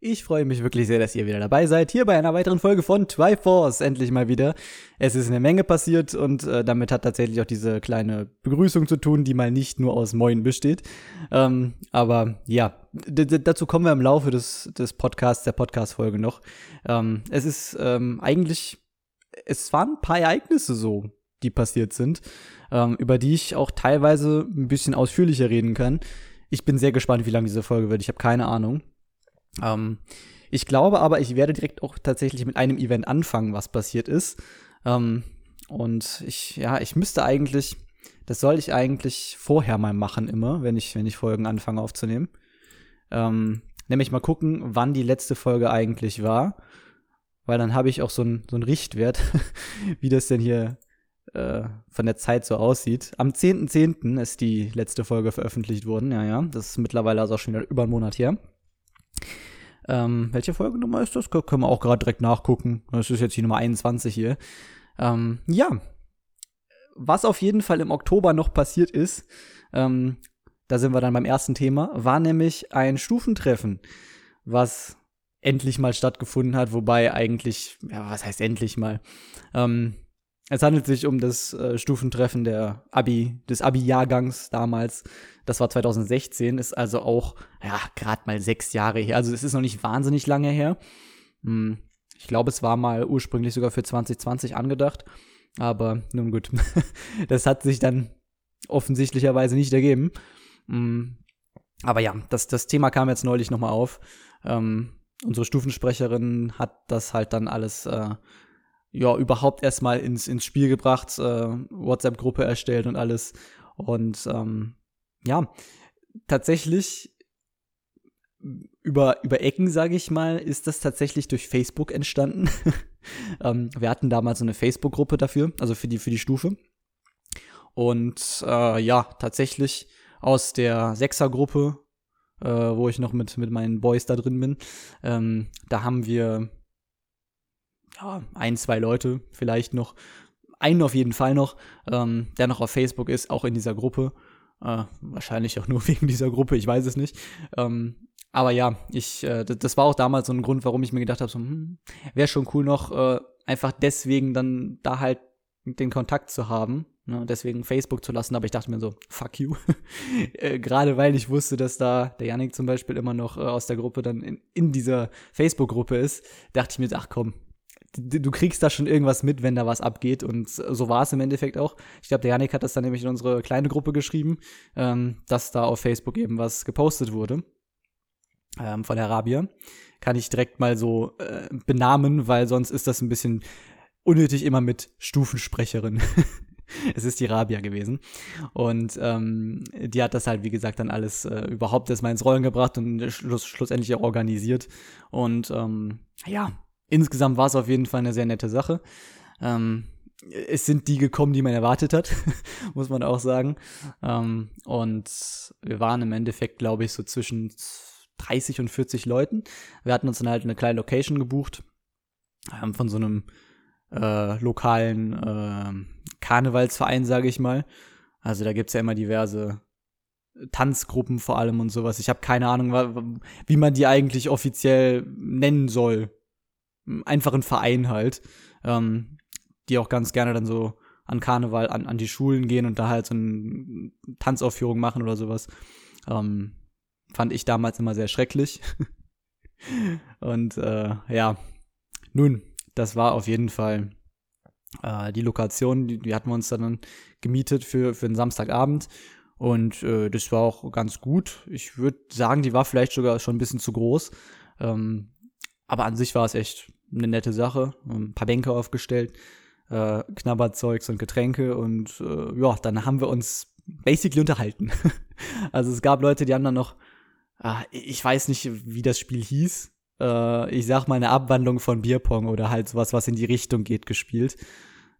Ich freue mich wirklich sehr, dass ihr wieder dabei seid, hier bei einer weiteren Folge von Triforce, endlich mal wieder. Es ist eine Menge passiert und äh, damit hat tatsächlich auch diese kleine Begrüßung zu tun, die mal nicht nur aus Moin besteht. Ähm, aber ja, dazu kommen wir im Laufe des, des Podcasts, der Podcast-Folge noch. Ähm, es ist ähm, eigentlich, es waren ein paar Ereignisse so, die passiert sind, ähm, über die ich auch teilweise ein bisschen ausführlicher reden kann. Ich bin sehr gespannt, wie lang diese Folge wird. Ich habe keine Ahnung. Ähm, ich glaube aber, ich werde direkt auch tatsächlich mit einem Event anfangen, was passiert ist. Ähm, und ich, ja, ich müsste eigentlich, das soll ich eigentlich vorher mal machen immer, wenn ich, wenn ich Folgen anfange aufzunehmen. Ähm, nämlich mal gucken, wann die letzte Folge eigentlich war. Weil dann habe ich auch so einen so Richtwert, wie das denn hier äh, von der Zeit so aussieht. Am 10.10. .10. ist die letzte Folge veröffentlicht worden. Ja, ja. Das ist mittlerweile also auch schon wieder über einen Monat her. Ähm, welche Folgenummer ist das? Können wir auch gerade direkt nachgucken. Das ist jetzt die Nummer 21 hier. Ähm, ja. Was auf jeden Fall im Oktober noch passiert ist, ähm, da sind wir dann beim ersten Thema, war nämlich ein Stufentreffen, was endlich mal stattgefunden hat, wobei eigentlich, ja, was heißt endlich mal? Ähm, es handelt sich um das äh, Stufentreffen der Abi, des Abi-Jahrgangs damals. Das war 2016, ist also auch, ja, gerade mal sechs Jahre her. Also es ist noch nicht wahnsinnig lange her. Hm, ich glaube, es war mal ursprünglich sogar für 2020 angedacht. Aber nun gut, das hat sich dann offensichtlicherweise nicht ergeben. Hm, aber ja, das, das Thema kam jetzt neulich nochmal auf. Ähm, unsere Stufensprecherin hat das halt dann alles äh, ja, überhaupt erstmal ins, ins Spiel gebracht, äh, WhatsApp-Gruppe erstellt und alles. Und ähm, ja, tatsächlich über, über Ecken, sage ich mal, ist das tatsächlich durch Facebook entstanden. ähm, wir hatten damals so eine Facebook-Gruppe dafür, also für die, für die Stufe. Und äh, ja, tatsächlich aus der Sechser-Gruppe, äh, wo ich noch mit, mit meinen Boys da drin bin, ähm, da haben wir ja, ein, zwei Leute vielleicht noch, einen auf jeden Fall noch, ähm, der noch auf Facebook ist, auch in dieser Gruppe. Äh, wahrscheinlich auch nur wegen dieser Gruppe, ich weiß es nicht. Ähm, aber ja, ich, äh, das war auch damals so ein Grund, warum ich mir gedacht habe, so, hm, wäre schon cool noch, äh, einfach deswegen dann da halt den Kontakt zu haben. Ne, deswegen Facebook zu lassen, aber ich dachte mir so, fuck you. äh, Gerade weil ich wusste, dass da der Yannick zum Beispiel immer noch äh, aus der Gruppe dann in, in dieser Facebook-Gruppe ist, dachte ich mir, ach komm, du kriegst da schon irgendwas mit, wenn da was abgeht. Und so war es im Endeffekt auch. Ich glaube, der Janik hat das dann nämlich in unsere kleine Gruppe geschrieben, ähm, dass da auf Facebook eben was gepostet wurde ähm, von der Rabia. Kann ich direkt mal so äh, benamen, weil sonst ist das ein bisschen unnötig immer mit Stufensprecherin. es ist die Rabia gewesen. Und ähm, die hat das halt, wie gesagt, dann alles äh, überhaupt erstmal ins Rollen gebracht und schluss, schlussendlich auch organisiert. Und ähm, ja, insgesamt war es auf jeden Fall eine sehr nette Sache. Ähm, es sind die gekommen, die man erwartet hat, muss man auch sagen. Ähm, und wir waren im Endeffekt, glaube ich, so zwischen 30 und 40 Leuten. Wir hatten uns dann halt eine kleine Location gebucht ähm, von so einem äh, lokalen äh, Karnevalsverein, sage ich mal. Also da gibt's ja immer diverse Tanzgruppen vor allem und sowas. Ich habe keine Ahnung, wie man die eigentlich offiziell nennen soll einfachen Verein halt, ähm, die auch ganz gerne dann so an Karneval an, an die Schulen gehen und da halt so eine Tanzaufführung machen oder sowas. Ähm, fand ich damals immer sehr schrecklich. und äh, ja, nun, das war auf jeden Fall äh, die Lokation, die, die hatten wir uns dann gemietet für, für den Samstagabend. Und äh, das war auch ganz gut. Ich würde sagen, die war vielleicht sogar schon ein bisschen zu groß. Ähm, aber an sich war es echt eine nette Sache. Ein paar Bänke aufgestellt, äh, Knabberzeugs und Getränke und äh, ja, dann haben wir uns basically unterhalten. also es gab Leute, die haben dann noch, äh, ich weiß nicht, wie das Spiel hieß. Äh, ich sag mal eine Abwandlung von Bierpong oder halt sowas, was in die Richtung geht, gespielt.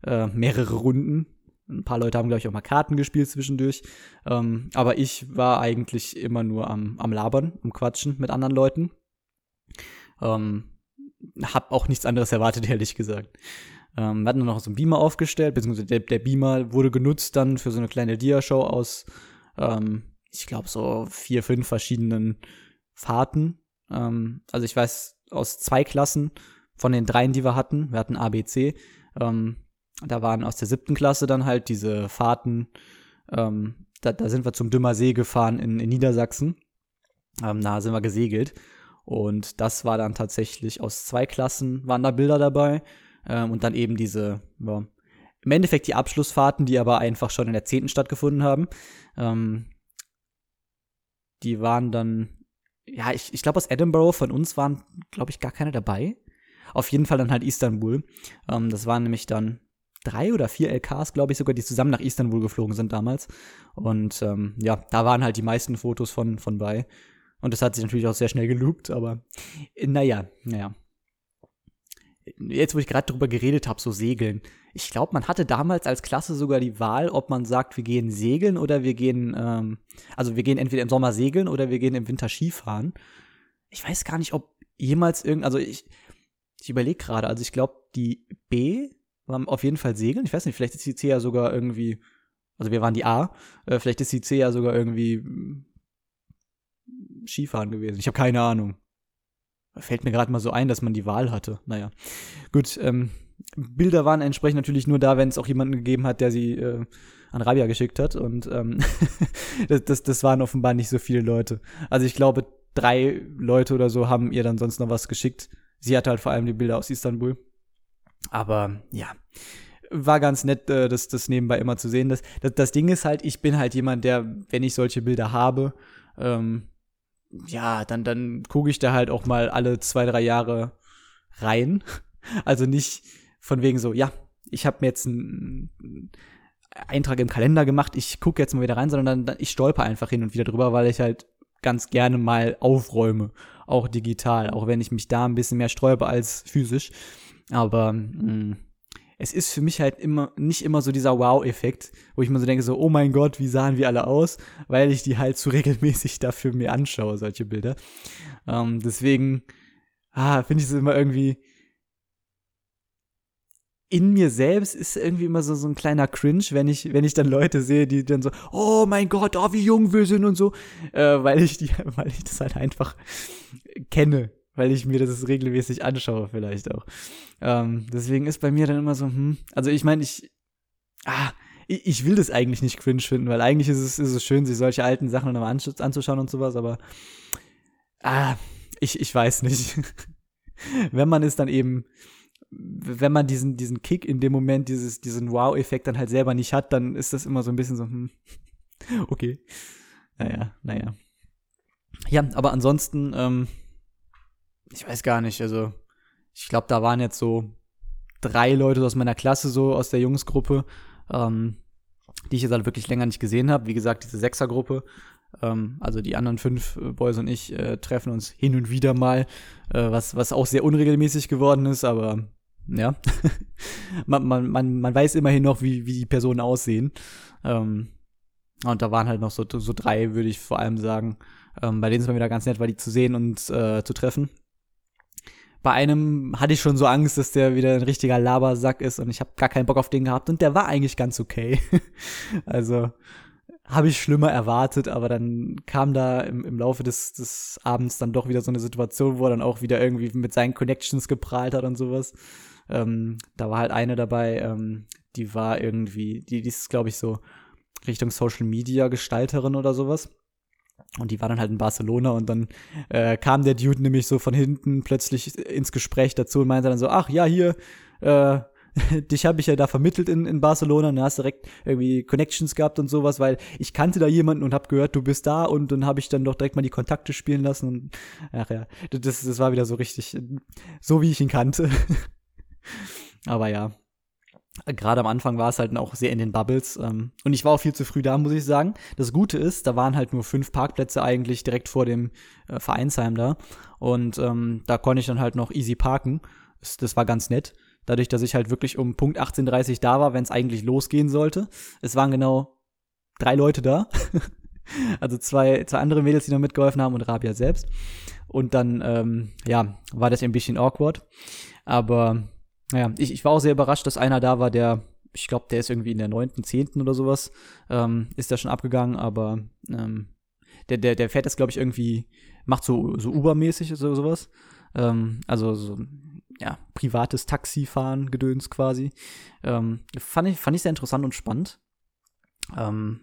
Äh, mehrere Runden. Ein paar Leute haben, glaube ich, auch mal Karten gespielt zwischendurch. Ähm, aber ich war eigentlich immer nur am, am Labern, am Quatschen mit anderen Leuten. Ähm, hab auch nichts anderes erwartet, ehrlich gesagt. Ähm, wir hatten noch so einen Beamer aufgestellt, beziehungsweise der, der Beamer wurde genutzt dann für so eine kleine Dia-Show aus, ähm, ich glaube, so vier, fünf verschiedenen Fahrten. Ähm, also ich weiß aus zwei Klassen von den dreien, die wir hatten, wir hatten A, B, C, ähm, da waren aus der siebten Klasse dann halt diese Fahrten, ähm, da, da sind wir zum Dümmer See gefahren in, in Niedersachsen. Ähm, da sind wir gesegelt. Und das war dann tatsächlich aus zwei Klassen, waren da Bilder dabei. Ähm, und dann eben diese, ja, im Endeffekt die Abschlussfahrten, die aber einfach schon in der zehnten stattgefunden haben. Ähm, die waren dann, ja, ich, ich glaube aus Edinburgh von uns waren, glaube ich, gar keine dabei. Auf jeden Fall dann halt Istanbul. Ähm, das waren nämlich dann drei oder vier LKs, glaube ich, sogar, die zusammen nach Istanbul geflogen sind damals. Und ähm, ja, da waren halt die meisten Fotos von, von bei. Und das hat sich natürlich auch sehr schnell geloopt, aber naja, naja. Jetzt, wo ich gerade drüber geredet habe, so Segeln. Ich glaube, man hatte damals als Klasse sogar die Wahl, ob man sagt, wir gehen segeln oder wir gehen, ähm, also wir gehen entweder im Sommer segeln oder wir gehen im Winter Skifahren. Ich weiß gar nicht, ob jemals irgend, also ich, ich überlege gerade, also ich glaube, die B war auf jeden Fall segeln. Ich weiß nicht, vielleicht ist die C ja sogar irgendwie, also wir waren die A, äh, vielleicht ist die C ja sogar irgendwie Skifahren gewesen. Ich habe keine Ahnung. Fällt mir gerade mal so ein, dass man die Wahl hatte. Naja, gut. Ähm, Bilder waren entsprechend natürlich nur da, wenn es auch jemanden gegeben hat, der sie äh, an Rabia geschickt hat. Und ähm, das, das, das waren offenbar nicht so viele Leute. Also ich glaube, drei Leute oder so haben ihr dann sonst noch was geschickt. Sie hatte halt vor allem die Bilder aus Istanbul. Aber ja, war ganz nett, äh, das, das nebenbei immer zu sehen. Das, das, das Ding ist halt, ich bin halt jemand, der, wenn ich solche Bilder habe, ähm, ja, dann, dann gucke ich da halt auch mal alle zwei, drei Jahre rein. Also nicht von wegen so, ja, ich habe mir jetzt einen Eintrag im Kalender gemacht, ich gucke jetzt mal wieder rein, sondern dann, ich stolper einfach hin und wieder drüber, weil ich halt ganz gerne mal aufräume, auch digital, auch wenn ich mich da ein bisschen mehr sträube als physisch. Aber mh, mm, es ist für mich halt immer nicht immer so dieser Wow-Effekt, wo ich mir so denke, so, oh mein Gott, wie sahen wir alle aus, weil ich die halt zu regelmäßig dafür mir anschaue, solche Bilder. Ähm, deswegen, ah, finde ich es immer irgendwie. In mir selbst ist irgendwie immer so, so ein kleiner Cringe, wenn ich, wenn ich dann Leute sehe, die dann so, oh mein Gott, oh, wie jung wir sind und so, äh, weil ich die, weil ich das halt einfach kenne weil ich mir das regelmäßig anschaue, vielleicht auch. Ähm, deswegen ist bei mir dann immer so, hm, also ich meine, ich, ah, ich, ich, will das eigentlich nicht cringe finden, weil eigentlich ist es, ist es schön, sich solche alten Sachen nochmal anzuschauen und sowas, aber ah, ich, ich weiß nicht. wenn man es dann eben, wenn man diesen, diesen Kick in dem Moment, dieses, diesen Wow-Effekt dann halt selber nicht hat, dann ist das immer so ein bisschen so, hm, okay. Naja, naja. Ja, aber ansonsten, ähm, ich weiß gar nicht, also ich glaube, da waren jetzt so drei Leute aus meiner Klasse, so aus der Jungsgruppe, ähm, die ich jetzt halt wirklich länger nicht gesehen habe. Wie gesagt, diese Sechsergruppe. Ähm, also die anderen fünf äh, Boys und ich äh, treffen uns hin und wieder mal, äh, was, was auch sehr unregelmäßig geworden ist, aber ja. man, man, man, man weiß immerhin noch, wie, wie die Personen aussehen. Ähm, und da waren halt noch so, so drei, würde ich vor allem sagen. Ähm, bei denen ist man wieder ganz nett, weil die zu sehen und äh, zu treffen bei einem hatte ich schon so Angst, dass der wieder ein richtiger Labersack ist und ich habe gar keinen Bock auf den gehabt und der war eigentlich ganz okay. also habe ich schlimmer erwartet, aber dann kam da im, im Laufe des, des Abends dann doch wieder so eine Situation, wo er dann auch wieder irgendwie mit seinen Connections geprahlt hat und sowas. Ähm, da war halt eine dabei, ähm, die war irgendwie, die, die ist, glaube ich, so Richtung Social Media Gestalterin oder sowas. Und die war dann halt in Barcelona und dann äh, kam der Dude nämlich so von hinten plötzlich ins Gespräch dazu und meinte dann so, ach ja, hier, äh, dich habe ich ja da vermittelt in, in Barcelona und dann hast direkt irgendwie Connections gehabt und sowas, weil ich kannte da jemanden und habe gehört, du bist da und dann habe ich dann doch direkt mal die Kontakte spielen lassen und ach ja, das, das war wieder so richtig, so wie ich ihn kannte. Aber ja, gerade am Anfang war es halt auch sehr in den Bubbles. Ähm, und ich war auch viel zu früh da, muss ich sagen. Das Gute ist, da waren halt nur fünf Parkplätze eigentlich direkt vor dem äh, Vereinsheim da. Und ähm, da konnte ich dann halt noch easy parken. Das, das war ganz nett. Dadurch, dass ich halt wirklich um Punkt 18.30 da war, wenn es eigentlich losgehen sollte. Es waren genau drei Leute da. also zwei, zwei andere Mädels, die noch mitgeholfen haben und Rabia selbst. Und dann, ähm, ja, war das ein bisschen awkward. Aber naja, ich, ich war auch sehr überrascht, dass einer da war, der, ich glaube, der ist irgendwie in der neunten, zehnten oder sowas, ähm, ist der schon abgegangen, aber ähm, der, der, der fährt das, glaube ich, irgendwie, macht so, so Uber-mäßig so, sowas. Ähm, also so, ja, privates Taxifahren, Gedöns quasi. Ähm, fand, ich, fand ich sehr interessant und spannend. Ähm,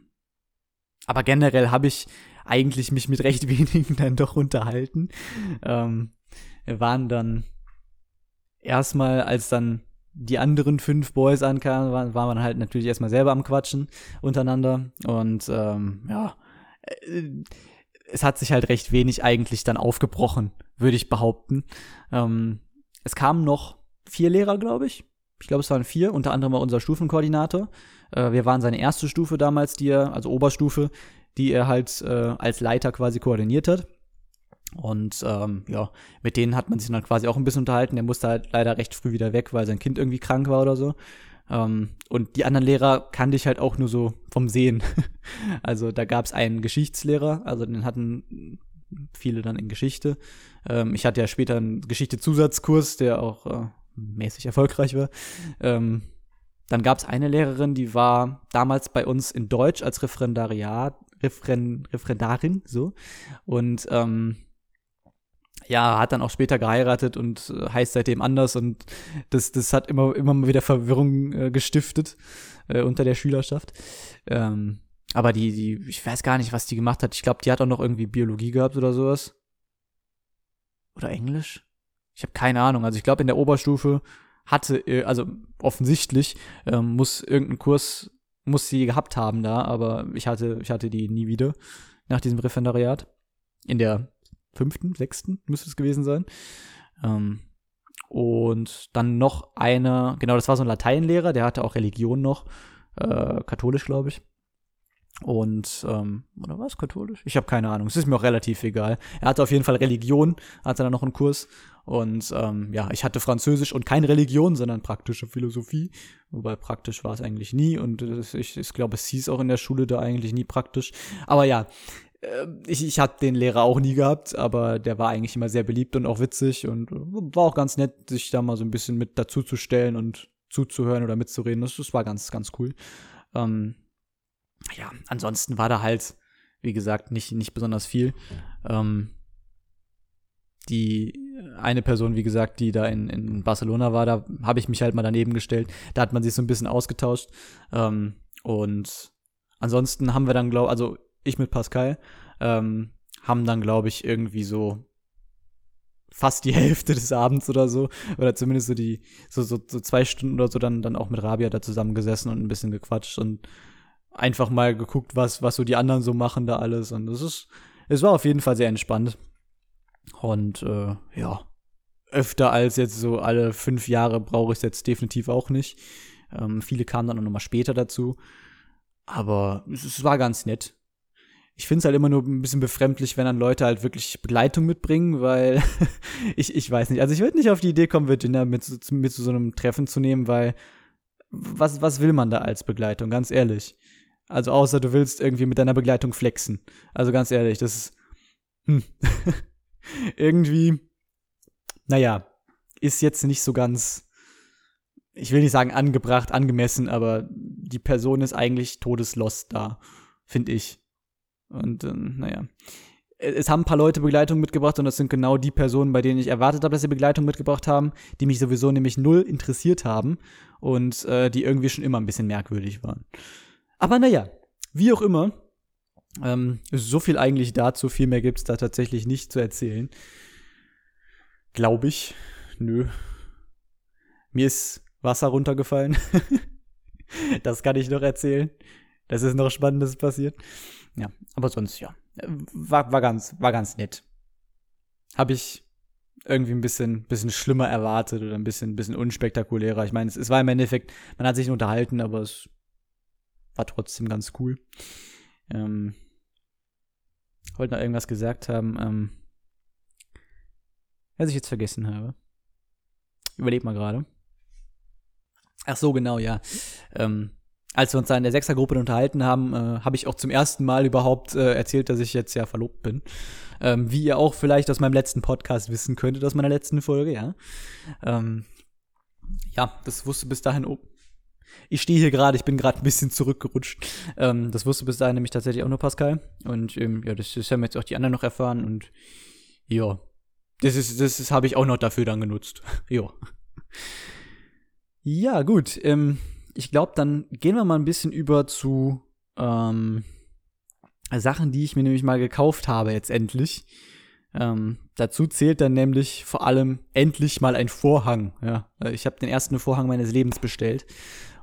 aber generell habe ich eigentlich mich mit recht wenigen dann doch unterhalten. Ähm, wir waren dann erstmal, als dann die anderen fünf Boys ankamen, waren, war man halt natürlich erstmal selber am Quatschen untereinander. Und ähm, ja, äh, es hat sich halt recht wenig eigentlich dann aufgebrochen, würde ich behaupten. Ähm, es kamen noch vier Lehrer, glaube ich. Ich glaube, es waren vier, unter anderem war unser Stufenkoordinator. Äh, wir waren seine erste Stufe damals, die er, also Oberstufe, die er halt äh, als Leiter quasi koordiniert hat. Und ähm, ja, mit denen hat man sich dann quasi auch ein bisschen unterhalten. Der musste halt leider recht früh wieder weg, weil sein Kind irgendwie krank war oder so. Ähm, und die anderen Lehrer kannte ich halt auch nur so vom Sehen. also da gab es einen Geschichtslehrer, also den hatten viele dann in Geschichte. Ähm, ich hatte ja später einen Geschichte-Zusatzkurs, der auch äh, mäßig erfolgreich war. Ähm, dann gab es eine Lehrerin, die war damals bei uns in Deutsch als Referendariat, Referen, Referendarin, so. Und ähm, ja, hat dann auch später geheiratet und äh, heißt seitdem anders und das, das hat immer, immer wieder Verwirrung äh, gestiftet äh, unter der Schülerschaft. Ähm, aber die, die, ich weiß gar nicht, was die gemacht hat. Ich glaube, die hat auch noch irgendwie Biologie gehabt oder sowas. Oder Englisch? Ich habe keine Ahnung. Also ich glaube, in der Oberstufe hatte, äh, also offensichtlich ähm, muss irgendein Kurs, muss sie gehabt haben da, aber ich hatte, ich hatte die nie wieder nach diesem Referendariat. In der fünften, sechsten müsste es gewesen sein. Ähm, und dann noch eine, genau, das war so ein Lateinlehrer, der hatte auch Religion noch, äh, katholisch, glaube ich. Und, ähm, oder was, katholisch? Ich habe keine Ahnung, es ist mir auch relativ egal. Er hatte auf jeden Fall Religion, hatte dann noch einen Kurs. Und ähm, ja, ich hatte Französisch und keine Religion, sondern praktische Philosophie. Wobei praktisch war es eigentlich nie. Und ich, ich glaube, es hieß auch in der Schule da eigentlich nie praktisch. Aber ja, ich, ich hatte den Lehrer auch nie gehabt, aber der war eigentlich immer sehr beliebt und auch witzig und war auch ganz nett, sich da mal so ein bisschen mit dazuzustellen und zuzuhören oder mitzureden. Das, das war ganz, ganz cool. Ähm, ja, ansonsten war da halt, wie gesagt, nicht, nicht besonders viel. Ähm, die eine Person, wie gesagt, die da in, in Barcelona war, da habe ich mich halt mal daneben gestellt. Da hat man sich so ein bisschen ausgetauscht. Ähm, und ansonsten haben wir dann, glaube also ich mit Pascal, ähm, haben dann, glaube ich, irgendwie so fast die Hälfte des Abends oder so, oder zumindest so die, so, so, so zwei Stunden oder so dann, dann auch mit Rabia da zusammengesessen und ein bisschen gequatscht und einfach mal geguckt, was, was so die anderen so machen da alles. Und es ist, es war auf jeden Fall sehr entspannt. Und äh, ja, öfter als jetzt so alle fünf Jahre brauche ich es jetzt definitiv auch nicht. Ähm, viele kamen dann auch nochmal später dazu. Aber es, es war ganz nett ich finde es halt immer nur ein bisschen befremdlich, wenn dann Leute halt wirklich Begleitung mitbringen, weil ich, ich weiß nicht. Also ich würde nicht auf die Idee kommen, Virginia mit, mit zu so einem Treffen zu nehmen, weil was, was will man da als Begleitung, ganz ehrlich? Also außer du willst irgendwie mit deiner Begleitung flexen. Also ganz ehrlich, das ist hm. irgendwie, naja, ist jetzt nicht so ganz, ich will nicht sagen angebracht, angemessen, aber die Person ist eigentlich todeslost da, finde ich. Und äh, naja. Es haben ein paar Leute Begleitung mitgebracht und das sind genau die Personen, bei denen ich erwartet habe, dass sie Begleitung mitgebracht haben, die mich sowieso nämlich null interessiert haben und äh, die irgendwie schon immer ein bisschen merkwürdig waren. Aber naja, wie auch immer, ähm, so viel eigentlich dazu, viel mehr gibt's da tatsächlich nicht zu erzählen. Glaube ich. Nö. Mir ist Wasser runtergefallen. das kann ich noch erzählen. Das ist noch Spannendes passiert. Ja, aber sonst ja. War, war ganz, war ganz nett. Habe ich irgendwie ein bisschen, bisschen schlimmer erwartet oder ein bisschen, bisschen unspektakulärer. Ich meine, es, es war im Endeffekt, man hat sich unterhalten, aber es war trotzdem ganz cool. Ähm, wollte noch irgendwas gesagt haben, ähm, was ich jetzt vergessen habe. Überleg mal gerade. Ach so, genau, ja. Ähm, als wir uns da in der Sechsergruppe unterhalten haben, äh, habe ich auch zum ersten Mal überhaupt äh, erzählt, dass ich jetzt ja verlobt bin. Ähm, wie ihr auch vielleicht aus meinem letzten Podcast wissen könntet, aus meiner letzten Folge, ja. Ähm, ja, das wusste bis dahin, oh, Ich stehe hier gerade, ich bin gerade ein bisschen zurückgerutscht. Ähm, das wusste bis dahin nämlich tatsächlich auch nur Pascal. Und ähm, ja, das, das haben jetzt auch die anderen noch erfahren. Und ja, das ist, das ist, habe ich auch noch dafür dann genutzt. ja. Ja, gut. Ähm, ich glaube, dann gehen wir mal ein bisschen über zu ähm, Sachen, die ich mir nämlich mal gekauft habe jetzt endlich. Ähm, dazu zählt dann nämlich vor allem endlich mal ein Vorhang. Ja, ich habe den ersten Vorhang meines Lebens bestellt.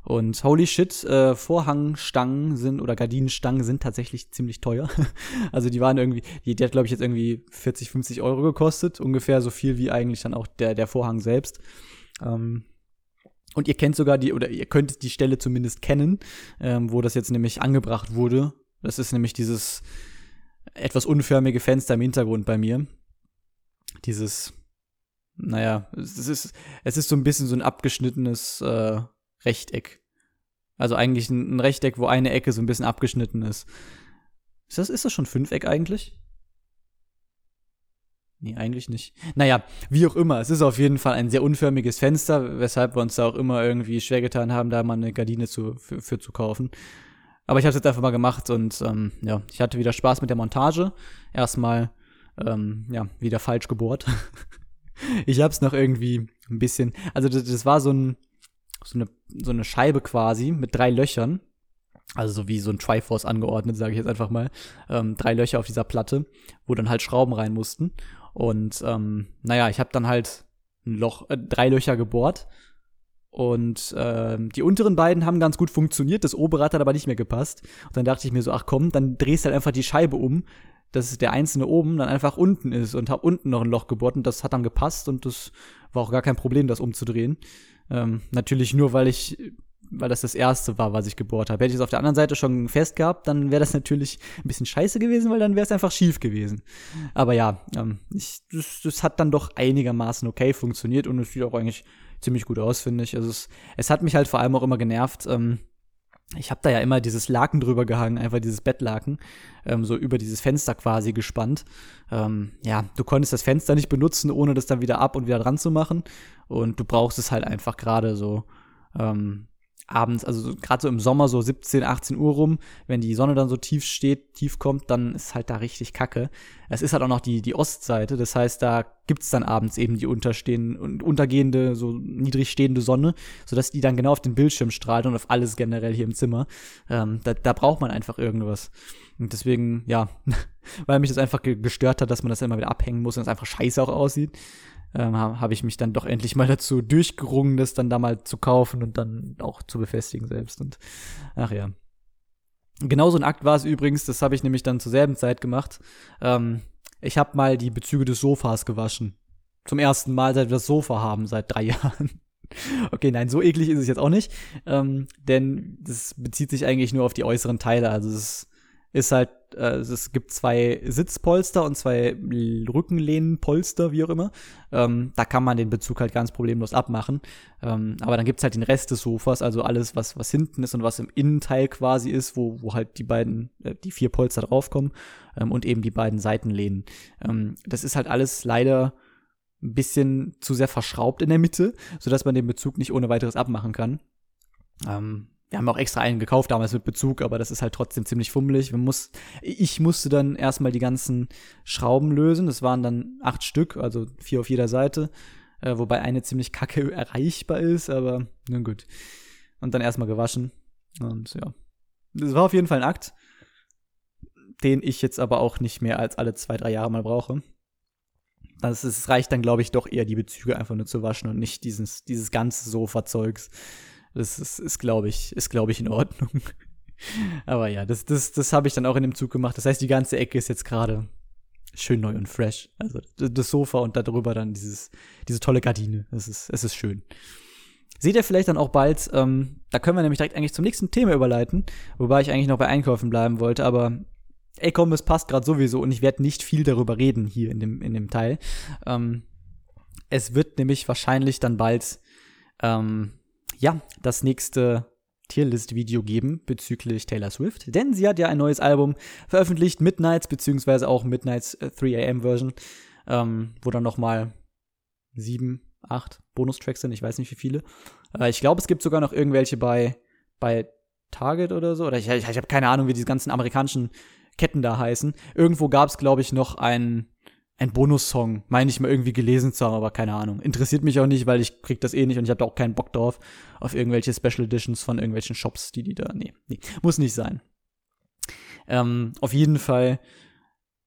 Und holy shit, äh, Vorhangstangen sind oder Gardinenstangen sind tatsächlich ziemlich teuer. also die waren irgendwie, die, die hat glaube ich jetzt irgendwie 40, 50 Euro gekostet, ungefähr so viel wie eigentlich dann auch der, der Vorhang selbst. Ähm, und ihr kennt sogar die, oder ihr könnt die Stelle zumindest kennen, ähm, wo das jetzt nämlich angebracht wurde. Das ist nämlich dieses etwas unförmige Fenster im Hintergrund bei mir. Dieses, naja, es ist, es ist so ein bisschen so ein abgeschnittenes äh, Rechteck. Also eigentlich ein, ein Rechteck, wo eine Ecke so ein bisschen abgeschnitten ist. Ist das, ist das schon Fünfeck eigentlich? Nee, eigentlich nicht. Naja, wie auch immer, es ist auf jeden Fall ein sehr unförmiges Fenster, weshalb wir uns da auch immer irgendwie schwer getan haben, da mal eine Gardine zu, für, für zu kaufen. Aber ich habe es jetzt einfach mal gemacht und ähm, ja, ich hatte wieder Spaß mit der Montage. Erstmal ähm, ja wieder falsch gebohrt. ich habe es noch irgendwie ein bisschen, also das, das war so ein so eine so eine Scheibe quasi mit drei Löchern. Also so wie so ein Triforce angeordnet, sage ich jetzt einfach mal. Ähm, drei Löcher auf dieser Platte, wo dann halt Schrauben rein mussten. Und ähm, naja, ich habe dann halt ein Loch, äh, drei Löcher gebohrt. Und ähm, die unteren beiden haben ganz gut funktioniert, das obere hat aber nicht mehr gepasst. Und dann dachte ich mir so, ach komm, dann drehst du halt einfach die Scheibe um, dass der einzelne oben dann einfach unten ist und hab unten noch ein Loch gebohrt und das hat dann gepasst und das war auch gar kein Problem, das umzudrehen. Ähm, natürlich nur, weil ich weil das das erste war, was ich gebohrt habe. Hätte ich es auf der anderen Seite schon fest gehabt, dann wäre das natürlich ein bisschen scheiße gewesen, weil dann wäre es einfach schief gewesen. Aber ja, ähm, ich, das, das hat dann doch einigermaßen okay funktioniert und es sieht auch eigentlich ziemlich gut aus, finde ich. Also es, es hat mich halt vor allem auch immer genervt. Ähm, ich habe da ja immer dieses Laken drüber gehangen, einfach dieses Bettlaken, ähm, so über dieses Fenster quasi gespannt. Ähm, ja, du konntest das Fenster nicht benutzen, ohne das dann wieder ab und wieder dran zu machen. Und du brauchst es halt einfach gerade so. Ähm, abends, also gerade so im Sommer so 17, 18 Uhr rum, wenn die Sonne dann so tief steht, tief kommt, dann ist halt da richtig Kacke. Es ist halt auch noch die, die Ostseite, das heißt, da gibt's dann abends eben die unterstehende und untergehende, so niedrig stehende Sonne, sodass die dann genau auf den Bildschirm strahlt und auf alles generell hier im Zimmer. Ähm, da, da braucht man einfach irgendwas. Und deswegen, ja, weil mich das einfach gestört hat, dass man das immer wieder abhängen muss und es einfach scheiße auch aussieht ähm, habe ich mich dann doch endlich mal dazu durchgerungen, das dann da mal zu kaufen und dann auch zu befestigen selbst. Und ach ja. Genauso ein Akt war es übrigens, das habe ich nämlich dann zur selben Zeit gemacht. Ähm, ich habe mal die Bezüge des Sofas gewaschen. Zum ersten Mal, seit wir das Sofa haben, seit drei Jahren. Okay, nein, so eklig ist es jetzt auch nicht, ähm, denn das bezieht sich eigentlich nur auf die äußeren Teile. Also es ist ist halt, äh, es gibt zwei Sitzpolster und zwei Rückenlehnenpolster, wie auch immer. Ähm, da kann man den Bezug halt ganz problemlos abmachen. Ähm, aber dann gibt's halt den Rest des Sofas, also alles, was, was hinten ist und was im Innenteil quasi ist, wo, wo halt die beiden, äh, die vier Polster draufkommen ähm, und eben die beiden Seitenlehnen. Ähm, das ist halt alles leider ein bisschen zu sehr verschraubt in der Mitte, sodass man den Bezug nicht ohne weiteres abmachen kann. Ähm, wir haben auch extra einen gekauft damals mit Bezug, aber das ist halt trotzdem ziemlich fummelig. Muss, ich musste dann erstmal die ganzen Schrauben lösen. Das waren dann acht Stück, also vier auf jeder Seite, äh, wobei eine ziemlich kacke erreichbar ist, aber nun gut. Und dann erstmal gewaschen. Und ja. Das war auf jeden Fall ein Akt, den ich jetzt aber auch nicht mehr als alle zwei, drei Jahre mal brauche. Das ist, reicht dann, glaube ich, doch eher die Bezüge einfach nur zu waschen und nicht dieses, dieses ganze Sofa-Zeugs. Das ist, ist glaube ich, ist, glaube ich, in Ordnung. Aber ja, das, das, das habe ich dann auch in dem Zug gemacht. Das heißt, die ganze Ecke ist jetzt gerade schön neu und fresh. Also das Sofa und darüber dann dieses, diese tolle Gardine. Es ist, es ist schön. Seht ihr vielleicht dann auch bald, ähm, da können wir nämlich direkt eigentlich zum nächsten Thema überleiten, wobei ich eigentlich noch bei Einkaufen bleiben wollte, aber es passt gerade sowieso und ich werde nicht viel darüber reden hier in dem, in dem Teil. Ähm, es wird nämlich wahrscheinlich dann bald ähm, ja, das nächste Tierlist-Video geben bezüglich Taylor Swift, denn sie hat ja ein neues Album veröffentlicht, Midnights, beziehungsweise auch Midnights 3am-Version, äh, ähm, wo dann nochmal sieben, acht Bonustracks sind, ich weiß nicht wie viele. Äh, ich glaube, es gibt sogar noch irgendwelche bei, bei Target oder so. Oder ich, ich, ich habe keine Ahnung, wie diese ganzen amerikanischen Ketten da heißen. Irgendwo gab es, glaube ich, noch einen ein Bonussong, meine ich mal irgendwie gelesen zu haben, aber keine Ahnung. Interessiert mich auch nicht, weil ich krieg das eh nicht und ich habe da auch keinen Bock drauf auf irgendwelche Special Editions von irgendwelchen Shops, die die da. Nee, nee, muss nicht sein. Ähm, auf jeden Fall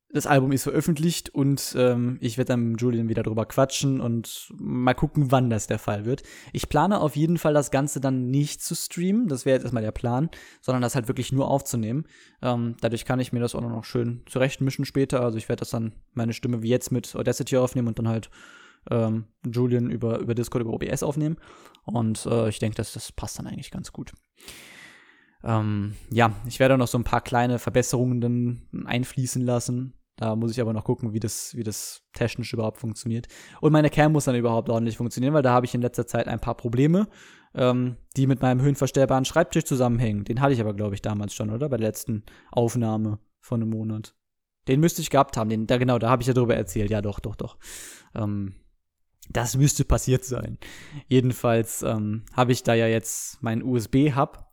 das Album ist veröffentlicht und ähm, ich werde dann mit Julian wieder drüber quatschen und mal gucken, wann das der Fall wird. Ich plane auf jeden Fall das Ganze dann nicht zu streamen, das wäre jetzt erstmal der Plan, sondern das halt wirklich nur aufzunehmen. Ähm, dadurch kann ich mir das auch noch schön zurechtmischen später. Also ich werde das dann meine Stimme wie jetzt mit Audacity aufnehmen und dann halt ähm, Julian über, über Discord, über OBS aufnehmen. Und äh, ich denke, dass das passt dann eigentlich ganz gut. Ähm, ja, ich werde noch so ein paar kleine Verbesserungen dann einfließen lassen. Da muss ich aber noch gucken, wie das, wie das technisch überhaupt funktioniert. Und meine Cam muss dann überhaupt ordentlich funktionieren, weil da habe ich in letzter Zeit ein paar Probleme, ähm, die mit meinem höhenverstellbaren Schreibtisch zusammenhängen. Den hatte ich aber, glaube ich, damals schon, oder? Bei der letzten Aufnahme von einem Monat. Den müsste ich gehabt haben. Den, da genau, da habe ich ja drüber erzählt. Ja, doch, doch, doch. Ähm, das müsste passiert sein. Jedenfalls ähm, habe ich da ja jetzt meinen USB-Hub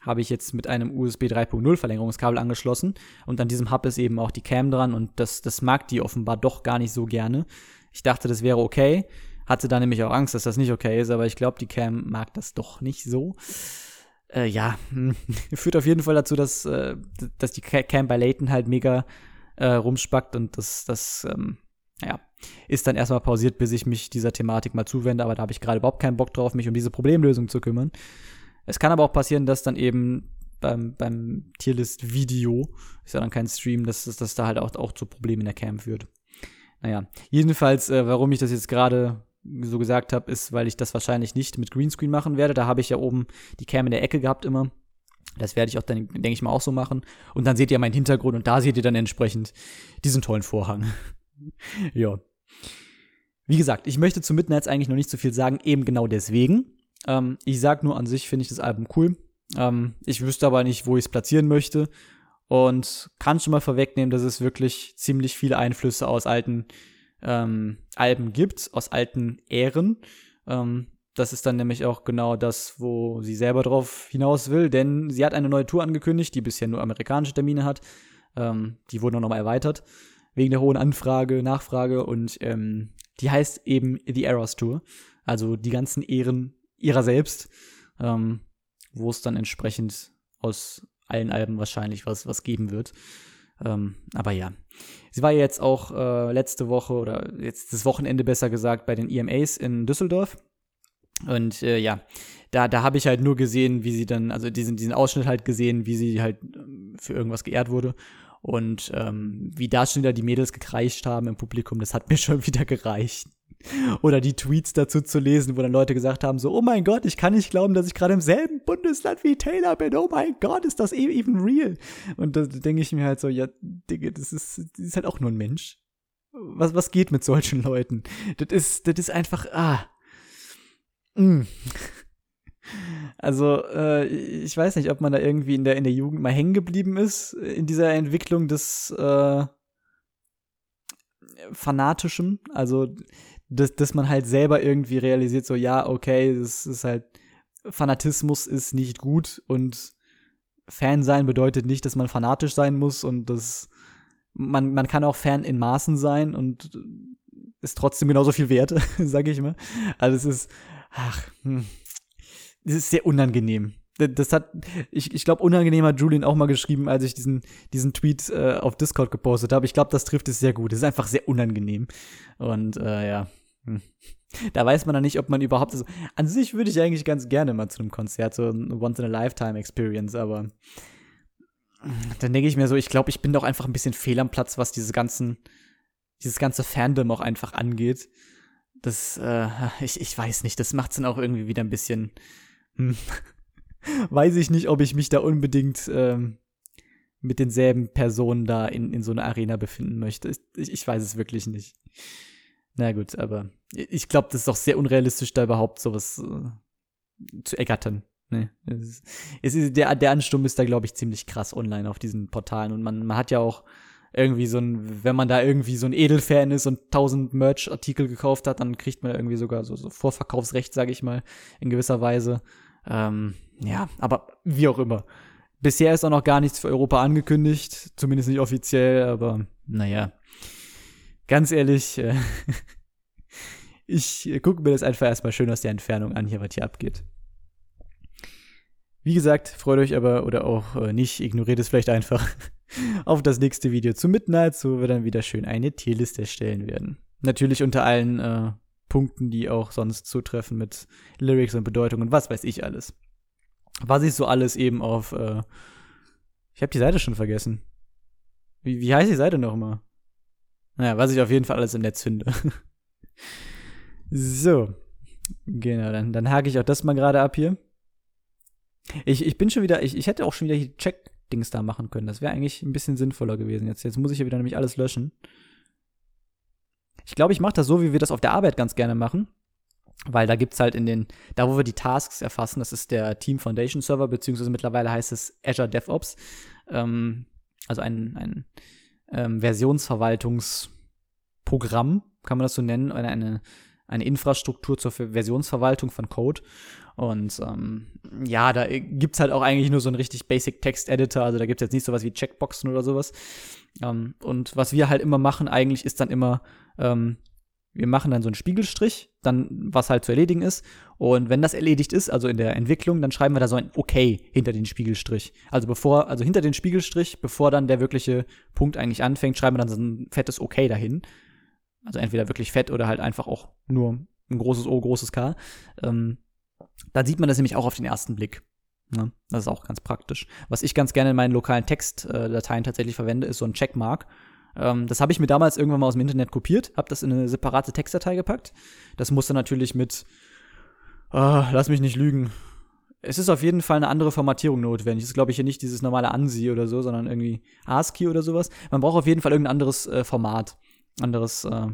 habe ich jetzt mit einem USB 3.0 Verlängerungskabel angeschlossen und an diesem Hub ist eben auch die Cam dran und das, das mag die offenbar doch gar nicht so gerne. Ich dachte, das wäre okay, hatte da nämlich auch Angst, dass das nicht okay ist, aber ich glaube, die Cam mag das doch nicht so. Äh, ja, führt auf jeden Fall dazu, dass, äh, dass die Cam bei Layton halt mega äh, rumspackt und das, das, ähm, naja, ist dann erstmal pausiert, bis ich mich dieser Thematik mal zuwende, aber da habe ich gerade überhaupt keinen Bock drauf, mich um diese Problemlösung zu kümmern. Es kann aber auch passieren, dass dann eben beim, beim Tierlist-Video, ist ja dann kein Stream, dass, dass das da halt auch, auch zu Problemen in der Cam führt. Naja, jedenfalls, äh, warum ich das jetzt gerade so gesagt habe, ist, weil ich das wahrscheinlich nicht mit Greenscreen machen werde. Da habe ich ja oben die Cam in der Ecke gehabt immer. Das werde ich auch dann, denke ich mal, auch so machen. Und dann seht ihr meinen Hintergrund und da seht ihr dann entsprechend diesen tollen Vorhang. ja. Wie gesagt, ich möchte zu Midnights eigentlich noch nicht so viel sagen, eben genau deswegen. Ähm, ich sag nur an sich finde ich das Album cool. Ähm, ich wüsste aber nicht, wo ich es platzieren möchte. Und kann schon mal vorwegnehmen, dass es wirklich ziemlich viele Einflüsse aus alten ähm, Alben gibt, aus alten Ähren. Ähm, das ist dann nämlich auch genau das, wo sie selber drauf hinaus will, denn sie hat eine neue Tour angekündigt, die bisher nur amerikanische Termine hat. Ähm, die wurden auch nochmal erweitert, wegen der hohen Anfrage, Nachfrage und ähm, die heißt eben The Eras Tour. Also die ganzen Ehren ihrer selbst, ähm, wo es dann entsprechend aus allen Alben wahrscheinlich was, was geben wird. Ähm, aber ja, sie war jetzt auch äh, letzte Woche oder jetzt das Wochenende besser gesagt bei den EMAs in Düsseldorf. Und äh, ja, da, da habe ich halt nur gesehen, wie sie dann, also diesen, diesen Ausschnitt halt gesehen, wie sie halt ähm, für irgendwas geehrt wurde. Und ähm, wie da schon wieder die Mädels gekreischt haben im Publikum, das hat mir schon wieder gereicht. Oder die Tweets dazu zu lesen, wo dann Leute gesagt haben, so, oh mein Gott, ich kann nicht glauben, dass ich gerade im selben Bundesland wie Taylor bin. Oh mein Gott, ist das e-, even real? Und da denke ich mir halt so, ja, Digga, das ist, das ist halt auch nur ein Mensch. Was, was geht mit solchen Leuten? Das ist, das ist einfach, ah. Mm. Also, äh, ich weiß nicht, ob man da irgendwie in der, in der Jugend mal hängen geblieben ist, in dieser Entwicklung des äh, Fanatischem. Also, dass, dass man halt selber irgendwie realisiert, so, ja, okay, das ist halt, Fanatismus ist nicht gut und Fan sein bedeutet nicht, dass man fanatisch sein muss und das, man, man kann auch Fan in Maßen sein und ist trotzdem genauso viel wert, sage ich mal. Also es ist, ach, hm, es ist sehr unangenehm. Das hat, ich, ich glaube, unangenehm hat Julian auch mal geschrieben, als ich diesen, diesen Tweet äh, auf Discord gepostet habe. Ich glaube, das trifft es sehr gut. Es ist einfach sehr unangenehm. Und äh, ja. Da weiß man dann nicht, ob man überhaupt. Also, an sich würde ich eigentlich ganz gerne mal zu einem Konzert, so ein Once-in-a-Lifetime-Experience, aber dann denke ich mir so, ich glaube, ich bin doch einfach ein bisschen fehl am Platz, was diese ganzen, dieses ganze Fandom auch einfach angeht. Das, äh, ich, ich weiß nicht, das macht es dann auch irgendwie wieder ein bisschen. Hm, weiß ich nicht, ob ich mich da unbedingt ähm, mit denselben Personen da in, in so einer Arena befinden möchte. Ich, ich weiß es wirklich nicht. Na gut, aber ich glaube, das ist doch sehr unrealistisch, da überhaupt sowas äh, zu ergattern. Nee, es ist, ist, der, der Ansturm ist da, glaube ich, ziemlich krass online auf diesen Portalen. Und man, man hat ja auch irgendwie so ein, wenn man da irgendwie so ein Edelfan ist und tausend Merch-Artikel gekauft hat, dann kriegt man irgendwie sogar so, so Vorverkaufsrecht, sage ich mal, in gewisser Weise. Ähm, ja, aber wie auch immer. Bisher ist auch noch gar nichts für Europa angekündigt, zumindest nicht offiziell, aber naja. Ganz ehrlich, äh, ich gucke mir das einfach erstmal schön aus der Entfernung an, hier, was hier abgeht. Wie gesagt, freut euch aber oder auch äh, nicht, ignoriert es vielleicht einfach auf das nächste Video zu Midnight, wo wir dann wieder schön eine Tierliste erstellen werden. Natürlich unter allen äh, Punkten, die auch sonst zutreffen mit Lyrics und Bedeutung und was weiß ich alles. Was ich so alles eben auf, äh, ich habe die Seite schon vergessen. Wie, wie heißt die Seite nochmal? Naja, was ich auf jeden Fall alles im Netz finde. so. Genau, dann, dann hake ich auch das mal gerade ab hier. Ich, ich bin schon wieder, ich, ich hätte auch schon wieder die Check-Dings da machen können. Das wäre eigentlich ein bisschen sinnvoller gewesen. Jetzt, jetzt muss ich ja wieder nämlich alles löschen. Ich glaube, ich mache das so, wie wir das auf der Arbeit ganz gerne machen. Weil da gibt's halt in den, da wo wir die Tasks erfassen, das ist der Team Foundation Server, beziehungsweise mittlerweile heißt es Azure DevOps. Ähm, also ein, ein ähm, Versionsverwaltungsprogramm, kann man das so nennen, eine, eine, eine Infrastruktur zur Versionsverwaltung von Code. Und ähm, ja, da gibt's halt auch eigentlich nur so einen richtig Basic Text Editor, also da gibt's jetzt nicht sowas wie Checkboxen oder sowas. Ähm, und was wir halt immer machen, eigentlich ist dann immer, ähm, wir machen dann so einen Spiegelstrich, dann was halt zu erledigen ist. Und wenn das erledigt ist, also in der Entwicklung, dann schreiben wir da so ein OK hinter den Spiegelstrich. Also bevor, also hinter den Spiegelstrich, bevor dann der wirkliche Punkt eigentlich anfängt, schreiben wir dann so ein fettes OK dahin. Also entweder wirklich fett oder halt einfach auch nur ein großes O, großes K. Ähm, da sieht man das nämlich auch auf den ersten Blick. Ne? Das ist auch ganz praktisch. Was ich ganz gerne in meinen lokalen Textdateien tatsächlich verwende, ist so ein Checkmark. Ähm, das habe ich mir damals irgendwann mal aus dem Internet kopiert, habe das in eine separate Textdatei gepackt. Das musste natürlich mit, oh, lass mich nicht lügen. Es ist auf jeden Fall eine andere Formatierung notwendig. Es ist, glaube ich, hier nicht dieses normale ANSI oder so, sondern irgendwie ASCII oder sowas. Man braucht auf jeden Fall irgendein anderes äh, Format, anderes äh,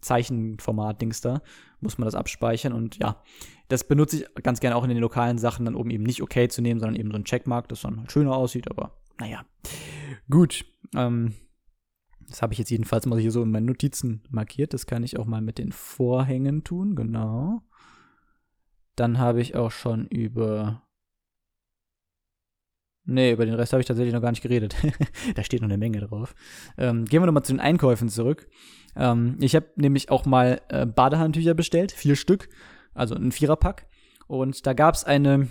Zeichenformat-Dings da, muss man das abspeichern und ja, das benutze ich ganz gerne auch in den lokalen Sachen, dann um eben nicht okay zu nehmen, sondern eben so ein Checkmark, das dann halt schöner aussieht, aber naja. Gut, ähm, das habe ich jetzt jedenfalls mal hier so in meinen Notizen markiert. Das kann ich auch mal mit den Vorhängen tun, genau. Dann habe ich auch schon über. Nee, über den Rest habe ich tatsächlich noch gar nicht geredet. da steht noch eine Menge drauf. Ähm, gehen wir nochmal zu den Einkäufen zurück. Ähm, ich habe nämlich auch mal äh, Badehandtücher bestellt, vier Stück, also ein Viererpack. Und da gab es eine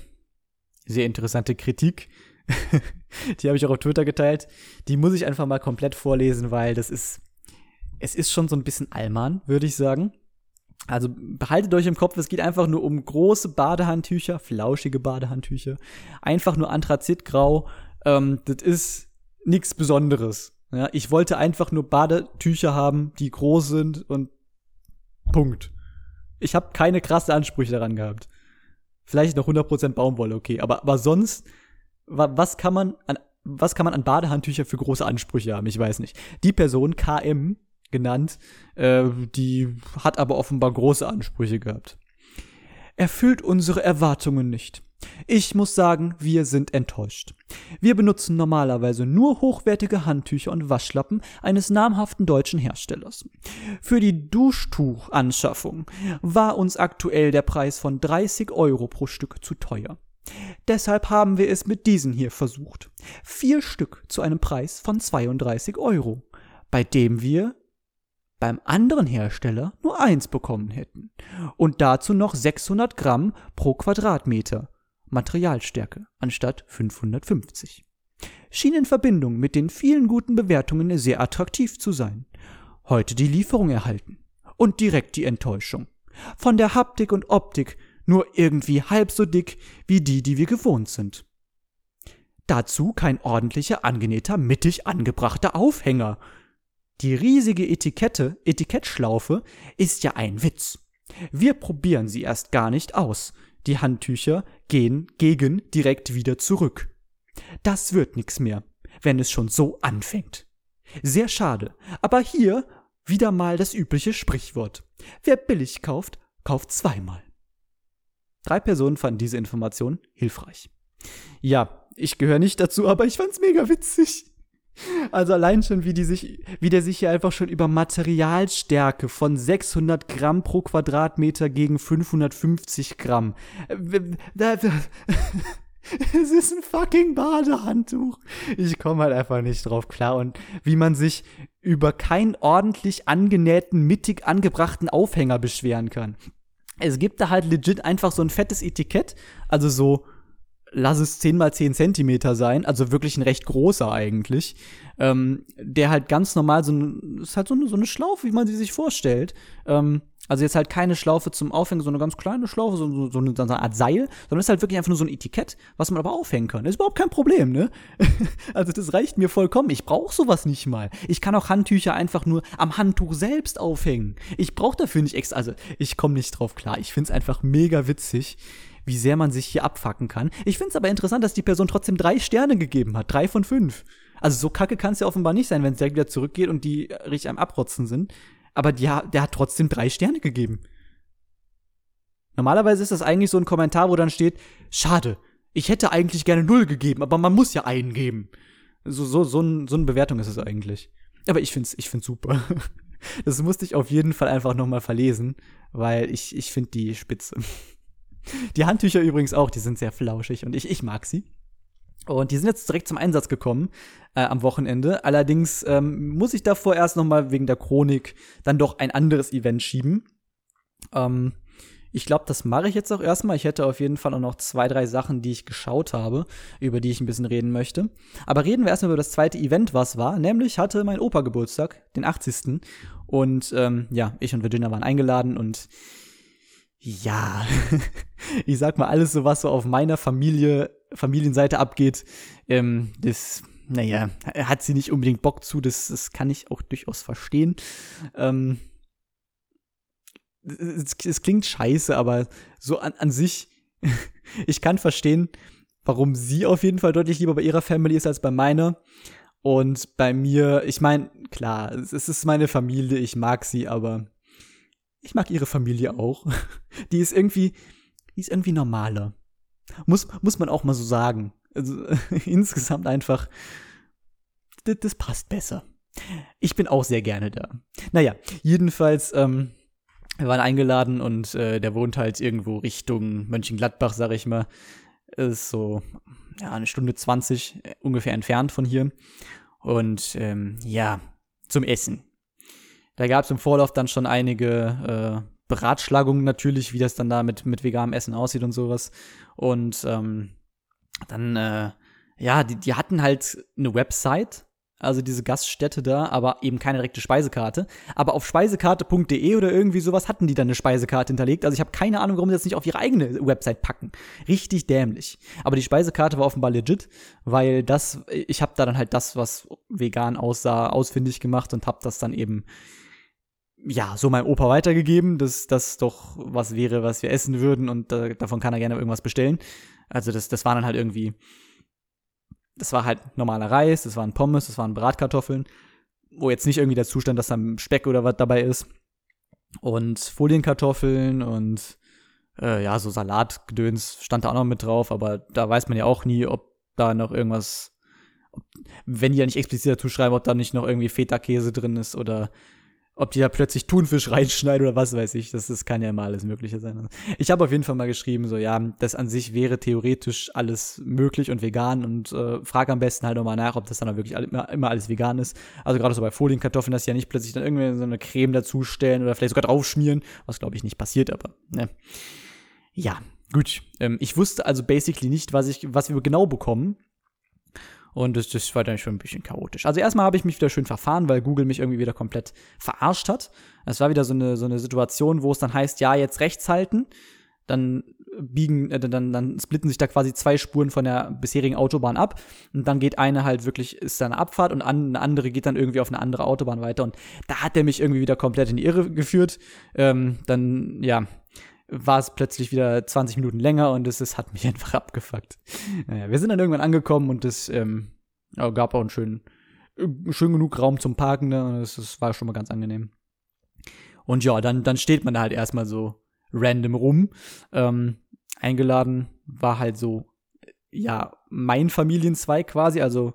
sehr interessante Kritik die habe ich auch auf Twitter geteilt. Die muss ich einfach mal komplett vorlesen, weil das ist, es ist schon so ein bisschen Allmann, würde ich sagen. Also behaltet euch im Kopf, es geht einfach nur um große Badehandtücher, flauschige Badehandtücher. Einfach nur Anthrazitgrau. Ähm, das ist nichts Besonderes. Ja, ich wollte einfach nur Badetücher haben, die groß sind und Punkt. Ich habe keine krasse Ansprüche daran gehabt. Vielleicht noch 100% Baumwolle, okay. Aber, aber sonst was kann man an, was kann man an Badehandtücher für große Ansprüche haben? Ich weiß nicht. Die Person, KM genannt, äh, die hat aber offenbar große Ansprüche gehabt. Erfüllt unsere Erwartungen nicht. Ich muss sagen, wir sind enttäuscht. Wir benutzen normalerweise nur hochwertige Handtücher und Waschlappen eines namhaften deutschen Herstellers. Für die Duschtuchanschaffung war uns aktuell der Preis von 30 Euro pro Stück zu teuer. Deshalb haben wir es mit diesen hier versucht. Vier Stück zu einem Preis von 32 Euro, bei dem wir beim anderen Hersteller nur eins bekommen hätten. Und dazu noch 600 Gramm pro Quadratmeter Materialstärke anstatt 550. Schien in Verbindung mit den vielen guten Bewertungen sehr attraktiv zu sein. Heute die Lieferung erhalten. Und direkt die Enttäuschung. Von der Haptik und Optik nur irgendwie halb so dick wie die, die wir gewohnt sind. Dazu kein ordentlicher, angenähter, mittig angebrachter Aufhänger. Die riesige Etikette, Etikettschlaufe, ist ja ein Witz. Wir probieren sie erst gar nicht aus. Die Handtücher gehen gegen direkt wieder zurück. Das wird nix mehr, wenn es schon so anfängt. Sehr schade, aber hier wieder mal das übliche Sprichwort. Wer billig kauft, kauft zweimal. Drei Personen fanden diese Information hilfreich. Ja, ich gehöre nicht dazu, aber ich fand's mega witzig. Also allein schon, wie die sich, wie der sich hier einfach schon über Materialstärke von 600 Gramm pro Quadratmeter gegen 550 Gramm. Es ist ein fucking Badehandtuch. Ich komme halt einfach nicht drauf klar. Und wie man sich über keinen ordentlich angenähten, mittig angebrachten Aufhänger beschweren kann. Es gibt da halt legit einfach so ein fettes Etikett, also so lass es 10 mal 10 Zentimeter sein, also wirklich ein recht großer eigentlich, ähm, der halt ganz normal so ein, ist halt so eine, so eine Schlaufe, wie man sie sich vorstellt. Ähm, also jetzt halt keine Schlaufe zum Aufhängen, so eine ganz kleine Schlaufe, so, so, eine, so eine Art Seil, sondern ist halt wirklich einfach nur so ein Etikett, was man aber aufhängen kann. Ist überhaupt kein Problem, ne? also das reicht mir vollkommen. Ich brauche sowas nicht mal. Ich kann auch Handtücher einfach nur am Handtuch selbst aufhängen. Ich brauche dafür nicht extra, also ich komme nicht drauf klar. Ich find's einfach mega witzig wie sehr man sich hier abfacken kann. Ich finde es aber interessant, dass die Person trotzdem drei Sterne gegeben hat. Drei von fünf. Also so kacke kann es ja offenbar nicht sein, wenn es direkt wieder zurückgeht und die richtig am Abrotzen sind. Aber die, der hat trotzdem drei Sterne gegeben. Normalerweise ist das eigentlich so ein Kommentar, wo dann steht, schade, ich hätte eigentlich gerne null gegeben, aber man muss ja einen geben. So, so, so, ein, so eine Bewertung ist es eigentlich. Aber ich find's, ich find's super. Das musste ich auf jeden Fall einfach nochmal verlesen, weil ich, ich finde die spitze. Die Handtücher übrigens auch, die sind sehr flauschig und ich, ich mag sie. Und die sind jetzt direkt zum Einsatz gekommen äh, am Wochenende. Allerdings ähm, muss ich davor erst noch mal wegen der Chronik dann doch ein anderes Event schieben. Ähm, ich glaube, das mache ich jetzt auch erstmal. Ich hätte auf jeden Fall auch noch zwei, drei Sachen, die ich geschaut habe, über die ich ein bisschen reden möchte. Aber reden wir erstmal über das zweite Event, was war. Nämlich hatte mein Opa Geburtstag, den 80. Und ähm, ja, ich und Virginia waren eingeladen und ja, ich sag mal, alles so, was so auf meiner Familie, Familienseite abgeht, ähm, das, naja, hat sie nicht unbedingt Bock zu, das, das kann ich auch durchaus verstehen. Ähm, es, es klingt scheiße, aber so an, an sich, ich kann verstehen, warum sie auf jeden Fall deutlich lieber bei ihrer Family ist als bei meiner. Und bei mir, ich meine, klar, es ist meine Familie, ich mag sie, aber ich mag ihre Familie auch. Die ist irgendwie, die ist irgendwie normaler. Muss, muss man auch mal so sagen. Also, insgesamt einfach, das, das passt besser. Ich bin auch sehr gerne da. Naja, jedenfalls, ähm, wir waren eingeladen und äh, der wohnt halt irgendwo Richtung Mönchengladbach, sag ich mal. Ist so, ja, eine Stunde 20 äh, ungefähr entfernt von hier. Und ähm, ja, zum Essen. Da gab es im Vorlauf dann schon einige äh, Beratschlagungen natürlich, wie das dann da mit, mit veganem Essen aussieht und sowas. Und ähm, dann, äh, ja, die, die hatten halt eine Website, also diese Gaststätte da, aber eben keine direkte Speisekarte. Aber auf speisekarte.de oder irgendwie sowas hatten die dann eine Speisekarte hinterlegt. Also ich habe keine Ahnung, warum sie das nicht auf ihre eigene Website packen. Richtig dämlich. Aber die Speisekarte war offenbar legit, weil das, ich habe da dann halt das, was vegan aussah, ausfindig gemacht und habe das dann eben ja, so meinem Opa weitergegeben, dass das doch was wäre, was wir essen würden und äh, davon kann er gerne irgendwas bestellen. Also das, das war dann halt irgendwie, das war halt normaler Reis, das waren Pommes, das waren Bratkartoffeln, wo jetzt nicht irgendwie der Zustand, dass da Speck oder was dabei ist. Und Folienkartoffeln und äh, ja, so Salatgedöns stand da auch noch mit drauf, aber da weiß man ja auch nie, ob da noch irgendwas, wenn die ja nicht explizit dazu schreiben, ob da nicht noch irgendwie Feta-Käse drin ist oder ob die da plötzlich Thunfisch reinschneiden oder was weiß ich. Das, das kann ja immer alles Mögliche sein. Ich habe auf jeden Fall mal geschrieben, so ja, das an sich wäre theoretisch alles möglich und vegan und äh, frage am besten halt nochmal nach, ob das dann auch wirklich immer, immer alles vegan ist. Also gerade so bei Folienkartoffeln, dass sie ja nicht plötzlich dann irgendwie so eine Creme dazustellen oder vielleicht sogar draufschmieren, was glaube ich nicht passiert, aber ne. Ja, gut. Ähm, ich wusste also basically nicht, was ich, was wir genau bekommen. Und das, das war dann schon ein bisschen chaotisch. Also erstmal habe ich mich wieder schön verfahren, weil Google mich irgendwie wieder komplett verarscht hat. Es war wieder so eine, so eine Situation, wo es dann heißt, ja, jetzt rechts halten. Dann biegen, äh, dann, dann splitten sich da quasi zwei Spuren von der bisherigen Autobahn ab. Und dann geht eine halt wirklich, ist da eine Abfahrt und eine andere geht dann irgendwie auf eine andere Autobahn weiter. Und da hat er mich irgendwie wieder komplett in die Irre geführt. Ähm, dann, ja, war es plötzlich wieder 20 Minuten länger und es, es hat mich einfach abgefuckt. Naja, wir sind dann irgendwann angekommen und es ähm, gab auch einen schönen, schön genug Raum zum Parken, ne? Und es, es war schon mal ganz angenehm. Und ja, dann, dann steht man da halt erstmal so random rum. Ähm, eingeladen war halt so, ja, mein Familienzweig quasi, also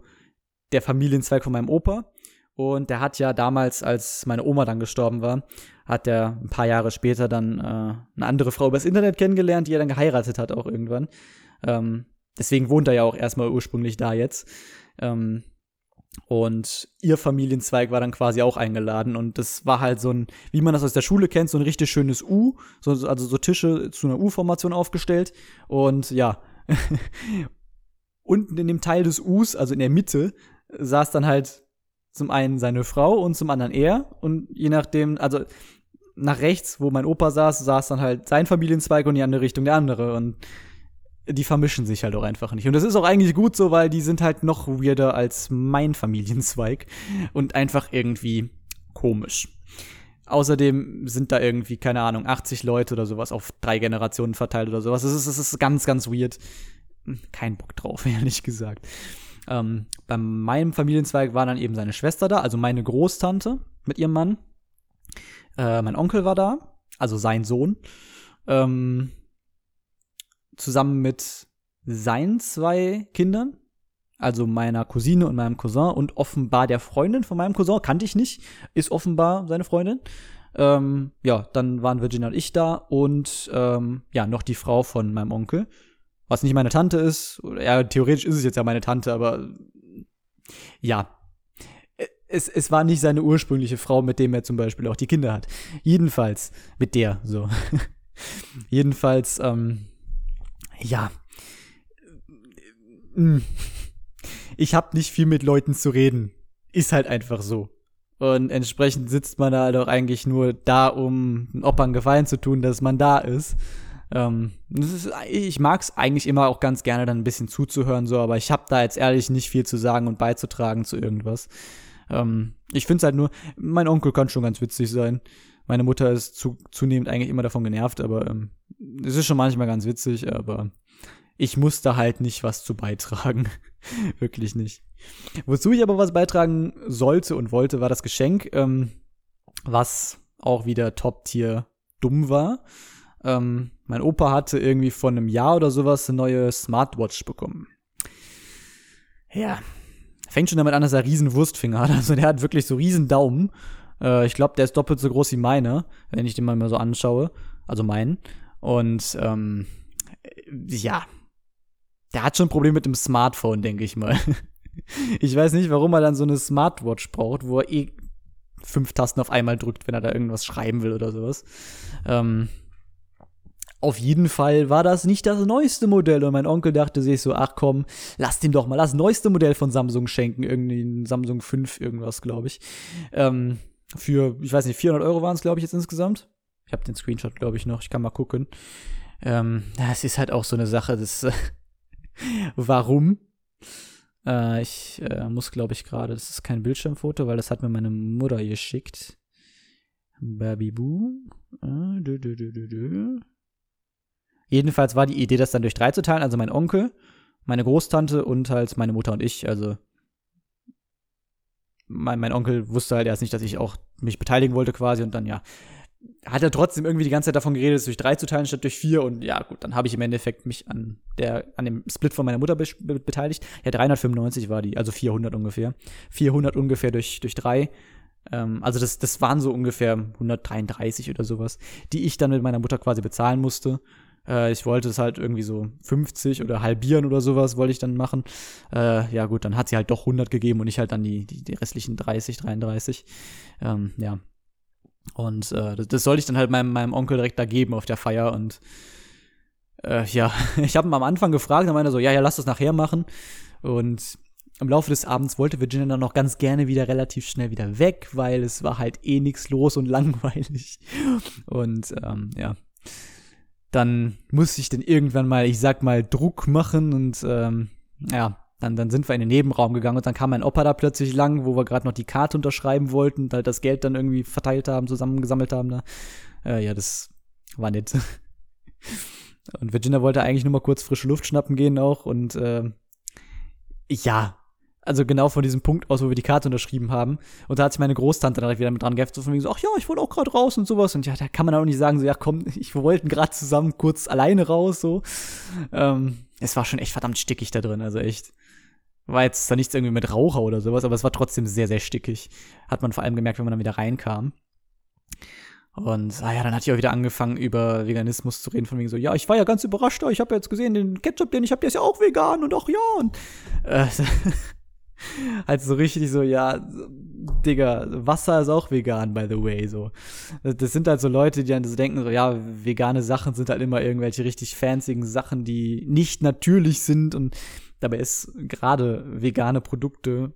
der Familienzweig von meinem Opa. Und der hat ja damals, als meine Oma dann gestorben war, hat er ein paar Jahre später dann äh, eine andere Frau übers Internet kennengelernt, die er dann geheiratet hat auch irgendwann. Ähm, deswegen wohnt er ja auch erstmal ursprünglich da jetzt. Ähm, und ihr Familienzweig war dann quasi auch eingeladen. Und das war halt so ein, wie man das aus der Schule kennt, so ein richtig schönes U. So, also so Tische zu einer U-Formation aufgestellt. Und ja. Unten in dem Teil des Us, also in der Mitte, saß dann halt zum einen seine Frau und zum anderen er. Und je nachdem, also nach rechts, wo mein Opa saß, saß dann halt sein Familienzweig und die andere Richtung der andere. Und die vermischen sich halt auch einfach nicht. Und das ist auch eigentlich gut so, weil die sind halt noch weirder als mein Familienzweig und einfach irgendwie komisch. Außerdem sind da irgendwie, keine Ahnung, 80 Leute oder sowas auf drei Generationen verteilt oder sowas. Das ist, das ist ganz, ganz weird. Kein Bock drauf, ehrlich gesagt. Ähm, bei meinem Familienzweig war dann eben seine Schwester da, also meine Großtante mit ihrem Mann. Äh, mein Onkel war da, also sein Sohn. Ähm, zusammen mit seinen zwei Kindern, also meiner Cousine und meinem Cousin und offenbar der Freundin von meinem Cousin, kannte ich nicht, ist offenbar seine Freundin. Ähm, ja, dann waren Virginia und ich da und ähm, ja, noch die Frau von meinem Onkel, was nicht meine Tante ist. Ja, theoretisch ist es jetzt ja meine Tante, aber ja. Es, es war nicht seine ursprüngliche Frau, mit dem er zum Beispiel auch die Kinder hat. Jedenfalls, mit der, so. Jedenfalls, ähm, ja, hm. ich habe nicht viel mit Leuten zu reden. Ist halt einfach so. Und entsprechend sitzt man da halt auch eigentlich nur da, um den Opern Gefallen zu tun, dass man da ist. Ähm, ist ich mag es eigentlich immer auch ganz gerne, dann ein bisschen zuzuhören, so, aber ich habe da jetzt ehrlich nicht viel zu sagen und beizutragen zu irgendwas. Ähm, ich finde es halt nur, mein Onkel kann schon ganz witzig sein. Meine Mutter ist zu, zunehmend eigentlich immer davon genervt, aber ähm, es ist schon manchmal ganz witzig, aber ich muss da halt nicht was zu beitragen. Wirklich nicht. Wozu ich aber was beitragen sollte und wollte, war das Geschenk, ähm, was auch wieder Top-Tier dumm war. Ähm, mein Opa hatte irgendwie vor einem Jahr oder sowas eine neue Smartwatch bekommen. Ja, fängt schon damit an, dass er riesen Wurstfinger hat. Also der hat wirklich so riesen Daumen äh, ich glaube, der ist doppelt so groß wie meine, wenn ich den mal so anschaue. Also meinen. Und ähm, ja, der hat schon ein Problem mit dem Smartphone, denke ich mal. ich weiß nicht, warum er dann so eine Smartwatch braucht, wo er eh fünf Tasten auf einmal drückt, wenn er da irgendwas schreiben will oder sowas. Ähm, auf jeden Fall war das nicht das neueste Modell und mein Onkel dachte sich so, ach komm, lass dem doch mal das neueste Modell von Samsung schenken, irgendwie ein Samsung 5 irgendwas, glaube ich. Ähm, für, ich weiß nicht, 400 Euro waren es, glaube ich, jetzt insgesamt. Ich habe den Screenshot, glaube ich, noch. Ich kann mal gucken. Ähm, das ist halt auch so eine Sache, das, warum? Äh, ich äh, muss, glaube ich, gerade, das ist kein Bildschirmfoto, weil das hat mir meine Mutter geschickt. Babyboo. Äh, dü, dü, dü, dü, dü. Jedenfalls war die Idee, das dann durch drei zu teilen, also mein Onkel, meine Großtante und halt meine Mutter und ich, also mein, mein Onkel wusste halt erst nicht, dass ich auch mich beteiligen wollte quasi und dann ja, hat er trotzdem irgendwie die ganze Zeit davon geredet, es durch drei zu teilen statt durch vier und ja gut, dann habe ich im Endeffekt mich an der an dem Split von meiner Mutter be be beteiligt. Ja, 395 war die, also 400 ungefähr. 400 ungefähr durch durch drei. Ähm, also das das waren so ungefähr 133 oder sowas, die ich dann mit meiner Mutter quasi bezahlen musste. Äh, ich wollte es halt irgendwie so 50 oder halbieren oder sowas wollte ich dann machen. Äh, ja gut, dann hat sie halt doch 100 gegeben und ich halt dann die, die, die restlichen 30, 33. Ähm, ja. Und äh, das, das sollte ich dann halt meinem, meinem Onkel direkt da geben auf der Feier und äh, ja, ich habe ihn am Anfang gefragt, dann meinte er so, ja, ja, lass das nachher machen. Und im Laufe des Abends wollte Virginia dann noch ganz gerne wieder relativ schnell wieder weg, weil es war halt eh nichts los und langweilig. Und ähm, ja, dann musste ich dann irgendwann mal, ich sag mal, Druck machen und ähm, ja, dann, dann sind wir in den Nebenraum gegangen und dann kam mein Opa da plötzlich lang, wo wir gerade noch die Karte unterschreiben wollten und halt das Geld dann irgendwie verteilt haben, zusammengesammelt haben da. Äh, ja, das war nett. Und Virginia wollte eigentlich nur mal kurz frische Luft schnappen gehen auch und äh, ja, also genau von diesem Punkt aus, wo wir die Karte unterschrieben haben. Und da hat sich meine Großtante dann wieder mit dran geheftet, so von wegen so, ach ja, ich wollte auch gerade raus und sowas. Und ja, da kann man auch nicht sagen, so, ja komm, ich wollten gerade zusammen kurz alleine raus, so. Ähm, es war schon echt verdammt stickig da drin, also echt. War jetzt da nichts irgendwie mit Raucher oder sowas, aber es war trotzdem sehr, sehr stickig. Hat man vor allem gemerkt, wenn man dann wieder reinkam. Und ah ja, dann hatte ich auch wieder angefangen, über Veganismus zu reden, von wegen so, ja, ich war ja ganz überrascht, ich habe jetzt gesehen, den Ketchup, den ich habe, der ist ja auch vegan und ach ja. Und äh, halt so richtig so, ja, Digga, Wasser ist auch vegan, by the way, so. Das sind halt so Leute, die dann so denken, so, ja, vegane Sachen sind halt immer irgendwelche richtig fancyen Sachen, die nicht natürlich sind und dabei ist gerade vegane Produkte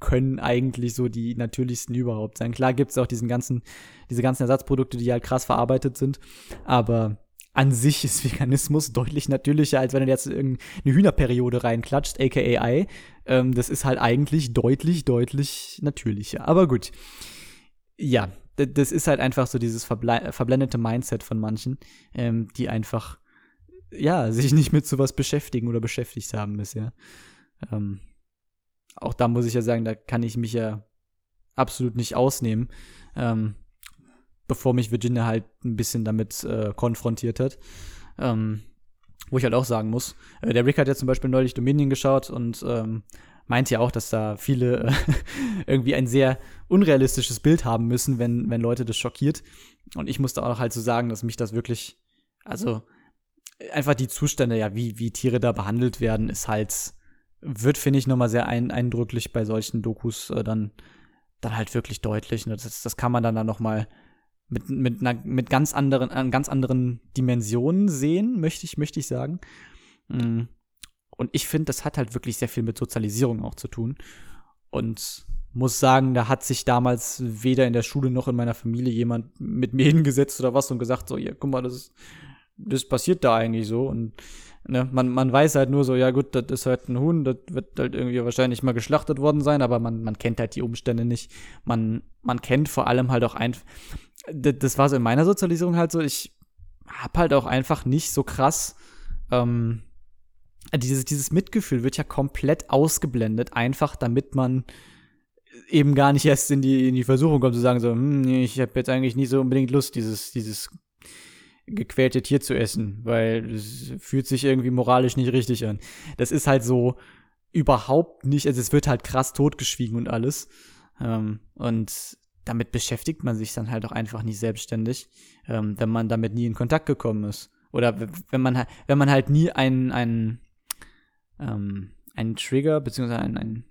können eigentlich so die natürlichsten überhaupt sein. Klar gibt es auch diesen ganzen, diese ganzen Ersatzprodukte, die halt krass verarbeitet sind, aber an sich ist Veganismus deutlich natürlicher, als wenn du jetzt irgendeine Hühnerperiode reinklatscht, aka Ei. Ähm, das ist halt eigentlich deutlich, deutlich natürlicher. Aber gut. Ja, das ist halt einfach so dieses verblendete Mindset von manchen, ähm, die einfach, ja, sich nicht mit sowas beschäftigen oder beschäftigt haben bisher. Ähm, auch da muss ich ja sagen, da kann ich mich ja absolut nicht ausnehmen, ähm, bevor mich Virginia halt ein bisschen damit äh, konfrontiert hat. Ähm, wo ich halt auch sagen muss, äh, der Rick hat ja zum Beispiel neulich Dominion geschaut und ähm, meint ja auch, dass da viele äh, irgendwie ein sehr unrealistisches Bild haben müssen, wenn, wenn Leute das schockiert. Und ich musste auch halt so sagen, dass mich das wirklich, also einfach die Zustände, ja, wie, wie Tiere da behandelt werden, ist halt wird, finde ich, nochmal sehr ein, eindrücklich bei solchen Dokus äh, dann, dann halt wirklich deutlich. Ne? Das, das kann man dann, dann nochmal mit, mit, einer, mit ganz anderen, äh, ganz anderen Dimensionen sehen, möchte ich, möchte ich sagen. Mm. Und ich finde, das hat halt wirklich sehr viel mit Sozialisierung auch zu tun. Und muss sagen, da hat sich damals weder in der Schule noch in meiner Familie jemand mit mir hingesetzt oder was und gesagt, so, ja, guck mal, das, das passiert da eigentlich so. Und Ne, man, man weiß halt nur so, ja gut, das ist halt ein Huhn, das wird halt irgendwie wahrscheinlich mal geschlachtet worden sein, aber man, man kennt halt die Umstände nicht. Man, man kennt vor allem halt auch einfach, das war so in meiner Sozialisierung halt so, ich hab halt auch einfach nicht so krass, ähm, dieses, dieses Mitgefühl wird ja komplett ausgeblendet, einfach damit man eben gar nicht erst in die, in die Versuchung kommt zu sagen, so, hm, ich habe jetzt eigentlich nie so unbedingt Lust, dieses, dieses gequälte Tier zu essen, weil es fühlt sich irgendwie moralisch nicht richtig an. Das ist halt so überhaupt nicht, also es wird halt krass totgeschwiegen und alles. Ähm, und damit beschäftigt man sich dann halt auch einfach nicht selbstständig, ähm, wenn man damit nie in Kontakt gekommen ist. Oder wenn man, wenn man halt nie einen, einen, ähm, einen Trigger, beziehungsweise einen, einen,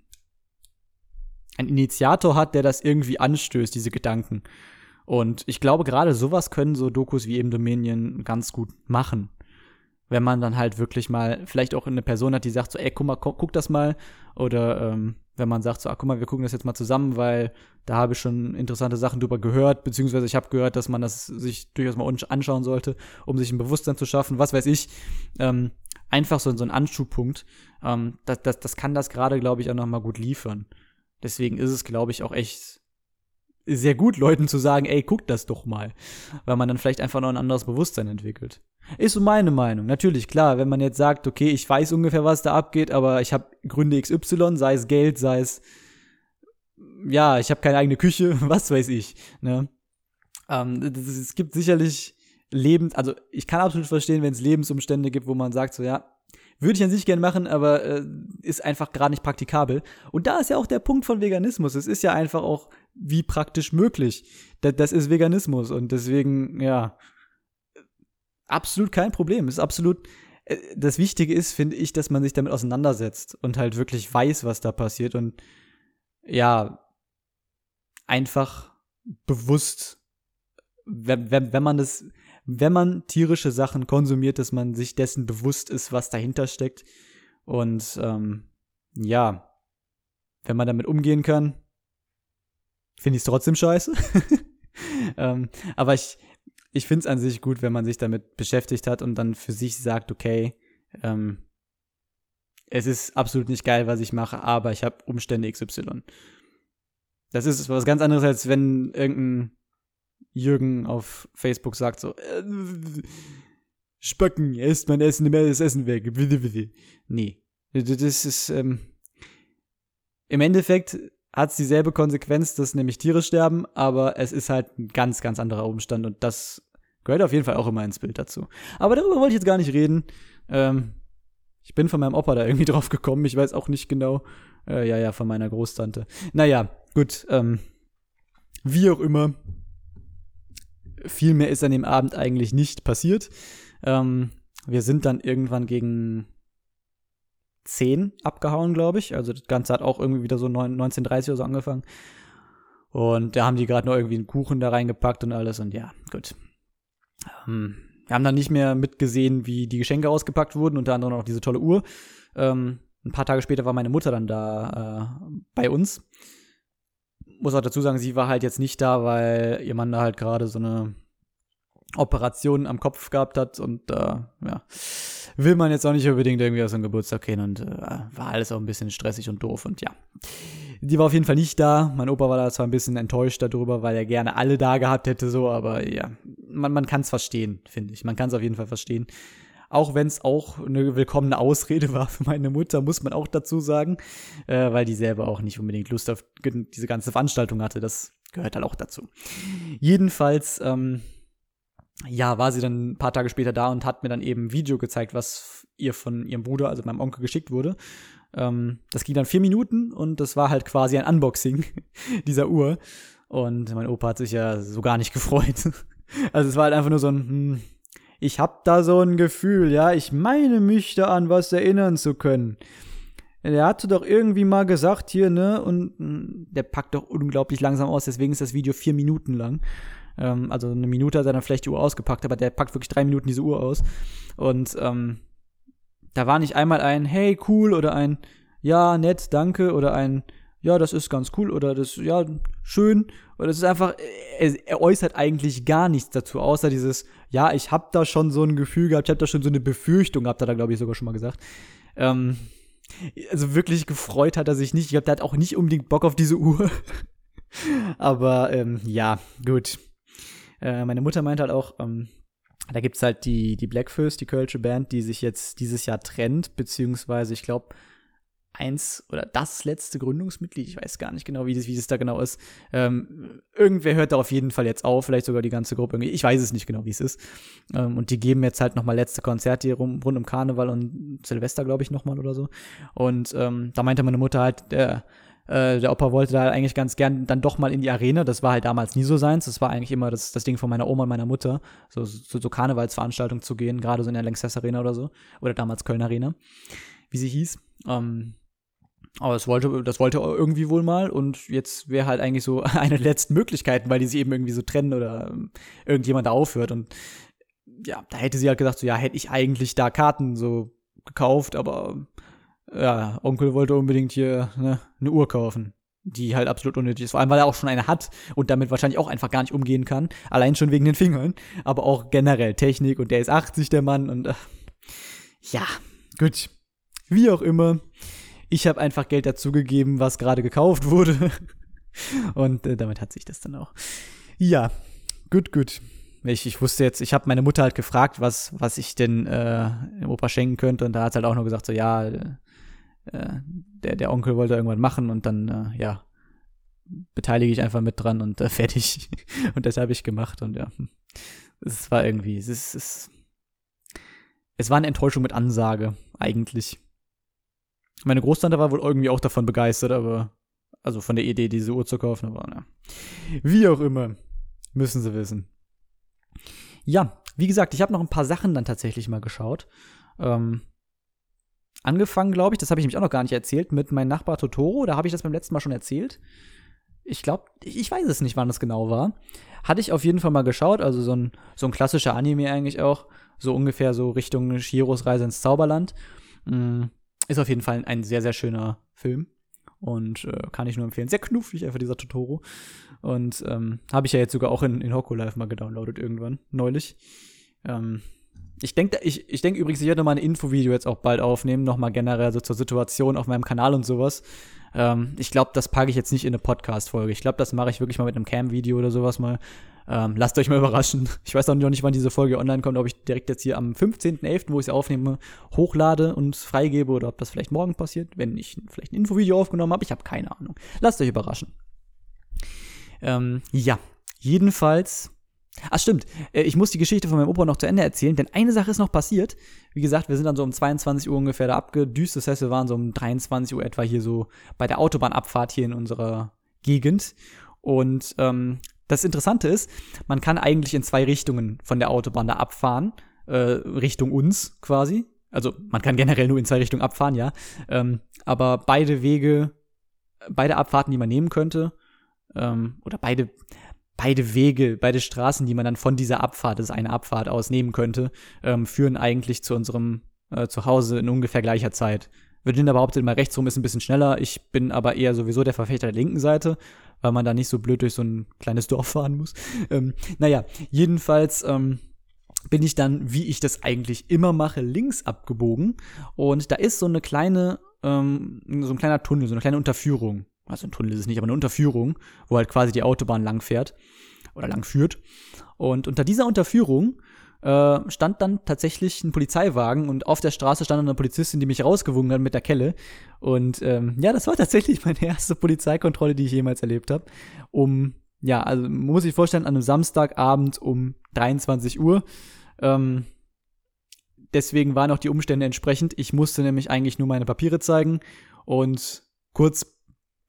einen Initiator hat, der das irgendwie anstößt, diese Gedanken. Und ich glaube, gerade sowas können so Dokus wie eben Dominion ganz gut machen. Wenn man dann halt wirklich mal vielleicht auch eine Person hat, die sagt so, ey, guck mal, guck, guck das mal. Oder ähm, wenn man sagt so, ach, guck mal, wir gucken das jetzt mal zusammen, weil da habe ich schon interessante Sachen drüber gehört, beziehungsweise ich habe gehört, dass man das sich durchaus mal anschauen sollte, um sich ein Bewusstsein zu schaffen, was weiß ich. Ähm, einfach so, so ein Anschubpunkt. Ähm, das, das, das kann das gerade, glaube ich, auch noch mal gut liefern. Deswegen ist es, glaube ich, auch echt sehr gut, Leuten zu sagen, ey, guck das doch mal. Weil man dann vielleicht einfach noch ein anderes Bewusstsein entwickelt. Ist so meine Meinung. Natürlich, klar, wenn man jetzt sagt, okay, ich weiß ungefähr, was da abgeht, aber ich habe Gründe XY, sei es Geld, sei es, ja, ich habe keine eigene Küche, was weiß ich. Ne? Ähm, es gibt sicherlich Lebens, also ich kann absolut verstehen, wenn es Lebensumstände gibt, wo man sagt, so ja, würde ich an sich gerne machen, aber äh, ist einfach gerade nicht praktikabel. Und da ist ja auch der Punkt von Veganismus. Es ist ja einfach auch wie praktisch möglich. Das, das ist Veganismus und deswegen, ja, absolut kein Problem. Ist absolut. Äh, das Wichtige ist, finde ich, dass man sich damit auseinandersetzt und halt wirklich weiß, was da passiert und ja, einfach bewusst, wenn, wenn, wenn man das, wenn man tierische Sachen konsumiert, dass man sich dessen bewusst ist, was dahinter steckt. Und ähm, ja, wenn man damit umgehen kann, finde ich es trotzdem scheiße. ähm, aber ich, ich finde es an sich gut, wenn man sich damit beschäftigt hat und dann für sich sagt, okay, ähm, es ist absolut nicht geil, was ich mache, aber ich habe Umstände XY. Das ist was ganz anderes, als wenn irgendein Jürgen auf Facebook sagt so, äh, Spöcken, isst mein Essen, nimm das Essen weg. Nee. Das ist, ähm, im Endeffekt hat es dieselbe Konsequenz, dass nämlich Tiere sterben, aber es ist halt ein ganz, ganz anderer Umstand und das gehört auf jeden Fall auch immer ins Bild dazu. Aber darüber wollte ich jetzt gar nicht reden. Ähm, Ich bin von meinem Opa da irgendwie drauf gekommen. Ich weiß auch nicht genau. Äh, ja, ja, von meiner Großtante. Naja, gut. Ähm, wie auch immer. Viel mehr ist an dem Abend eigentlich nicht passiert. Ähm, wir sind dann irgendwann gegen 10 abgehauen, glaube ich. Also das Ganze hat auch irgendwie wieder so 1930 oder so angefangen. Und da haben die gerade noch irgendwie einen Kuchen da reingepackt und alles. Und ja, gut. Ähm, wir haben dann nicht mehr mitgesehen, wie die Geschenke ausgepackt wurden, unter anderem auch diese tolle Uhr. Ähm, ein paar Tage später war meine Mutter dann da äh, bei uns. Muss auch dazu sagen, sie war halt jetzt nicht da, weil ihr Mann da halt gerade so eine Operation am Kopf gehabt hat und äh, ja, will man jetzt auch nicht unbedingt irgendwie aus dem Geburtstag gehen und äh, war alles auch ein bisschen stressig und doof und ja. Die war auf jeden Fall nicht da. Mein Opa war da zwar ein bisschen enttäuscht darüber, weil er gerne alle da gehabt hätte, so, aber ja, man, man kann es verstehen, finde ich. Man kann es auf jeden Fall verstehen. Auch wenn es auch eine willkommene Ausrede war für meine Mutter, muss man auch dazu sagen, äh, weil die selber auch nicht unbedingt Lust auf diese ganze Veranstaltung hatte. Das gehört halt auch dazu. Jedenfalls, ähm, ja, war sie dann ein paar Tage später da und hat mir dann eben ein Video gezeigt, was ihr von ihrem Bruder, also meinem Onkel, geschickt wurde. Ähm, das ging dann vier Minuten und das war halt quasi ein Unboxing dieser Uhr. Und mein Opa hat sich ja so gar nicht gefreut. Also es war halt einfach nur so ein, hm, ich hab da so ein Gefühl, ja, ich meine mich da an was erinnern zu können. Der hatte doch irgendwie mal gesagt hier, ne, und hm, der packt doch unglaublich langsam aus, deswegen ist das Video vier Minuten lang. Ähm, also eine Minute hat er dann vielleicht die Uhr ausgepackt, aber der packt wirklich drei Minuten diese Uhr aus. Und ähm, da war nicht einmal ein Hey, cool oder ein Ja, nett, danke oder ein Ja, das ist ganz cool oder das Ja, schön. Oder es ist einfach, er, er, äußert eigentlich gar nichts dazu, außer dieses Ja, ich hab da schon so ein Gefühl gehabt, ich hab da schon so eine Befürchtung, habt ihr da, glaube ich, sogar schon mal gesagt. Ähm, also wirklich gefreut hat er sich nicht. Ich glaube, der hat auch nicht unbedingt Bock auf diese Uhr. Aber ähm, ja, gut. Äh, meine Mutter meint halt auch, ähm, da gibt's halt die, die Blackfist, die Kölsche Band, die sich jetzt dieses Jahr trennt, beziehungsweise ich glaube, eins oder das letzte Gründungsmitglied, ich weiß gar nicht genau, wie das, wie das da genau ist. Ähm, irgendwer hört da auf jeden Fall jetzt auf, vielleicht sogar die ganze Gruppe. Ich weiß es nicht genau, wie es ist. Ähm, und die geben jetzt halt nochmal letzte Konzerte hier rum, rund um Karneval und Silvester, glaube ich, nochmal oder so. Und ähm, da meinte meine Mutter halt, der äh, der Opa wollte da eigentlich ganz gern dann doch mal in die Arena. Das war halt damals nie so seins. Das war eigentlich immer das, das Ding von meiner Oma und meiner Mutter, so, so, so Karnevalsveranstaltungen zu gehen, gerade so in der Lanxess Arena oder so. Oder damals Köln Arena, wie sie hieß. Ähm, aber das wollte, das wollte irgendwie wohl mal und jetzt wäre halt eigentlich so eine der letzten Möglichkeiten, weil die sich eben irgendwie so trennen oder ähm, irgendjemand da aufhört. Und ja, da hätte sie halt gesagt, so ja, hätte ich eigentlich da Karten so gekauft, aber ja, Onkel wollte unbedingt hier ne, eine Uhr kaufen, die halt absolut unnötig ist. Vor allem, weil er auch schon eine hat und damit wahrscheinlich auch einfach gar nicht umgehen kann. Allein schon wegen den Fingern, aber auch generell Technik und der ist 80, der Mann und äh, ja, gut. Wie auch immer. Ich habe einfach Geld dazugegeben, was gerade gekauft wurde. und äh, damit hat sich das dann auch. Ja, gut, gut. Ich, ich wusste jetzt, ich habe meine Mutter halt gefragt, was, was ich denn äh, dem Opa schenken könnte. Und da hat halt auch nur gesagt, so ja, äh, der, der Onkel wollte irgendwann machen und dann, äh, ja, beteilige ich einfach mit dran und äh, fertig. und das habe ich gemacht und ja, es war irgendwie, es ist, es, es war eine Enttäuschung mit Ansage, eigentlich. Meine Großtante war wohl irgendwie auch davon begeistert, aber, also von der Idee, diese Uhr zu kaufen, aber, ja. Wie auch immer, müssen sie wissen. Ja, wie gesagt, ich habe noch ein paar Sachen dann tatsächlich mal geschaut. Ähm, angefangen, glaube ich, das habe ich nämlich auch noch gar nicht erzählt, mit meinem Nachbar Totoro. Da habe ich das beim letzten Mal schon erzählt. Ich glaube, ich weiß es nicht, wann das genau war. Hatte ich auf jeden Fall mal geschaut, also so ein, so ein klassischer Anime eigentlich auch. So ungefähr so Richtung Shiros Reise ins Zauberland. Mm, ist auf jeden Fall ein sehr, sehr schöner Film. Und äh, kann ich nur empfehlen. Sehr knuffig einfach dieser Totoro. Und ähm, habe ich ja jetzt sogar auch in, in Hoku Live mal gedownloadet irgendwann, neulich. Ähm, ich denke ich, ich denk übrigens, ich werde nochmal ein Infovideo jetzt auch bald aufnehmen, nochmal generell so zur Situation auf meinem Kanal und sowas. Ähm, ich glaube, das packe ich jetzt nicht in eine Podcast-Folge. Ich glaube, das mache ich wirklich mal mit einem Cam-Video oder sowas mal. Ähm, lasst euch mal überraschen. Ich weiß auch noch nicht, wann diese Folge online kommt, ob ich direkt jetzt hier am 15.11., wo ich sie aufnehme, hochlade und freigebe oder ob das vielleicht morgen passiert, wenn ich vielleicht ein Infovideo aufgenommen habe. Ich habe keine Ahnung. Lasst euch überraschen. Ähm, ja, jedenfalls Ach stimmt, äh, ich muss die Geschichte von meinem Opa noch zu Ende erzählen, denn eine Sache ist noch passiert. Wie gesagt, wir sind dann so um 22 Uhr ungefähr da abgedüst. Das heißt, wir waren so um 23 Uhr etwa hier so bei der Autobahnabfahrt hier in unserer Gegend. Und ähm, das Interessante ist, man kann eigentlich in zwei Richtungen von der Autobahn da abfahren, äh, Richtung uns quasi. Also man kann generell nur in zwei Richtungen abfahren, ja. Ähm, aber beide Wege, beide Abfahrten, die man nehmen könnte, ähm, oder beide, beide Wege, beide Straßen, die man dann von dieser Abfahrt, das ist eine Abfahrt aus nehmen könnte, ähm, führen eigentlich zu unserem äh, Zuhause in ungefähr gleicher Zeit. Virginia behauptet immer, rechtsrum ist ein bisschen schneller. Ich bin aber eher sowieso der Verfechter der linken Seite, weil man da nicht so blöd durch so ein kleines Dorf fahren muss. Ähm, naja, jedenfalls ähm, bin ich dann, wie ich das eigentlich immer mache, links abgebogen. Und da ist so eine kleine, ähm, so ein kleiner Tunnel, so eine kleine Unterführung. Also ein Tunnel ist es nicht, aber eine Unterführung, wo halt quasi die Autobahn lang fährt oder lang führt. Und unter dieser Unterführung äh, stand dann tatsächlich ein Polizeiwagen und auf der Straße stand eine Polizistin, die mich rausgewogen hat mit der Kelle. Und ähm, ja, das war tatsächlich meine erste Polizeikontrolle, die ich jemals erlebt habe. Um, ja, also muss ich vorstellen, an einem Samstagabend um 23 Uhr. Ähm, deswegen waren auch die Umstände entsprechend. Ich musste nämlich eigentlich nur meine Papiere zeigen und kurz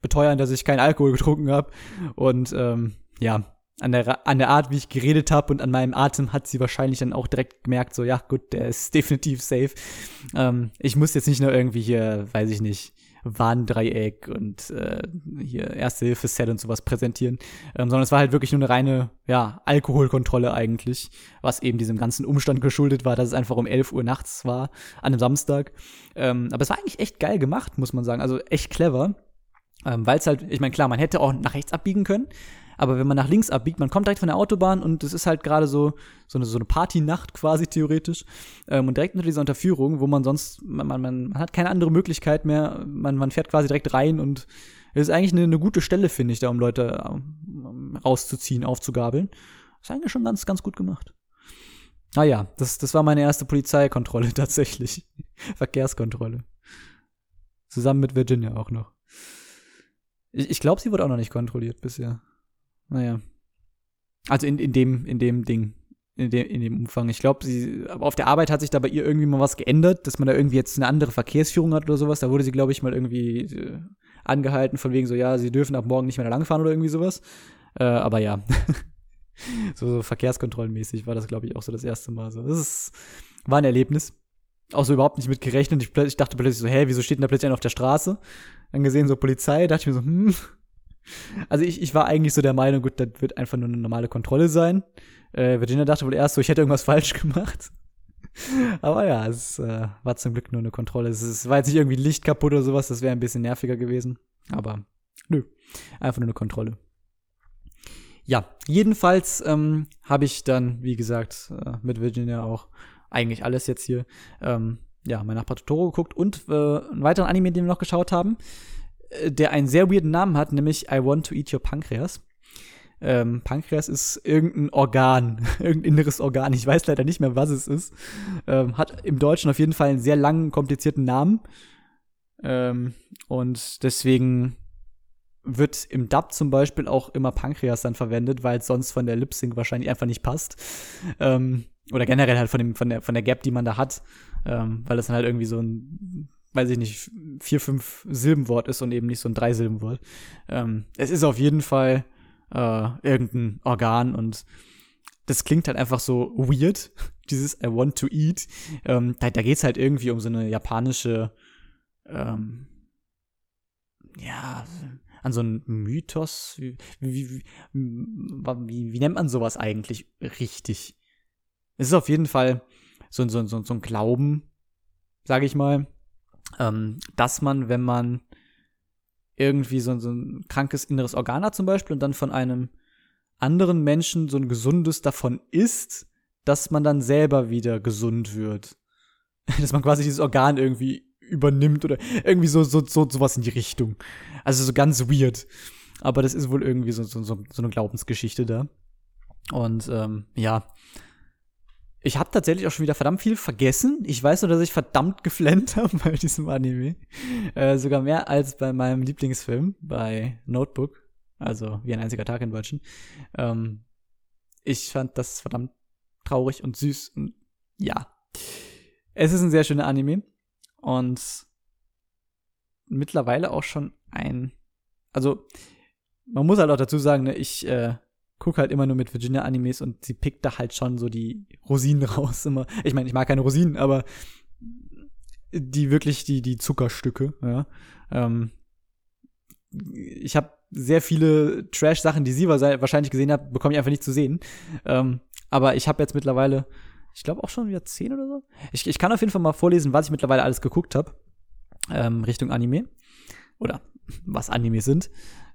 beteuern, dass ich keinen Alkohol getrunken habe. Und ähm, ja, an der, an der Art, wie ich geredet habe und an meinem Atem hat sie wahrscheinlich dann auch direkt gemerkt, so, ja, gut, der ist definitiv safe. Ähm, ich muss jetzt nicht nur irgendwie hier, weiß ich nicht, Warndreieck und äh, hier Erste-Hilfe-Set und sowas präsentieren, ähm, sondern es war halt wirklich nur eine reine, ja, Alkoholkontrolle eigentlich, was eben diesem ganzen Umstand geschuldet war, dass es einfach um 11 Uhr nachts war, an einem Samstag. Ähm, aber es war eigentlich echt geil gemacht, muss man sagen, also echt clever. Ähm, Weil es halt, ich meine, klar, man hätte auch nach rechts abbiegen können, aber wenn man nach links abbiegt, man kommt direkt von der Autobahn und es ist halt gerade so, so eine, so eine Partynacht quasi theoretisch. Ähm, und direkt unter dieser Unterführung, wo man sonst, man, man, man hat keine andere Möglichkeit mehr, man, man fährt quasi direkt rein und es ist eigentlich eine, eine gute Stelle, finde ich, da um Leute ähm, rauszuziehen, aufzugabeln. ist eigentlich schon ganz, ganz gut gemacht. Ah ja, das, das war meine erste Polizeikontrolle tatsächlich. Verkehrskontrolle. Zusammen mit Virginia auch noch. Ich, ich glaube, sie wurde auch noch nicht kontrolliert bisher. Naja. Also in, in dem, in dem Ding. In dem, in dem Umfang. Ich glaube, sie, auf der Arbeit hat sich da bei ihr irgendwie mal was geändert, dass man da irgendwie jetzt eine andere Verkehrsführung hat oder sowas. Da wurde sie, glaube ich, mal irgendwie äh, angehalten, von wegen so, ja, sie dürfen ab morgen nicht mehr da langfahren oder irgendwie sowas. Äh, aber ja. so, so verkehrskontrollenmäßig war das, glaube ich, auch so das erste Mal. So, das ist, war ein Erlebnis. Auch so überhaupt nicht mit gerechnet. Ich, ich dachte plötzlich so, hä, wieso steht denn da plötzlich einer auf der Straße? Dann gesehen so Polizei, dachte ich mir so, hm, also ich, ich war eigentlich so der Meinung, gut, das wird einfach nur eine normale Kontrolle sein. Äh, Virginia dachte wohl erst so, ich hätte irgendwas falsch gemacht. Aber ja, es äh, war zum Glück nur eine Kontrolle. Es, es war jetzt nicht irgendwie Licht kaputt oder sowas, das wäre ein bisschen nerviger gewesen. Aber nö, einfach nur eine Kontrolle. Ja, jedenfalls ähm, habe ich dann, wie gesagt, äh, mit Virginia auch eigentlich alles jetzt hier, ähm, ja, mein Nachbar Totoro geguckt und äh, einen weiteren Anime, den wir noch geschaut haben der einen sehr weirden Namen hat, nämlich I Want to Eat Your Pancreas. Ähm, Pankreas ist irgendein Organ, irgendein inneres Organ. Ich weiß leider nicht mehr, was es ist. Ähm, hat im Deutschen auf jeden Fall einen sehr langen, komplizierten Namen. Ähm, und deswegen wird im Dub zum Beispiel auch immer Pankreas dann verwendet, weil es sonst von der Lip Sync wahrscheinlich einfach nicht passt. Ähm, oder generell halt von, dem, von, der, von der Gap, die man da hat. Ähm, weil es dann halt irgendwie so ein weiß ich nicht, vier, fünf Silbenwort ist und eben nicht so ein Dreisilbenwort. Ähm, es ist auf jeden Fall äh, irgendein Organ und das klingt halt einfach so weird, dieses I want to eat. Ähm, da, da geht's halt irgendwie um so eine japanische, ähm, ja, an so einen Mythos. Wie, wie, wie, wie nennt man sowas eigentlich richtig? Es ist auf jeden Fall so, so, so, so ein Glauben, sage ich mal, ähm, dass man, wenn man irgendwie so, so ein krankes inneres Organ hat zum Beispiel und dann von einem anderen Menschen so ein gesundes davon isst, dass man dann selber wieder gesund wird. dass man quasi dieses Organ irgendwie übernimmt oder irgendwie so, so, so sowas in die Richtung. Also so ganz weird. Aber das ist wohl irgendwie so, so, so eine Glaubensgeschichte da. Und ähm, ja, ich habe tatsächlich auch schon wieder verdammt viel vergessen. Ich weiß nur, dass ich verdammt geflennt habe bei diesem Anime. Äh, sogar mehr als bei meinem Lieblingsfilm, bei Notebook. Also wie ein einziger Tag in Deutschen. Ähm, ich fand das verdammt traurig und süß und ja. Es ist ein sehr schöner Anime und mittlerweile auch schon ein, also man muss halt auch dazu sagen, ne, ich äh, gucke halt immer nur mit Virginia Animes und sie pickt da halt schon so die Rosinen raus immer. Ich meine, ich mag keine Rosinen, aber die wirklich die die Zuckerstücke. Ja. Ähm, ich habe sehr viele Trash-Sachen, die sie wahrscheinlich gesehen hat, bekomme ich einfach nicht zu sehen. Ähm, aber ich habe jetzt mittlerweile, ich glaube auch schon wieder zehn oder so. Ich, ich kann auf jeden Fall mal vorlesen, was ich mittlerweile alles geguckt habe ähm, Richtung Anime oder was Anime sind.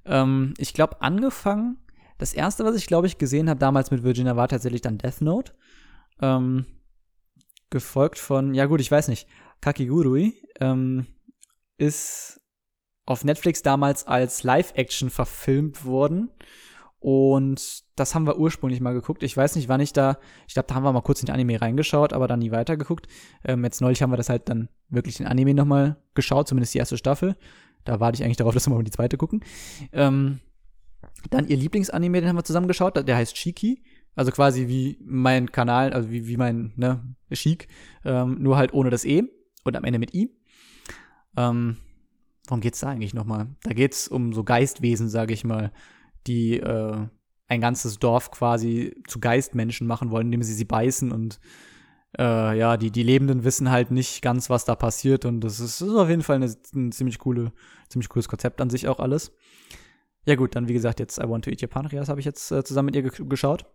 Ähm, ich glaube angefangen das erste, was ich glaube ich gesehen habe damals mit Virginia, war tatsächlich dann Death Note. Ähm, gefolgt von, ja gut, ich weiß nicht, Kakigurui ähm, ist auf Netflix damals als Live-Action verfilmt worden. Und das haben wir ursprünglich mal geguckt. Ich weiß nicht, wann ich da, ich glaube, da haben wir mal kurz in den Anime reingeschaut, aber dann nie weitergeguckt. Ähm, jetzt neulich haben wir das halt dann wirklich den Anime nochmal geschaut, zumindest die erste Staffel. Da warte ich eigentlich darauf, dass wir mal die zweite gucken. Ähm, dann ihr Lieblingsanime, den haben wir zusammen geschaut, der heißt Shiki. Also quasi wie mein Kanal, also wie, wie mein, ne, Chic. Ähm, nur halt ohne das E und am Ende mit I. Ähm, worum geht's da eigentlich nochmal? Da geht's um so Geistwesen, sage ich mal, die äh, ein ganzes Dorf quasi zu Geistmenschen machen wollen, indem sie sie beißen und äh, ja, die, die Lebenden wissen halt nicht ganz, was da passiert und das ist, das ist auf jeden Fall eine, ein ziemlich coole, ziemlich cooles Konzept an sich auch alles. Ja gut, dann wie gesagt, jetzt I Want to Eat Your Pancreas habe ich jetzt äh, zusammen mit ihr ge geschaut.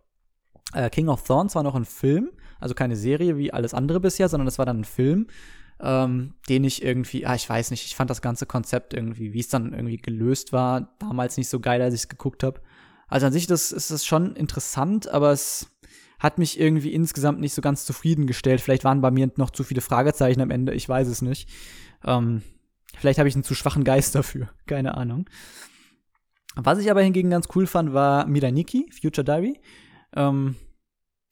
Äh, King of Thorns war noch ein Film, also keine Serie wie alles andere bisher, sondern das war dann ein Film, ähm, den ich irgendwie, ah, ich weiß nicht, ich fand das ganze Konzept irgendwie, wie es dann irgendwie gelöst war, damals nicht so geil, als ich es geguckt habe. Also an sich das, ist das schon interessant, aber es hat mich irgendwie insgesamt nicht so ganz zufriedengestellt. Vielleicht waren bei mir noch zu viele Fragezeichen am Ende, ich weiß es nicht. Ähm, vielleicht habe ich einen zu schwachen Geist dafür, keine Ahnung. Was ich aber hingegen ganz cool fand, war Miraniki, Future Diary. Ähm,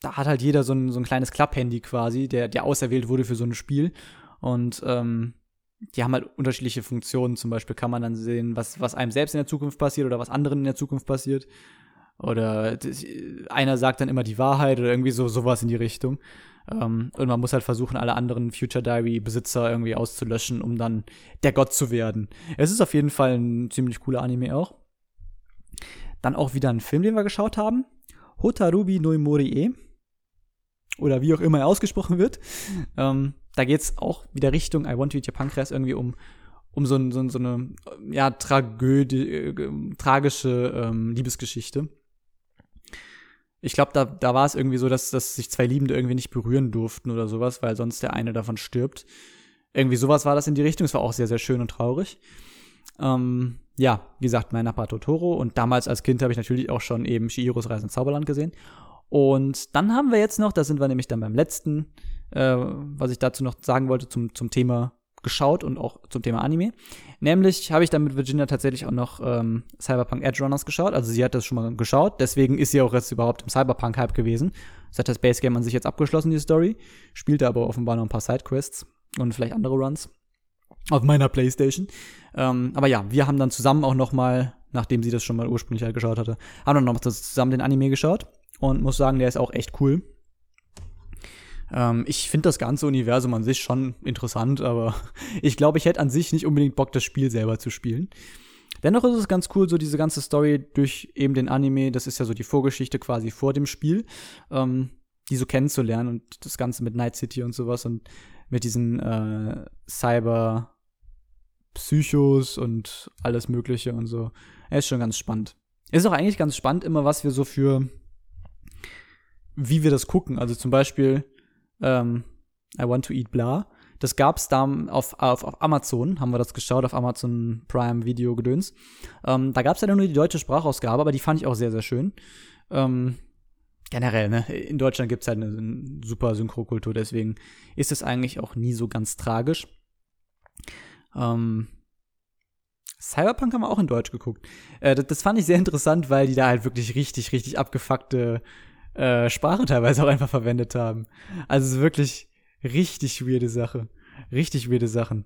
da hat halt jeder so ein, so ein kleines Klapphandy quasi, der, der auserwählt wurde für so ein Spiel. Und ähm, die haben halt unterschiedliche Funktionen. Zum Beispiel kann man dann sehen, was, was einem selbst in der Zukunft passiert oder was anderen in der Zukunft passiert. Oder einer sagt dann immer die Wahrheit oder irgendwie so sowas in die Richtung. Ähm, und man muss halt versuchen, alle anderen Future Diary Besitzer irgendwie auszulöschen, um dann der Gott zu werden. Es ist auf jeden Fall ein ziemlich cooler Anime auch. Dann auch wieder ein Film, den wir geschaut haben. Hotarubi no Morie. Oder wie auch immer er ausgesprochen wird. Ähm, da geht's auch wieder Richtung I Want to Eat Your Pancreas irgendwie um, um so, ein, so, so eine ja, Tragödie, äh, tragische ähm, Liebesgeschichte. Ich glaube, da, da war es irgendwie so, dass, dass sich zwei Liebende irgendwie nicht berühren durften oder sowas, weil sonst der eine davon stirbt. Irgendwie sowas war das in die Richtung. Es war auch sehr, sehr schön und traurig. Ähm, ja, wie gesagt, mein Nachbar Totoro. Und damals als Kind habe ich natürlich auch schon eben Shihiros Reise ins Zauberland gesehen. Und dann haben wir jetzt noch, da sind wir nämlich dann beim letzten, äh, was ich dazu noch sagen wollte zum, zum Thema geschaut und auch zum Thema Anime. Nämlich habe ich dann mit Virginia tatsächlich auch noch ähm, Cyberpunk Edge Runners geschaut. Also sie hat das schon mal geschaut, deswegen ist sie auch jetzt überhaupt im Cyberpunk-Hype gewesen. Sie hat das Base Game an sich jetzt abgeschlossen, die Story. Spielte aber offenbar noch ein paar Sidequests und vielleicht andere Runs auf meiner Playstation. Ähm, aber ja, wir haben dann zusammen auch noch mal, nachdem sie das schon mal ursprünglich halt geschaut hatte, haben dann noch mal zusammen den Anime geschaut und muss sagen, der ist auch echt cool. Ähm, ich finde das ganze Universum an sich schon interessant, aber ich glaube, ich hätte an sich nicht unbedingt Bock, das Spiel selber zu spielen. Dennoch ist es ganz cool, so diese ganze Story durch eben den Anime, das ist ja so die Vorgeschichte quasi vor dem Spiel, ähm, die so kennenzulernen und das Ganze mit Night City und sowas und mit diesen äh, Cyber Psychos und alles Mögliche und so. Er ist schon ganz spannend. Ist auch eigentlich ganz spannend immer, was wir so für, wie wir das gucken. Also zum Beispiel ähm, I Want to Eat Blah. Das gab's da auf, auf, auf Amazon, haben wir das geschaut, auf Amazon Prime Video Gedöns. Ähm, da gab's ja nur die deutsche Sprachausgabe, aber die fand ich auch sehr, sehr schön. Ähm, generell, ne? In Deutschland gibt's halt eine, eine super Synchrokultur, deswegen ist es eigentlich auch nie so ganz tragisch. Ähm, Cyberpunk haben wir auch in Deutsch geguckt. Äh, das, das, fand ich sehr interessant, weil die da halt wirklich richtig, richtig abgefuckte äh, Sprache teilweise auch einfach verwendet haben. Also es ist wirklich richtig weirde Sache. Richtig weirde Sachen.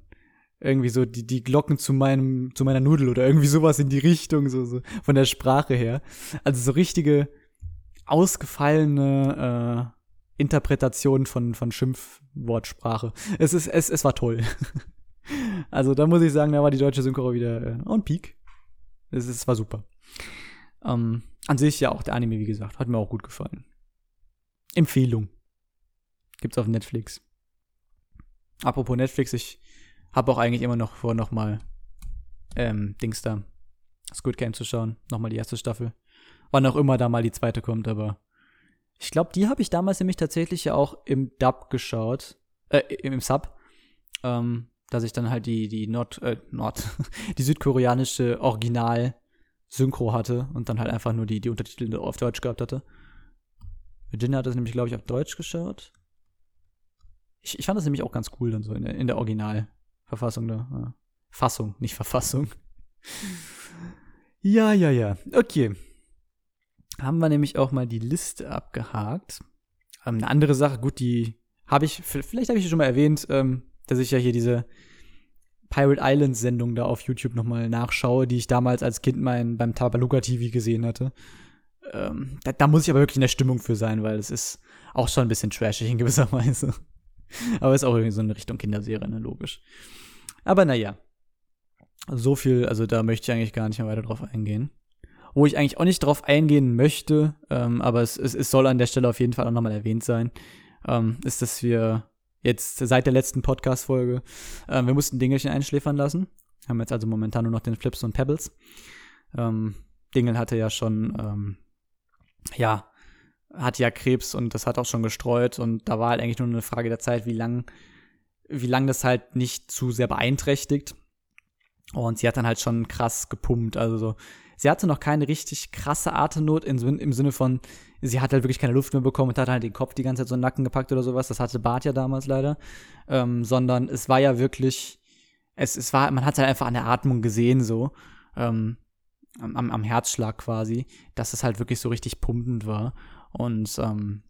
Irgendwie so die, die Glocken zu meinem, zu meiner Nudel oder irgendwie sowas in die Richtung, so, so von der Sprache her. Also so richtige ausgefallene äh, Interpretation von, von Schimpfwortsprache. Es, ist, es, es war toll. also da muss ich sagen, da war die deutsche Synchro wieder äh, on peak. Es, es war super. Ähm, an sich ja auch der Anime, wie gesagt, hat mir auch gut gefallen. Empfehlung. Gibt's auf Netflix. Apropos Netflix, ich habe auch eigentlich immer noch vor, nochmal ähm, Dings da, Squid Game zu schauen. Nochmal die erste Staffel. Wann auch immer da mal die zweite kommt, aber ich glaube, die habe ich damals nämlich tatsächlich ja auch im Dub geschaut. Äh, im Sub. Ähm, dass ich dann halt die, die Nord, äh, Nord, die südkoreanische Original-Synchro hatte und dann halt einfach nur die, die Untertitel auf Deutsch gehabt hatte. Virginia hat das nämlich, glaube ich, auf Deutsch geschaut. Ich, ich fand das nämlich auch ganz cool dann so in der, in der Originalverfassung da. Ja. Fassung, nicht Verfassung. ja, ja, ja. Okay. Haben wir nämlich auch mal die Liste abgehakt. Ähm, eine andere Sache, gut, die habe ich, vielleicht habe ich schon mal erwähnt, ähm, dass ich ja hier diese Pirate Island Sendung da auf YouTube nochmal nachschaue, die ich damals als Kind mein, beim Tabaluga TV gesehen hatte. Ähm, da, da, muss ich aber wirklich in der Stimmung für sein, weil es ist auch schon ein bisschen trashig in gewisser Weise. Aber ist auch irgendwie so eine Richtung Kinderserie, ne, logisch. Aber naja. So viel, also da möchte ich eigentlich gar nicht mehr weiter drauf eingehen. Wo ich eigentlich auch nicht drauf eingehen möchte, ähm, aber es, es, es, soll an der Stelle auf jeden Fall auch nochmal erwähnt sein, ähm, ist, dass wir jetzt seit der letzten Podcast-Folge, äh, wir mussten Dingelchen einschläfern lassen. Haben jetzt also momentan nur noch den Flips und Pebbles. Ähm, Dingel hatte ja schon, ähm, ja, hat ja Krebs und das hat auch schon gestreut und da war halt eigentlich nur eine Frage der Zeit, wie lang, wie lang das halt nicht zu sehr beeinträchtigt. Und sie hat dann halt schon krass gepumpt. Also so, sie hatte noch keine richtig krasse Atemnot im, im Sinne von, sie hat halt wirklich keine Luft mehr bekommen und hat halt den Kopf die ganze Zeit so in den Nacken gepackt oder sowas. Das hatte Bart ja damals leider. Ähm, sondern es war ja wirklich, es, es war, man hat halt einfach an der Atmung gesehen so. Ähm, am, am Herzschlag quasi, dass es halt wirklich so richtig pumpend war und ähm,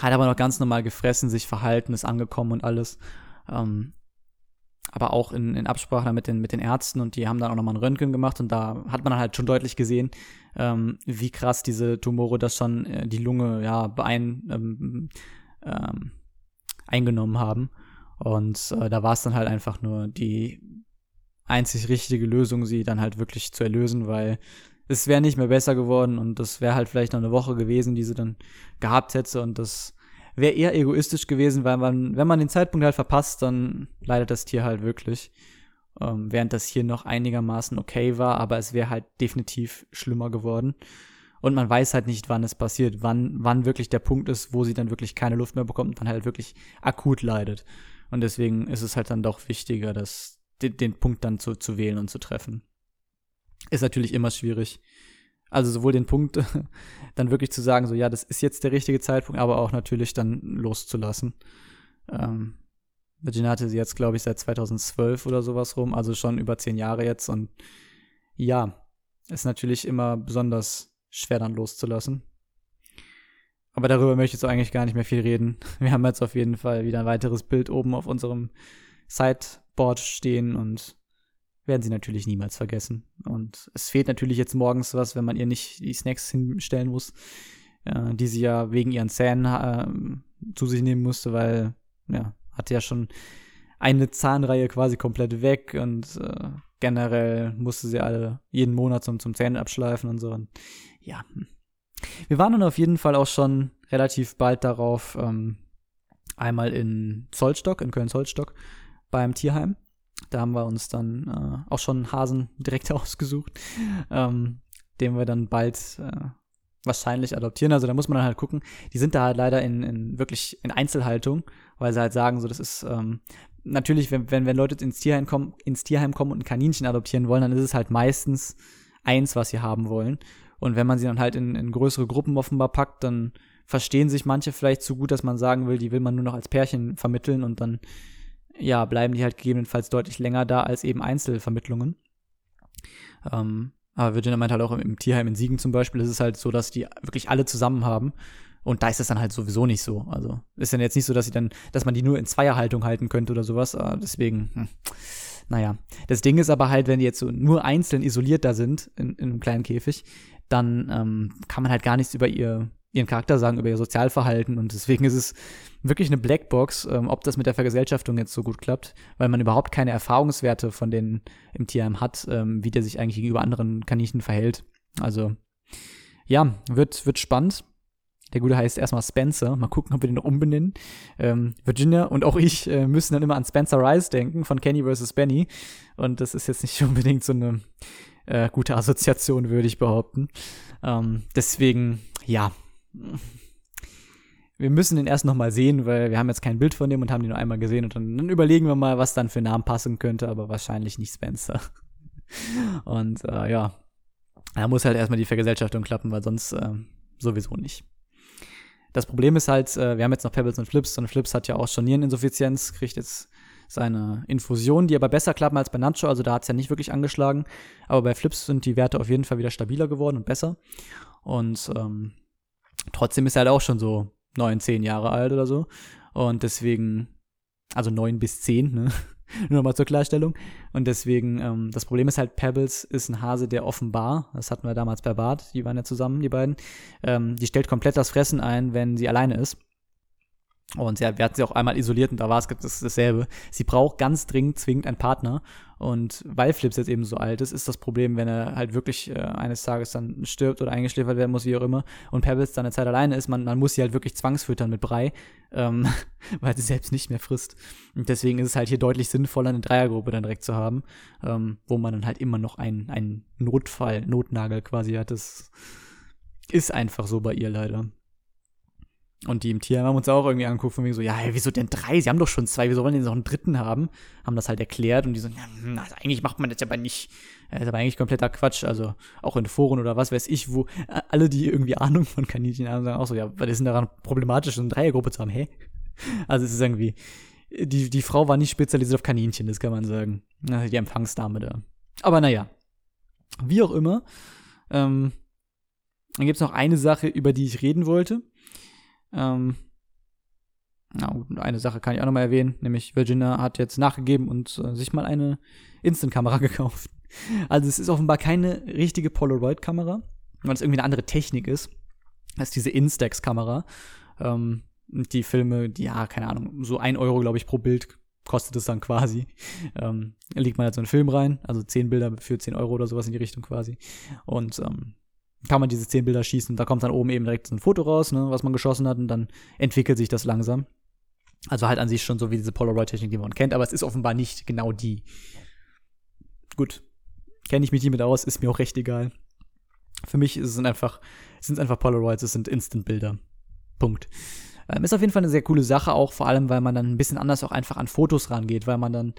hat aber noch ganz normal gefressen, sich verhalten, ist angekommen und alles. Ähm, aber auch in, in Absprache mit den, mit den Ärzten und die haben dann auch nochmal ein Röntgen gemacht und da hat man halt schon deutlich gesehen, ähm, wie krass diese Tumore das schon äh, die Lunge ja beein, ähm, ähm, eingenommen haben. Und äh, da war es dann halt einfach nur die einzig richtige Lösung, sie dann halt wirklich zu erlösen, weil es wäre nicht mehr besser geworden und das wäre halt vielleicht noch eine Woche gewesen, die sie dann gehabt hätte und das wäre eher egoistisch gewesen, weil man, wenn man den Zeitpunkt halt verpasst, dann leidet das Tier halt wirklich. Ähm, während das hier noch einigermaßen okay war, aber es wäre halt definitiv schlimmer geworden. Und man weiß halt nicht, wann es passiert, wann, wann wirklich der Punkt ist, wo sie dann wirklich keine Luft mehr bekommt und dann halt wirklich akut leidet. Und deswegen ist es halt dann doch wichtiger, das, den, den Punkt dann zu, zu wählen und zu treffen ist natürlich immer schwierig. Also sowohl den Punkt dann wirklich zu sagen, so ja, das ist jetzt der richtige Zeitpunkt, aber auch natürlich dann loszulassen. Ähm, Virginia hatte sie jetzt, glaube ich, seit 2012 oder sowas rum, also schon über zehn Jahre jetzt. Und ja, ist natürlich immer besonders schwer dann loszulassen. Aber darüber möchte ich jetzt eigentlich gar nicht mehr viel reden. Wir haben jetzt auf jeden Fall wieder ein weiteres Bild oben auf unserem Sideboard stehen und werden sie natürlich niemals vergessen. Und es fehlt natürlich jetzt morgens was, wenn man ihr nicht die Snacks hinstellen muss, äh, die sie ja wegen ihren Zähnen äh, zu sich nehmen musste, weil, ja, hatte ja schon eine Zahnreihe quasi komplett weg und äh, generell musste sie alle jeden Monat zum, zum Zähne abschleifen und so. Und ja. Wir waren dann auf jeden Fall auch schon relativ bald darauf, ähm, einmal in Zollstock, in Köln-Zollstock, beim Tierheim. Da haben wir uns dann äh, auch schon einen Hasen direkt ausgesucht, ähm, den wir dann bald äh, wahrscheinlich adoptieren. Also da muss man dann halt gucken. Die sind da halt leider in, in wirklich in Einzelhaltung, weil sie halt sagen, so das ist ähm, natürlich, wenn, wenn, wenn Leute ins Tierheim kommen, ins Tierheim kommen und ein Kaninchen adoptieren wollen, dann ist es halt meistens eins, was sie haben wollen. Und wenn man sie dann halt in, in größere Gruppen offenbar packt, dann verstehen sich manche vielleicht zu gut, dass man sagen will, die will man nur noch als Pärchen vermitteln und dann ja, bleiben die halt gegebenenfalls deutlich länger da als eben Einzelvermittlungen. Ähm, aber Virginia meint halt auch im, im Tierheim in Siegen zum Beispiel, ist es halt so, dass die wirklich alle zusammen haben. Und da ist es dann halt sowieso nicht so. Also ist dann jetzt nicht so, dass sie dann, dass man die nur in Zweierhaltung halten könnte oder sowas. Aber deswegen, hm. naja. Das Ding ist aber halt, wenn die jetzt so nur einzeln isoliert da sind, in, in einem kleinen Käfig, dann ähm, kann man halt gar nichts über ihr ihren Charakter sagen, über ihr Sozialverhalten und deswegen ist es wirklich eine Blackbox, ähm, ob das mit der Vergesellschaftung jetzt so gut klappt, weil man überhaupt keine Erfahrungswerte von denen im Tierheim hat, ähm, wie der sich eigentlich gegenüber anderen Kaninchen verhält. Also ja, wird, wird spannend. Der Gute heißt erstmal Spencer. Mal gucken, ob wir den noch umbenennen. Ähm, Virginia und auch ich äh, müssen dann immer an Spencer Rice denken von Kenny vs. Benny. Und das ist jetzt nicht unbedingt so eine äh, gute Assoziation, würde ich behaupten. Ähm, deswegen, ja. Wir müssen den erst noch mal sehen, weil wir haben jetzt kein Bild von dem und haben den nur einmal gesehen und dann, dann überlegen wir mal, was dann für Namen passen könnte, aber wahrscheinlich nicht Spencer. Und äh, ja, da muss halt erstmal die Vergesellschaftung klappen, weil sonst äh, sowieso nicht. Das Problem ist halt, äh, wir haben jetzt noch Pebbles und Flips und Flips hat ja auch schon Niereninsuffizienz, kriegt jetzt seine Infusion, die aber besser klappen als bei Nacho, also da hat es ja nicht wirklich angeschlagen. Aber bei Flips sind die Werte auf jeden Fall wieder stabiler geworden und besser. Und ähm, trotzdem ist er halt auch schon so neun, zehn Jahre alt oder so. Und deswegen, also neun bis zehn, ne? Nur nochmal zur Klarstellung. Und deswegen, ähm, das Problem ist halt, Pebbles ist ein Hase, der offenbar, das hatten wir damals bei Bart, die waren ja zusammen, die beiden, ähm, die stellt komplett das Fressen ein, wenn sie alleine ist. Und ja, wir hatten sie auch einmal isoliert und da war es das, dasselbe. Sie braucht ganz dringend, zwingend einen Partner. Und weil Flips jetzt eben so alt ist, ist das Problem, wenn er halt wirklich äh, eines Tages dann stirbt oder eingeschläfert werden muss, wie auch immer, und Pebbles dann eine Zeit alleine ist, man, man muss sie halt wirklich zwangsfüttern mit Brei, ähm, weil sie selbst nicht mehr frisst. Und deswegen ist es halt hier deutlich sinnvoller, eine Dreiergruppe dann direkt zu haben, ähm, wo man dann halt immer noch einen, einen Notfall, Notnagel quasi hat. Das ist einfach so bei ihr leider. Und die im Team haben uns auch irgendwie angeguckt von mir so, ja, wieso denn drei? Sie haben doch schon zwei, wieso wollen die noch einen dritten haben? Haben das halt erklärt und die so, ja, hm, also eigentlich macht man das ja aber nicht. Das ist aber eigentlich kompletter Quatsch. Also auch in Foren oder was weiß ich, wo alle, die irgendwie Ahnung von Kaninchen haben, sagen auch so, ja, was ist denn daran problematisch, so eine Dreiergruppe zu haben? Hä? Also es ist irgendwie, die, die Frau war nicht spezialisiert auf Kaninchen, das kann man sagen. Also die Empfangsdame da. Aber naja, wie auch immer. Ähm, dann gibt's noch eine Sache, über die ich reden wollte. Ähm, na, eine Sache kann ich auch nochmal erwähnen, nämlich Virginia hat jetzt nachgegeben und äh, sich mal eine Instant-Kamera gekauft. Also es ist offenbar keine richtige Polaroid-Kamera, weil es irgendwie eine andere Technik ist. Ist diese Instax-Kamera. Ähm, die Filme, die, ja, keine Ahnung, so ein Euro, glaube ich, pro Bild kostet es dann quasi. Ähm, legt man halt so einen Film rein, also zehn Bilder für zehn Euro oder sowas in die Richtung quasi. Und ähm, kann man diese zehn Bilder schießen. Da kommt dann oben eben direkt so ein Foto raus, ne, was man geschossen hat, und dann entwickelt sich das langsam. Also halt an sich schon so wie diese Polaroid-Technik, die man kennt, aber es ist offenbar nicht genau die. Gut. Kenne ich mich nicht mit aus, ist mir auch recht egal. Für mich es einfach, sind es einfach Polaroids, es sind Instant-Bilder. Punkt. Ähm, ist auf jeden Fall eine sehr coole Sache, auch vor allem, weil man dann ein bisschen anders auch einfach an Fotos rangeht, weil man dann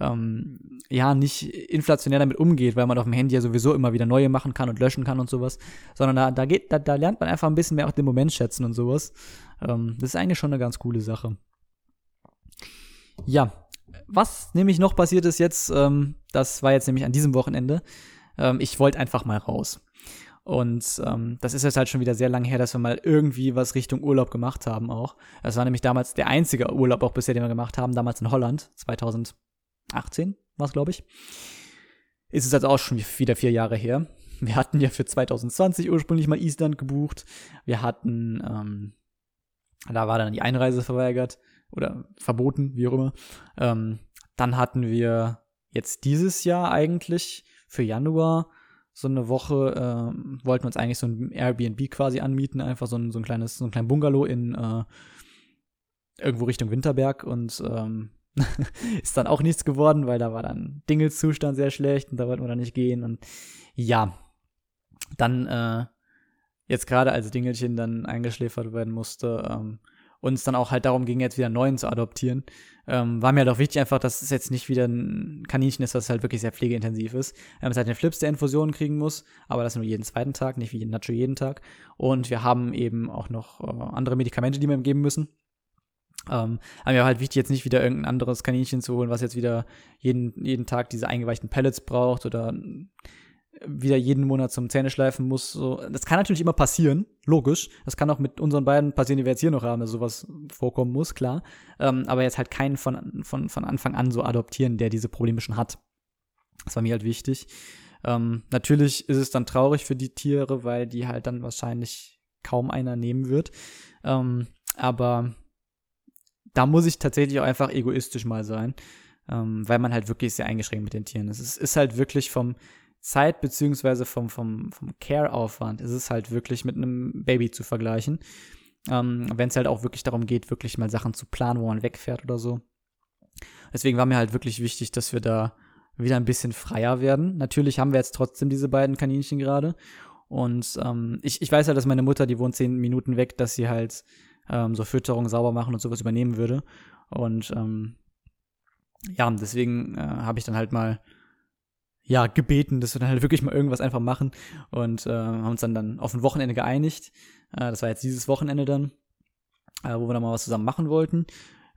ähm, ja nicht inflationär damit umgeht, weil man auf dem Handy ja sowieso immer wieder neue machen kann und löschen kann und sowas, sondern da, da geht, da, da lernt man einfach ein bisschen mehr auch den Moment schätzen und sowas. Ähm, das ist eigentlich schon eine ganz coole Sache. Ja, was nämlich noch passiert ist jetzt, ähm, das war jetzt nämlich an diesem Wochenende. Ähm, ich wollte einfach mal raus. Und ähm, das ist jetzt halt schon wieder sehr lange her, dass wir mal irgendwie was Richtung Urlaub gemacht haben auch. Das war nämlich damals der einzige Urlaub auch bisher, den wir gemacht haben, damals in Holland, 2018 war es, glaube ich. Ist es also auch schon wieder vier Jahre her. Wir hatten ja für 2020 ursprünglich mal Island gebucht. Wir hatten, ähm, da war dann die Einreise verweigert oder verboten, wie auch immer. Ähm, dann hatten wir jetzt dieses Jahr eigentlich für Januar so eine Woche äh, wollten wir uns eigentlich so ein Airbnb quasi anmieten, einfach so ein, so ein kleines, so ein kleines Bungalow in äh, irgendwo Richtung Winterberg und ähm, ist dann auch nichts geworden, weil da war dann Dingels Zustand sehr schlecht und da wollten wir dann nicht gehen und ja, dann äh, jetzt gerade als Dingelchen dann eingeschläfert werden musste, ähm, uns dann auch halt darum ging, jetzt wieder einen neuen zu adoptieren, ähm, war mir halt auch wichtig einfach, dass es jetzt nicht wieder ein Kaninchen ist, was halt wirklich sehr pflegeintensiv ist. Haben jetzt halt den Flips, der Infusionen kriegen muss, aber das nur jeden zweiten Tag, nicht wie Nacho jeden Tag. Und wir haben eben auch noch äh, andere Medikamente, die wir ihm geben müssen. Ähm, aber mir war halt wichtig, jetzt nicht wieder irgendein anderes Kaninchen zu holen, was jetzt wieder jeden, jeden Tag diese eingeweichten Pellets braucht oder wieder jeden Monat zum Zähneschleifen muss. So. Das kann natürlich immer passieren, logisch. Das kann auch mit unseren beiden passieren, die wir jetzt hier noch haben, dass sowas vorkommen muss, klar. Ähm, aber jetzt halt keinen von, von, von Anfang an so adoptieren, der diese Probleme schon hat. Das war mir halt wichtig. Ähm, natürlich ist es dann traurig für die Tiere, weil die halt dann wahrscheinlich kaum einer nehmen wird. Ähm, aber da muss ich tatsächlich auch einfach egoistisch mal sein, ähm, weil man halt wirklich sehr eingeschränkt mit den Tieren ist. Es ist halt wirklich vom Zeit- beziehungsweise vom, vom, vom Care-Aufwand ist es halt wirklich mit einem Baby zu vergleichen. Ähm, Wenn es halt auch wirklich darum geht, wirklich mal Sachen zu planen, wo man wegfährt oder so. Deswegen war mir halt wirklich wichtig, dass wir da wieder ein bisschen freier werden. Natürlich haben wir jetzt trotzdem diese beiden Kaninchen gerade. Und ähm, ich, ich weiß halt, dass meine Mutter, die wohnt zehn Minuten weg, dass sie halt ähm, so Fütterung sauber machen und sowas übernehmen würde. Und ähm, ja, deswegen äh, habe ich dann halt mal ja gebeten, dass wir dann halt wirklich mal irgendwas einfach machen und äh, haben uns dann dann auf ein Wochenende geeinigt. Äh, das war jetzt dieses Wochenende dann, äh, wo wir dann mal was zusammen machen wollten.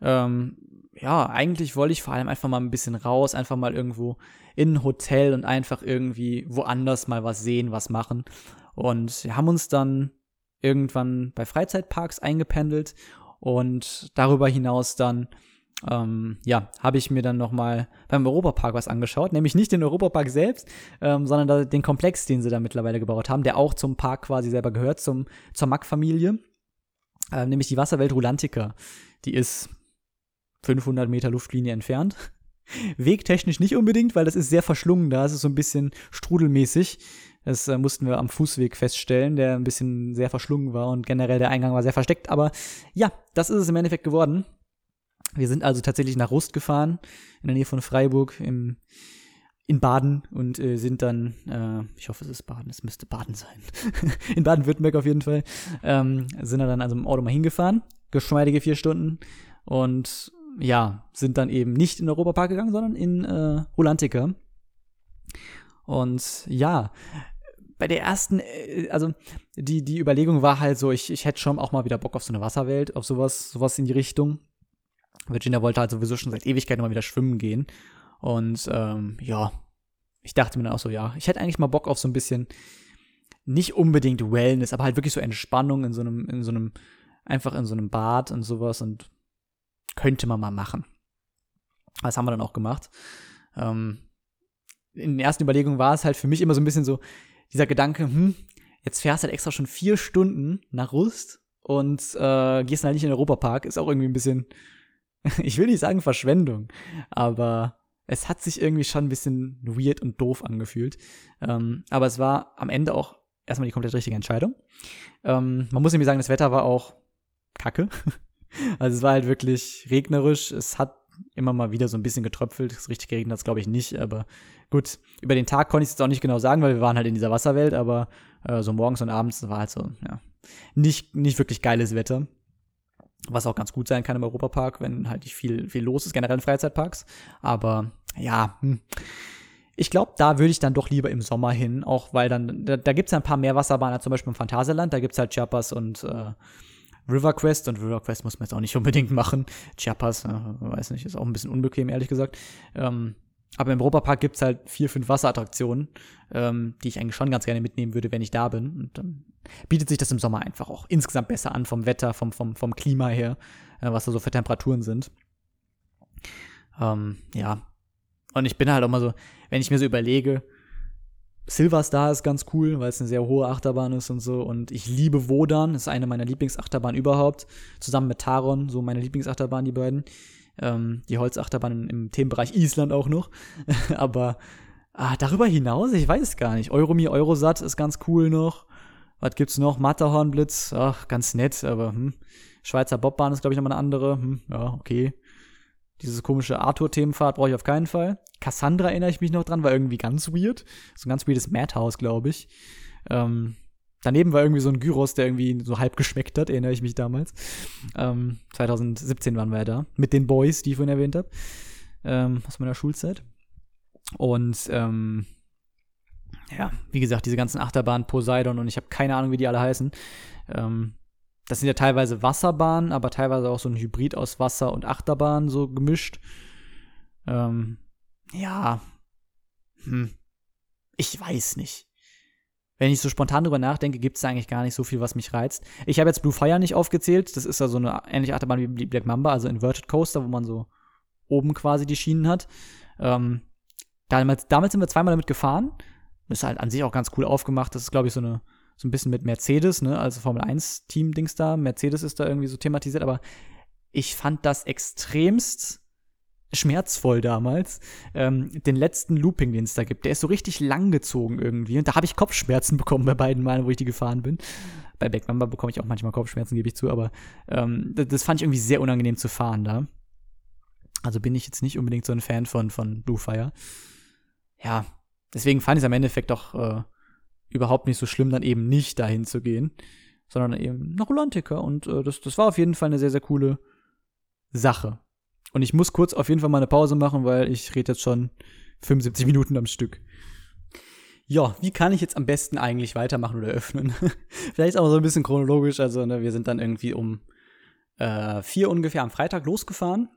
Ähm, ja, eigentlich wollte ich vor allem einfach mal ein bisschen raus, einfach mal irgendwo in ein Hotel und einfach irgendwie woanders mal was sehen, was machen. Und wir haben uns dann irgendwann bei Freizeitparks eingependelt und darüber hinaus dann ähm, ja, habe ich mir dann nochmal beim Europapark was angeschaut, nämlich nicht den Europapark selbst, ähm, sondern den Komplex, den sie da mittlerweile gebaut haben, der auch zum Park quasi selber gehört, zum, zur Mack-Familie, äh, nämlich die Wasserwelt Rulantica. Die ist 500 Meter Luftlinie entfernt. Wegtechnisch nicht unbedingt, weil das ist sehr verschlungen da, es ist so ein bisschen strudelmäßig. Das äh, mussten wir am Fußweg feststellen, der ein bisschen sehr verschlungen war und generell der Eingang war sehr versteckt. Aber ja, das ist es im Endeffekt geworden. Wir sind also tatsächlich nach Rust gefahren, in der Nähe von Freiburg, im, in Baden und äh, sind dann, äh, ich hoffe, es ist Baden, es müsste Baden sein. in Baden-Württemberg auf jeden Fall. Ähm, sind dann also im Auto mal hingefahren, geschmeidige vier Stunden und ja, sind dann eben nicht in den Europapark gegangen, sondern in äh, Rolantica. Und ja, bei der ersten, äh, also die, die Überlegung war halt so, ich, ich hätte schon auch mal wieder Bock auf so eine Wasserwelt, auf sowas, sowas in die Richtung. Virginia wollte halt sowieso schon seit Ewigkeiten mal wieder schwimmen gehen. Und ähm, ja, ich dachte mir dann auch so, ja, ich hätte eigentlich mal Bock auf so ein bisschen, nicht unbedingt Wellness, aber halt wirklich so Entspannung in so einem, in so einem, einfach in so einem Bad und sowas und könnte man mal machen. Das haben wir dann auch gemacht. Ähm, in den ersten Überlegungen war es halt für mich immer so ein bisschen so, dieser Gedanke, hm, jetzt fährst du halt extra schon vier Stunden nach Rust und äh, gehst halt nicht in den Europapark, ist auch irgendwie ein bisschen, ich will nicht sagen Verschwendung, aber es hat sich irgendwie schon ein bisschen weird und doof angefühlt. Ähm, aber es war am Ende auch erstmal die komplett richtige Entscheidung. Ähm, man muss nämlich sagen, das Wetter war auch kacke. also es war halt wirklich regnerisch. Es hat immer mal wieder so ein bisschen getröpfelt. Das richtig geregnet hat es, glaube ich, nicht. Aber gut, über den Tag konnte ich es jetzt auch nicht genau sagen, weil wir waren halt in dieser Wasserwelt. Aber äh, so morgens und abends war halt so, ja, nicht, nicht wirklich geiles Wetter. Was auch ganz gut sein kann im Europapark, wenn halt nicht viel, viel los ist, generell in Freizeitparks. Aber ja, hm. ich glaube, da würde ich dann doch lieber im Sommer hin, auch weil dann, da, da gibt es ja ein paar mehr Wasserbahnen, zum Beispiel im Phantasialand, da gibt es halt Chiapas und äh, River Quest und River Quest muss man jetzt auch nicht unbedingt machen. Chiapas, äh, weiß nicht, ist auch ein bisschen unbequem, ehrlich gesagt. Ähm, aber im Europapark gibt's halt vier, fünf Wasserattraktionen, ähm, die ich eigentlich schon ganz gerne mitnehmen würde, wenn ich da bin. Und dann bietet sich das im Sommer einfach auch insgesamt besser an, vom Wetter, vom, vom, vom Klima her, äh, was da so für Temperaturen sind. Ähm, ja. Und ich bin halt auch mal so, wenn ich mir so überlege, Silver Star ist ganz cool, weil es eine sehr hohe Achterbahn ist und so. Und ich liebe Wodan, ist eine meiner Lieblingsachterbahnen überhaupt. Zusammen mit Taron, so meine Lieblingsachterbahn, die beiden. Ähm, die Holzachterbahn im Themenbereich Island auch noch. Aber ah, darüber hinaus, ich weiß gar nicht. Euromir, Eurosat ist ganz cool noch. Was gibt's noch? Matterhornblitz, ach, ganz nett, aber hm. Schweizer Bobbahn ist, glaube ich, nochmal eine andere. Hm, ja, okay. Dieses komische Arthur-Themenfahrt brauche ich auf keinen Fall. Cassandra erinnere ich mich noch dran, war irgendwie ganz weird. So ein ganz weirdes Madhouse, glaube ich. Ähm, daneben war irgendwie so ein Gyros, der irgendwie so halb geschmeckt hat, erinnere ich mich damals. Ähm, 2017 waren wir ja da. Mit den Boys, die ich vorhin erwähnt habe. Ähm, aus meiner Schulzeit. Und ähm, ja, wie gesagt, diese ganzen Achterbahnen, Poseidon und ich habe keine Ahnung, wie die alle heißen. Ähm, das sind ja teilweise Wasserbahnen, aber teilweise auch so ein Hybrid aus Wasser und Achterbahn so gemischt. Ähm, ja. Hm. Ich weiß nicht. Wenn ich so spontan drüber nachdenke, gibt es eigentlich gar nicht so viel, was mich reizt. Ich habe jetzt Blue Fire nicht aufgezählt. Das ist ja so eine ähnliche Achterbahn wie Black Mamba, also Inverted Coaster, wo man so oben quasi die Schienen hat. Ähm, damals, damals sind wir zweimal damit gefahren. Ist halt an sich auch ganz cool aufgemacht. Das ist, glaube ich, so eine so ein bisschen mit Mercedes, ne, also Formel 1 Team Dings da, Mercedes ist da irgendwie so thematisiert, aber ich fand das extremst schmerzvoll damals, ähm, den letzten Looping, den es da gibt. Der ist so richtig lang gezogen irgendwie. Und da habe ich Kopfschmerzen bekommen bei beiden Malen, wo ich die gefahren bin. Bei Backmamba bekomme ich auch manchmal Kopfschmerzen, gebe ich zu, aber ähm, das, das, fand ich irgendwie sehr unangenehm zu fahren da. Also bin ich jetzt nicht unbedingt so ein Fan von, von Bluefire. Ja, deswegen fand ich es am Endeffekt doch äh, überhaupt nicht so schlimm, dann eben nicht dahin zu gehen, sondern eben nach Rolantica. Und äh, das, das war auf jeden Fall eine sehr, sehr coole Sache. Und ich muss kurz auf jeden Fall mal eine Pause machen, weil ich rede jetzt schon 75 Minuten am Stück. Ja, wie kann ich jetzt am besten eigentlich weitermachen oder öffnen? Vielleicht auch so ein bisschen chronologisch. Also, ne, wir sind dann irgendwie um äh, vier ungefähr am Freitag losgefahren.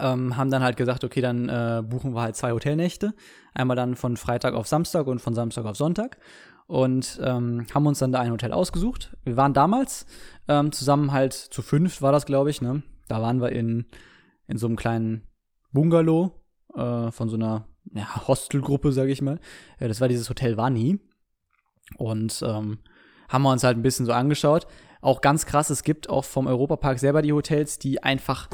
Ähm, haben dann halt gesagt, okay, dann äh, buchen wir halt zwei Hotelnächte. Einmal dann von Freitag auf Samstag und von Samstag auf Sonntag. Und ähm, haben uns dann da ein Hotel ausgesucht. Wir waren damals ähm, zusammen halt zu fünf, war das, glaube ich, ne? Da waren wir in, in so einem kleinen Bungalow äh, von so einer ja, Hostelgruppe, sage ich mal. Ja, das war dieses Hotel Vani. Und ähm, haben wir uns halt ein bisschen so angeschaut. Auch ganz krass, es gibt auch vom Europapark selber die Hotels, die einfach,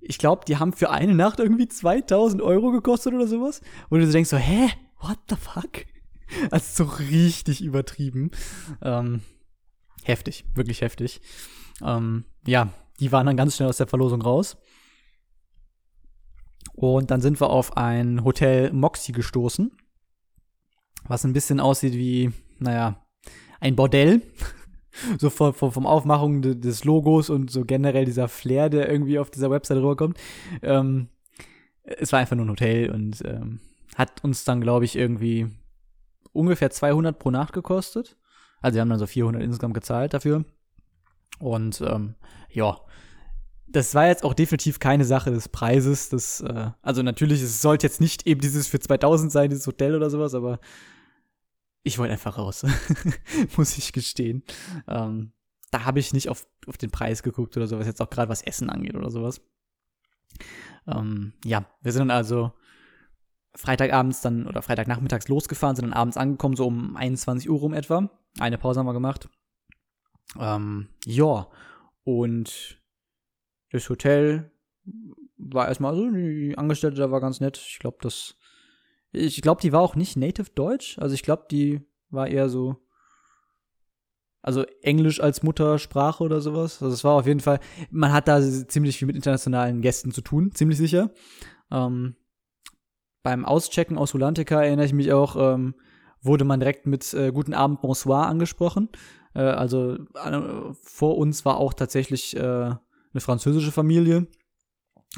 ich glaube, die haben für eine Nacht irgendwie 2000 Euro gekostet oder sowas. Und du denkst so, hä? What the fuck? Also so richtig übertrieben. Ähm, heftig, wirklich heftig. Ähm, ja, die waren dann ganz schnell aus der Verlosung raus. Und dann sind wir auf ein Hotel Moxie gestoßen, was ein bisschen aussieht wie, naja, ein Bordell. so vom, vom Aufmachung des Logos und so generell dieser Flair, der irgendwie auf dieser Website rüberkommt. Ähm, es war einfach nur ein Hotel und ähm, hat uns dann, glaube ich, irgendwie ungefähr 200 pro Nacht gekostet. Also wir haben dann so 400 insgesamt gezahlt dafür. Und ähm, ja, das war jetzt auch definitiv keine Sache des Preises. Das, äh, also natürlich, es sollte jetzt nicht eben dieses für 2000 sein, dieses Hotel oder sowas, aber ich wollte einfach raus. Muss ich gestehen. Ähm, da habe ich nicht auf, auf den Preis geguckt oder sowas, jetzt auch gerade was Essen angeht oder sowas. Ähm, ja, wir sind dann also Freitagabends dann oder Freitagnachmittags losgefahren, sind dann abends angekommen, so um 21 Uhr rum etwa. Eine Pause haben wir gemacht. Ähm, ja, und das Hotel war erstmal so, die Angestellte da war ganz nett. Ich glaube, das. Ich glaube, die war auch nicht native Deutsch. Also ich glaube, die war eher so. Also Englisch als Muttersprache oder sowas. Also es war auf jeden Fall. Man hat da ziemlich viel mit internationalen Gästen zu tun, ziemlich sicher. Ähm, beim Auschecken aus Hulantica erinnere ich mich auch, ähm, wurde man direkt mit äh, Guten Abend, Bonsoir angesprochen. Äh, also äh, vor uns war auch tatsächlich äh, eine französische Familie.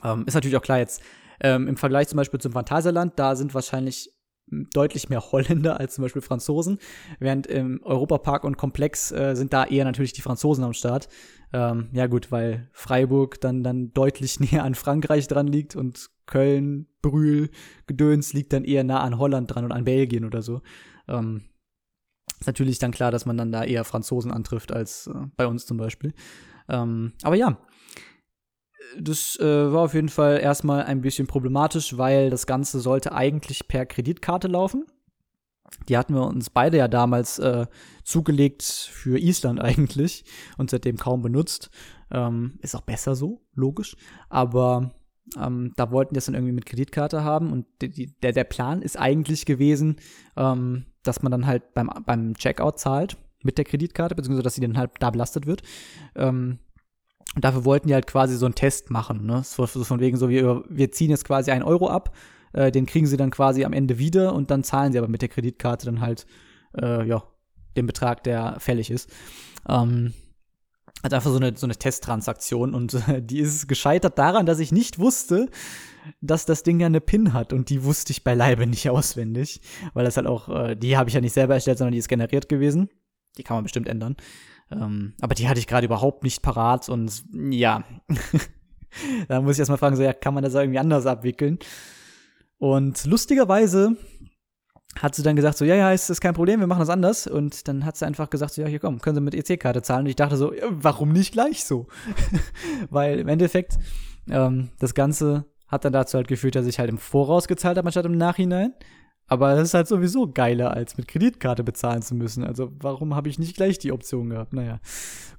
Ähm, ist natürlich auch klar jetzt ähm, im Vergleich zum Beispiel zum Phantasialand, da sind wahrscheinlich deutlich mehr Holländer als zum Beispiel Franzosen, während im Europapark und Komplex äh, sind da eher natürlich die Franzosen am Start. Ähm, ja gut, weil Freiburg dann dann deutlich näher an Frankreich dran liegt und Köln, Brühl, Gedöns liegt dann eher nah an Holland dran und an Belgien oder so. Ähm, ist natürlich dann klar, dass man dann da eher Franzosen antrifft als äh, bei uns zum Beispiel. Ähm, aber ja, das äh, war auf jeden Fall erstmal ein bisschen problematisch, weil das Ganze sollte eigentlich per Kreditkarte laufen. Die hatten wir uns beide ja damals äh, zugelegt für Island eigentlich und seitdem kaum benutzt. Ähm, ist auch besser so, logisch. Aber ähm, da wollten die das dann irgendwie mit Kreditkarte haben und die, der, der Plan ist eigentlich gewesen, ähm, dass man dann halt beim, beim Checkout zahlt mit der Kreditkarte, beziehungsweise dass sie dann halt da belastet wird. Ähm, und dafür wollten die halt quasi so einen Test machen, ne? So, von wegen so, wir, wir ziehen jetzt quasi einen Euro ab, äh, den kriegen sie dann quasi am Ende wieder und dann zahlen sie aber mit der Kreditkarte dann halt, äh, ja, den Betrag, der fällig ist. Ähm, also einfach so eine, so eine Testtransaktion und äh, die ist gescheitert daran, dass ich nicht wusste, dass das Ding ja eine PIN hat und die wusste ich beileibe nicht auswendig, weil das halt auch, äh, die habe ich ja nicht selber erstellt, sondern die ist generiert gewesen. Die kann man bestimmt ändern. Ähm, aber die hatte ich gerade überhaupt nicht parat und ja, da muss ich erstmal fragen, so, ja, kann man das irgendwie anders abwickeln? Und lustigerweise hat sie dann gesagt, so, ja, ja, ist, ist kein Problem, wir machen das anders. Und dann hat sie einfach gesagt, so, ja, hier komm, können Sie mit EC-Karte zahlen. Und ich dachte so, ja, warum nicht gleich so? Weil im Endeffekt, ähm, das Ganze hat dann dazu halt geführt, dass ich halt im Voraus gezahlt habe, anstatt im Nachhinein. Aber es ist halt sowieso geiler, als mit Kreditkarte bezahlen zu müssen. Also warum habe ich nicht gleich die Option gehabt? Naja,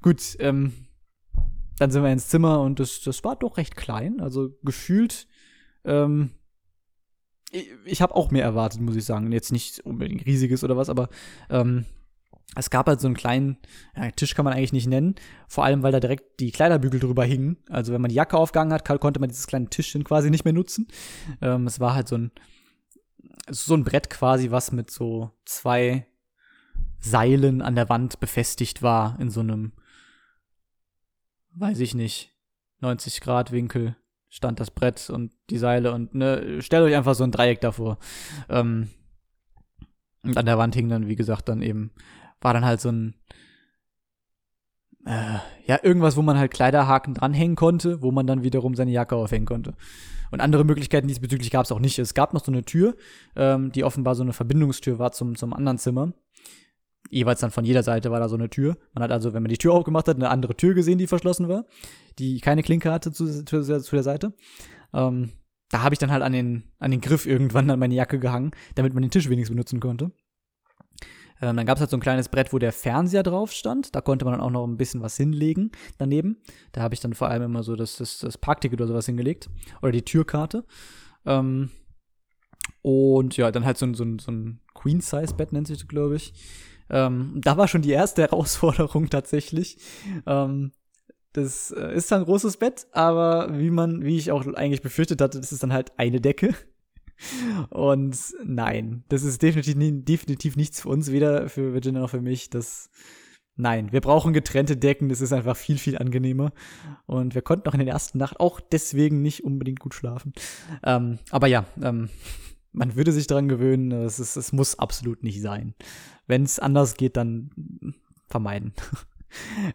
gut. Ähm, dann sind wir ins Zimmer und das, das war doch recht klein. Also gefühlt, ähm, ich, ich habe auch mehr erwartet, muss ich sagen. Jetzt nicht unbedingt riesiges oder was, aber ähm, es gab halt so einen kleinen ja, Tisch, kann man eigentlich nicht nennen. Vor allem, weil da direkt die Kleiderbügel drüber hingen. Also wenn man die Jacke aufgehangen hat, konnte man dieses kleine Tischchen quasi nicht mehr nutzen. Ähm, es war halt so ein, so ein Brett quasi, was mit so zwei Seilen an der Wand befestigt war in so einem weiß ich nicht, 90 Grad Winkel stand das Brett und die Seile und ne, stellt euch einfach so ein Dreieck davor. Ähm, und an der Wand hing dann, wie gesagt, dann eben, war dann halt so ein, äh, ja, irgendwas, wo man halt Kleiderhaken dranhängen konnte, wo man dann wiederum seine Jacke aufhängen konnte. Und andere Möglichkeiten diesbezüglich gab es auch nicht. Es gab noch so eine Tür, ähm, die offenbar so eine Verbindungstür war zum, zum anderen Zimmer jeweils dann von jeder Seite war da so eine Tür. Man hat also, wenn man die Tür aufgemacht hat, eine andere Tür gesehen, die verschlossen war, die keine Klinke hatte zu, zu, zu der Seite. Ähm, da habe ich dann halt an den, an den Griff irgendwann an meine Jacke gehangen, damit man den Tisch wenigstens benutzen konnte. Ähm, dann gab es halt so ein kleines Brett, wo der Fernseher drauf stand. Da konnte man dann auch noch ein bisschen was hinlegen daneben. Da habe ich dann vor allem immer so das, das, das Parkticket oder sowas hingelegt. Oder die Türkarte. Ähm, und ja, dann halt so ein, so ein, so ein Queen-Size-Bett nennt sich das, glaube ich. Ähm, da war schon die erste Herausforderung tatsächlich. Ähm, das äh, ist ein großes Bett, aber wie man, wie ich auch eigentlich befürchtet hatte, das ist dann halt eine Decke. Und nein, das ist definitiv, definitiv nichts für uns, weder für Virginia noch für mich. Das, nein, wir brauchen getrennte Decken, das ist einfach viel, viel angenehmer. Und wir konnten auch in der ersten Nacht auch deswegen nicht unbedingt gut schlafen. Ähm, aber ja, ähm, man würde sich daran gewöhnen, es, ist, es muss absolut nicht sein. Wenn es anders geht, dann vermeiden.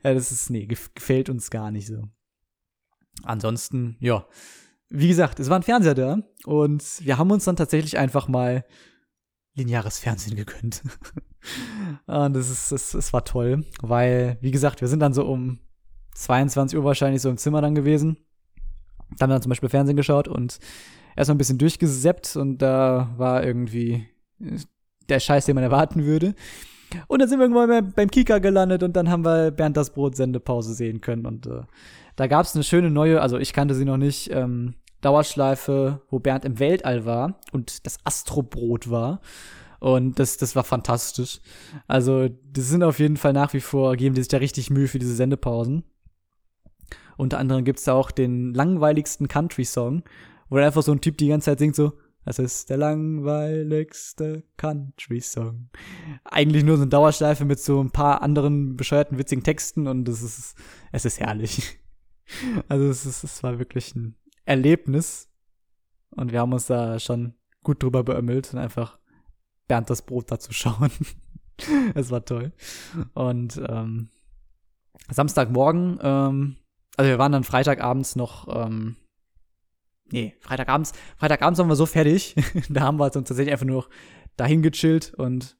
ja, das ist, nee, gefällt uns gar nicht so. Ansonsten, ja. Wie gesagt, es war ein Fernseher da und wir haben uns dann tatsächlich einfach mal lineares Fernsehen gegönnt. und das ist, das, das war toll, weil, wie gesagt, wir sind dann so um 22 Uhr wahrscheinlich so im Zimmer dann gewesen. Dann haben wir dann zum Beispiel Fernsehen geschaut und erstmal ein bisschen durchgeseppt und da war irgendwie der Scheiß, den man erwarten würde. Und dann sind wir irgendwann beim Kika gelandet und dann haben wir Bernd das Brot Sendepause sehen können. Und äh, da gab es eine schöne neue, also ich kannte sie noch nicht, ähm, Dauerschleife, wo Bernd im Weltall war und das Astrobrot war. Und das, das war fantastisch. Also, das sind auf jeden Fall nach wie vor, geben die sich da richtig Mühe für diese Sendepausen. Unter anderem gibt's da auch den langweiligsten Country-Song, wo dann einfach so ein Typ die ganze Zeit singt so, das ist der langweiligste Country-Song. Eigentlich nur so eine Dauerschleife mit so ein paar anderen bescheuerten, witzigen Texten und es ist, es ist herrlich. Also es, ist, es war wirklich ein Erlebnis und wir haben uns da schon gut drüber beömmelt und einfach Bernd das Brot dazu schauen. es war toll. Und ähm, Samstagmorgen, ähm, also wir waren dann Freitagabends noch ähm, nee, Freitagabends, Freitagabends waren wir so fertig, da haben wir uns tatsächlich einfach nur dahin gechillt und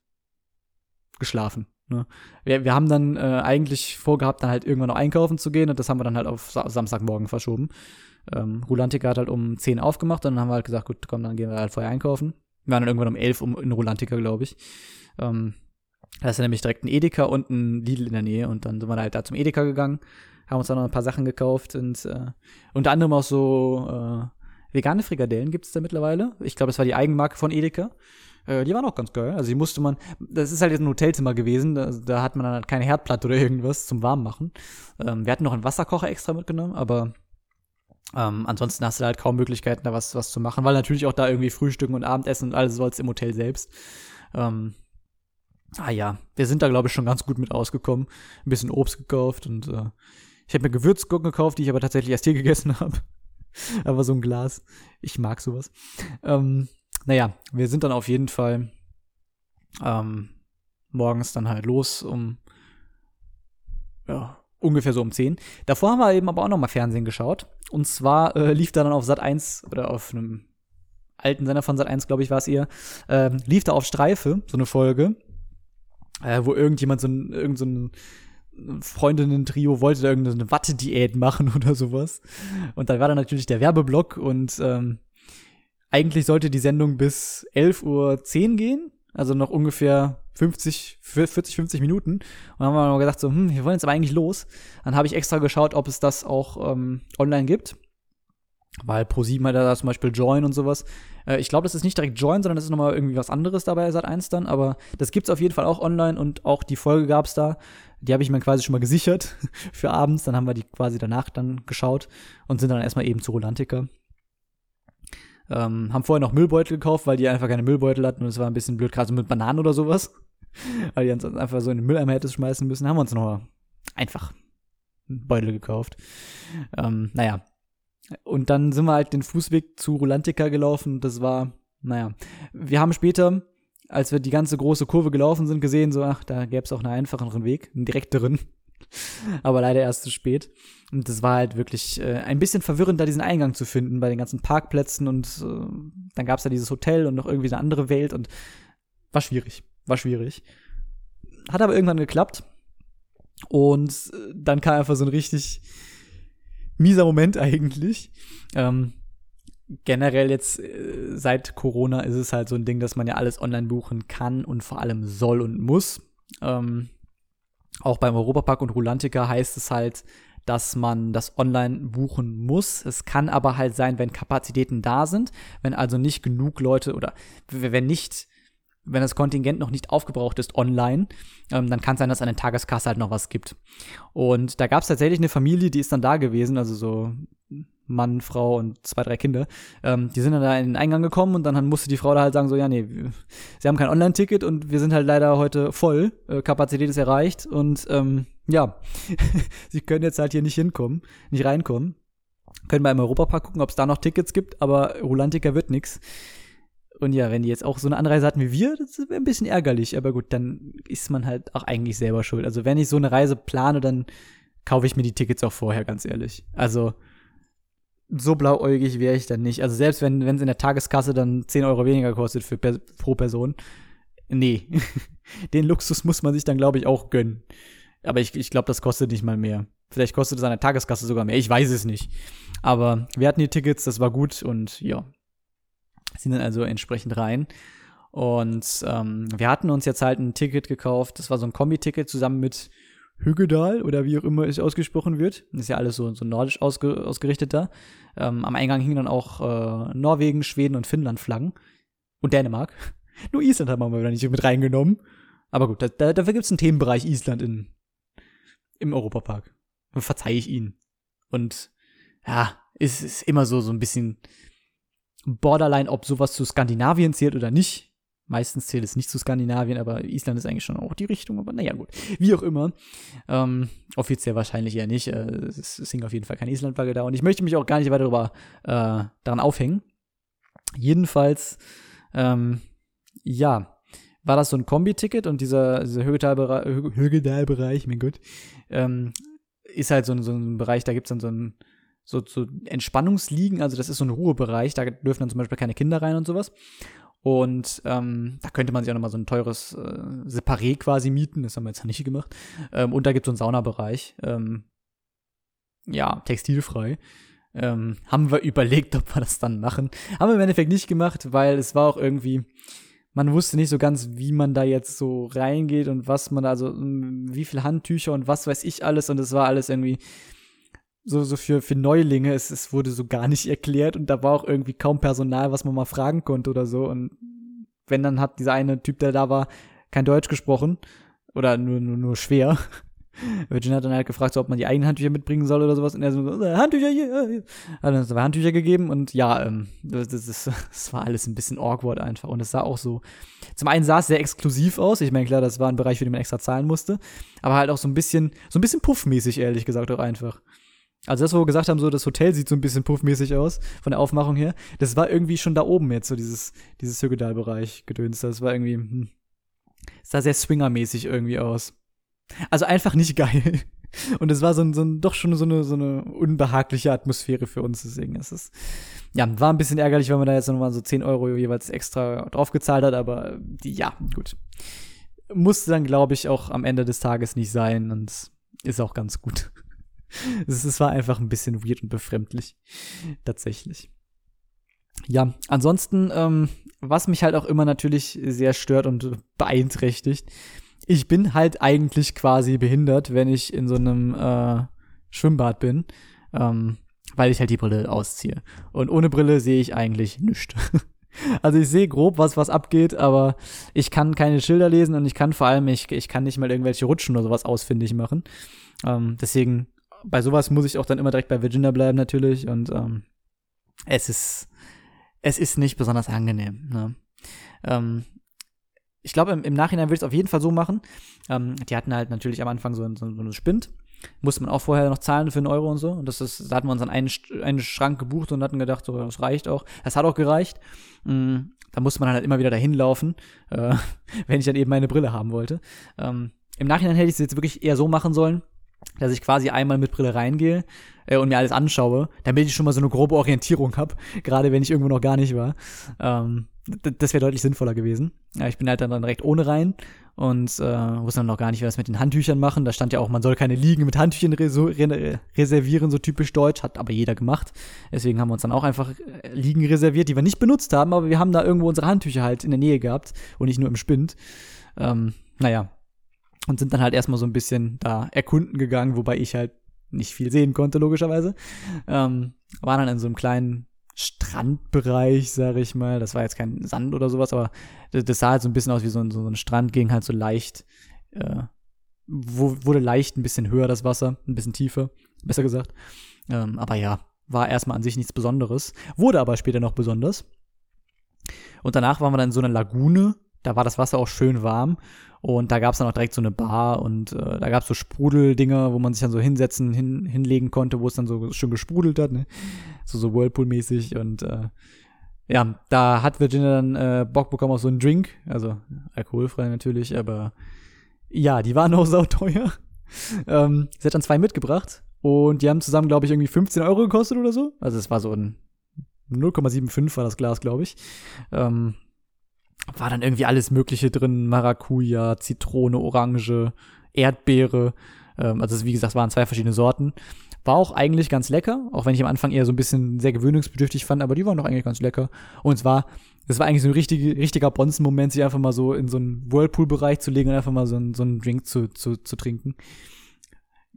geschlafen. Ne? Wir, wir haben dann äh, eigentlich vorgehabt, dann halt irgendwann noch einkaufen zu gehen und das haben wir dann halt auf Sa Samstagmorgen verschoben. Ähm, Rulantica hat halt um 10 aufgemacht und dann haben wir halt gesagt, gut, komm, dann gehen wir halt vorher einkaufen. Wir waren dann irgendwann um 11 um, in Rulantica, glaube ich. Ähm, da ist ja nämlich direkt ein Edeka und ein Lidl in der Nähe und dann sind wir halt da zum Edeka gegangen, haben uns dann noch ein paar Sachen gekauft und äh, unter anderem auch so äh, Vegane Frikadellen gibt es da mittlerweile. Ich glaube, das war die Eigenmarke von Edeka. Äh, die waren auch ganz geil. Also die musste man, das ist halt jetzt ein Hotelzimmer gewesen, da, da hat man dann halt keine Herdplatte oder irgendwas zum Warmmachen. Ähm, wir hatten noch einen Wasserkocher extra mitgenommen, aber ähm, ansonsten hast du halt kaum Möglichkeiten, da was, was zu machen, weil natürlich auch da irgendwie Frühstücken und Abendessen und alles sollst im Hotel selbst. Ähm, ah ja, wir sind da, glaube ich, schon ganz gut mit ausgekommen. Ein bisschen Obst gekauft und äh, ich habe mir Gewürzgurken gekauft, die ich aber tatsächlich erst hier gegessen habe. Aber so ein Glas. Ich mag sowas. Ähm, naja, wir sind dann auf jeden Fall ähm, morgens dann halt los um ja, ungefähr so um 10. Davor haben wir eben aber auch noch mal Fernsehen geschaut. Und zwar äh, lief da dann auf Sat 1 oder auf einem alten Sender von Sat 1, glaube ich, war es eher, äh, lief da auf Streife so eine Folge, äh, wo irgendjemand so ein, irgend so ein Freundinnen-Trio wollte da irgendeine Watte-Diät machen oder sowas. Und dann war da natürlich der Werbeblock und ähm, eigentlich sollte die Sendung bis 11.10 Uhr gehen, also noch ungefähr 50, 40, 50 Minuten. Und dann haben wir mal gedacht, so, hm, wir wollen jetzt aber eigentlich los. Dann habe ich extra geschaut, ob es das auch ähm, online gibt. Weil Pro7 hat da zum Beispiel Join und sowas. Äh, ich glaube, das ist nicht direkt Join, sondern das ist nochmal irgendwie was anderes dabei seit 1 dann. Aber das gibt's auf jeden Fall auch online und auch die Folge gab's da. Die habe ich mir quasi schon mal gesichert für abends. Dann haben wir die quasi danach dann geschaut und sind dann erstmal eben zu Rolantica. Ähm, haben vorher noch Müllbeutel gekauft, weil die einfach keine Müllbeutel hatten und es war ein bisschen blöd, gerade so mit Bananen oder sowas. weil die uns einfach so in den Mülleimer hätte schmeißen müssen. Haben wir uns noch einfach einen Beutel gekauft. Ähm, naja, und dann sind wir halt den Fußweg zu Rulantica gelaufen. Das war, naja, wir haben später, als wir die ganze große Kurve gelaufen sind, gesehen, so, ach, da gäbe es auch einen einfacheren Weg, einen direkteren. Aber leider erst zu spät. Und das war halt wirklich äh, ein bisschen verwirrend, da diesen Eingang zu finden bei den ganzen Parkplätzen. Und äh, dann gab es da dieses Hotel und noch irgendwie eine andere Welt. Und war schwierig. War schwierig. Hat aber irgendwann geklappt. Und äh, dann kam einfach so ein richtig mieser Moment eigentlich. Ähm, generell jetzt äh, seit Corona ist es halt so ein Ding, dass man ja alles online buchen kann und vor allem soll und muss. Ähm, auch beim Europapark und Rulantica heißt es halt, dass man das online buchen muss. Es kann aber halt sein, wenn Kapazitäten da sind, wenn also nicht genug Leute oder wenn nicht wenn das Kontingent noch nicht aufgebraucht ist online, ähm, dann kann es sein, dass an der Tageskasse halt noch was gibt. Und da gab es tatsächlich eine Familie, die ist dann da gewesen, also so Mann, Frau und zwei, drei Kinder. Ähm, die sind dann da in den Eingang gekommen und dann musste die Frau da halt sagen, so, ja, nee, sie haben kein Online-Ticket und wir sind halt leider heute voll, äh, Kapazität ist erreicht und ähm, ja, sie können jetzt halt hier nicht hinkommen, nicht reinkommen. Können wir im Europapark gucken, ob es da noch Tickets gibt, aber Rulantica wird nix. Und ja, wenn die jetzt auch so eine Anreise hatten wie wir, das wäre ein bisschen ärgerlich. Aber gut, dann ist man halt auch eigentlich selber schuld. Also wenn ich so eine Reise plane, dann kaufe ich mir die Tickets auch vorher, ganz ehrlich. Also so blauäugig wäre ich dann nicht. Also selbst wenn es in der Tageskasse dann 10 Euro weniger kostet für per, pro Person. Nee, den Luxus muss man sich dann, glaube ich, auch gönnen. Aber ich, ich glaube, das kostet nicht mal mehr. Vielleicht kostet es an der Tageskasse sogar mehr. Ich weiß es nicht. Aber wir hatten die Tickets, das war gut und ja, sind dann also entsprechend rein. Und ähm, wir hatten uns jetzt halt ein Ticket gekauft. Das war so ein Kombi-Ticket zusammen mit Hügedal oder wie auch immer es ausgesprochen wird. Das ist ja alles so, so nordisch ausge, ausgerichtet da. Ähm, am Eingang hingen dann auch äh, Norwegen, Schweden und Finnland Flaggen. Und Dänemark. Nur Island haben wir wieder nicht mit reingenommen. Aber gut, da, da, dafür gibt es einen Themenbereich Island in, im Europapark. Verzeih ich ihnen. Und ja, ist, ist immer so, so ein bisschen Borderline, ob sowas zu Skandinavien zählt oder nicht. Meistens zählt es nicht zu Skandinavien, aber Island ist eigentlich schon auch die Richtung. Aber naja, gut. Wie auch immer. Ähm, offiziell wahrscheinlich eher nicht. Äh, es, es hing auf jeden Fall keine Islandflagge da. Und ich möchte mich auch gar nicht weiter darüber, äh, daran aufhängen. Jedenfalls, ähm, ja, war das so ein Kombi-Ticket und dieser, dieser Högedalbereich, mein Gott, ähm, ist halt so, so ein Bereich, da gibt es dann so ein so, so Entspannungsliegen, also das ist so ein Ruhebereich, da dürfen dann zum Beispiel keine Kinder rein und sowas. Und ähm, da könnte man sich auch nochmal so ein teures äh, Separé quasi mieten, das haben wir jetzt nicht gemacht. Ähm, und da gibt es so einen Saunabereich. Ähm, ja, textilfrei. Ähm, haben wir überlegt, ob wir das dann machen. Haben wir im Endeffekt nicht gemacht, weil es war auch irgendwie, man wusste nicht so ganz, wie man da jetzt so reingeht und was man da, also wie viel Handtücher und was weiß ich alles. Und es war alles irgendwie so, so für, für Neulinge, es, es wurde so gar nicht erklärt und da war auch irgendwie kaum Personal, was man mal fragen konnte oder so. Und wenn, dann hat dieser eine Typ, der da war, kein Deutsch gesprochen oder nur, nur, nur schwer. Virgin hat dann halt gefragt, so, ob man die eigenen Handtücher mitbringen soll oder sowas. Und er so, äh, Handtücher hier. Hat dann zwei Handtücher gegeben und ja, ähm, das, das, das war alles ein bisschen awkward einfach. Und es sah auch so, zum einen sah es sehr exklusiv aus. Ich meine, klar, das war ein Bereich, für den man extra zahlen musste. Aber halt auch so ein bisschen, so ein bisschen puffmäßig, ehrlich gesagt, auch einfach. Also das, wo wir gesagt haben, so das Hotel sieht so ein bisschen puffmäßig aus, von der Aufmachung her. Das war irgendwie schon da oben jetzt, so dieses, dieses Hügedal-Bereich gedöns. Das war irgendwie, hm, sah sehr swingermäßig irgendwie aus. Also einfach nicht geil. Und es war so ein, so doch schon so eine, so eine unbehagliche Atmosphäre für uns. Deswegen ist es, ja, war ein bisschen ärgerlich, weil man da jetzt nochmal so 10 Euro jeweils extra draufgezahlt hat, aber die, ja, gut. Musste dann, glaube ich, auch am Ende des Tages nicht sein und ist auch ganz gut es, war einfach ein bisschen weird und befremdlich. Tatsächlich. ja, ansonsten, ähm, was mich halt auch immer natürlich sehr stört und beeinträchtigt, ich bin halt eigentlich quasi behindert, wenn ich in so einem äh, Schwimmbad bin, ähm, weil ich halt die Brille ausziehe. Und ohne Brille sehe ich eigentlich nichts. Also ich sehe grob, was was abgeht, aber ich kann keine Schilder lesen und ich kann vor allem, ich, ich kann nicht mal irgendwelche Rutschen oder sowas ausfindig machen. Ähm, deswegen, bei sowas muss ich auch dann immer direkt bei Virginia bleiben natürlich und ähm, es ist, es ist nicht besonders angenehm. Ne? Ähm, ich glaube, im, im, Nachhinein würde ich es auf jeden Fall so machen. Ähm, die hatten halt natürlich am Anfang so, so, so eine Spind musste man auch vorher noch zahlen für einen Euro und so. Und das ist, da hatten wir uns dann einen, einen Schrank gebucht und hatten gedacht, so, das reicht auch. Das hat auch gereicht. Mhm. Da musste man halt immer wieder dahin laufen, äh, wenn ich dann eben meine Brille haben wollte. Ähm, Im Nachhinein hätte ich es jetzt wirklich eher so machen sollen, dass ich quasi einmal mit Brille reingehe äh, und mir alles anschaue, damit ich schon mal so eine grobe Orientierung habe, gerade wenn ich irgendwo noch gar nicht war. Ähm, das wäre deutlich sinnvoller gewesen. Ja, ich bin halt dann direkt ohne rein und äh, wusste dann noch gar nicht, was mit den Handtüchern machen. Da stand ja auch, man soll keine Liegen mit Handtüchern reservieren, so typisch deutsch, hat aber jeder gemacht. Deswegen haben wir uns dann auch einfach äh, Liegen reserviert, die wir nicht benutzt haben, aber wir haben da irgendwo unsere Handtücher halt in der Nähe gehabt und nicht nur im Spind. Ähm, naja. Und sind dann halt erstmal so ein bisschen da erkunden gegangen, wobei ich halt nicht viel sehen konnte, logischerweise. Ähm, war dann in so einem kleinen Strandbereich, sag ich mal. Das war jetzt kein Sand oder sowas, aber das, sah halt so ein bisschen aus wie so ein, so ein Strand, ging halt so leicht, äh, wurde leicht ein bisschen höher das Wasser, ein bisschen tiefer, besser gesagt. Ähm, aber ja, war erstmal an sich nichts Besonderes, wurde aber später noch besonders. Und danach waren wir dann in so einer Lagune, da war das Wasser auch schön warm und da gab es dann auch direkt so eine Bar und äh, da gab es so Sprudeldinger, wo man sich dann so hinsetzen, hin, hinlegen konnte, wo es dann so schön gesprudelt hat, ne? So, so Whirlpool-mäßig und äh, ja, da hat Virginia dann äh, Bock bekommen auf so einen Drink, also alkoholfrei natürlich, aber ja, die waren auch sauteuer. ähm, sie hat dann zwei mitgebracht und die haben zusammen, glaube ich, irgendwie 15 Euro gekostet oder so. Also es war so ein 0,75 war das Glas, glaube ich. Ähm, war dann irgendwie alles Mögliche drin: Maracuja, Zitrone, Orange, Erdbeere. Ähm, also, wie gesagt, es waren zwei verschiedene Sorten. War auch eigentlich ganz lecker, auch wenn ich am Anfang eher so ein bisschen sehr gewöhnungsbedürftig fand, aber die waren doch eigentlich ganz lecker. Und es war, das war eigentlich so ein richtige, richtiger Bonzen-Moment, sich einfach mal so in so einen Whirlpool-Bereich zu legen und einfach mal so, ein, so einen Drink zu, zu, zu trinken.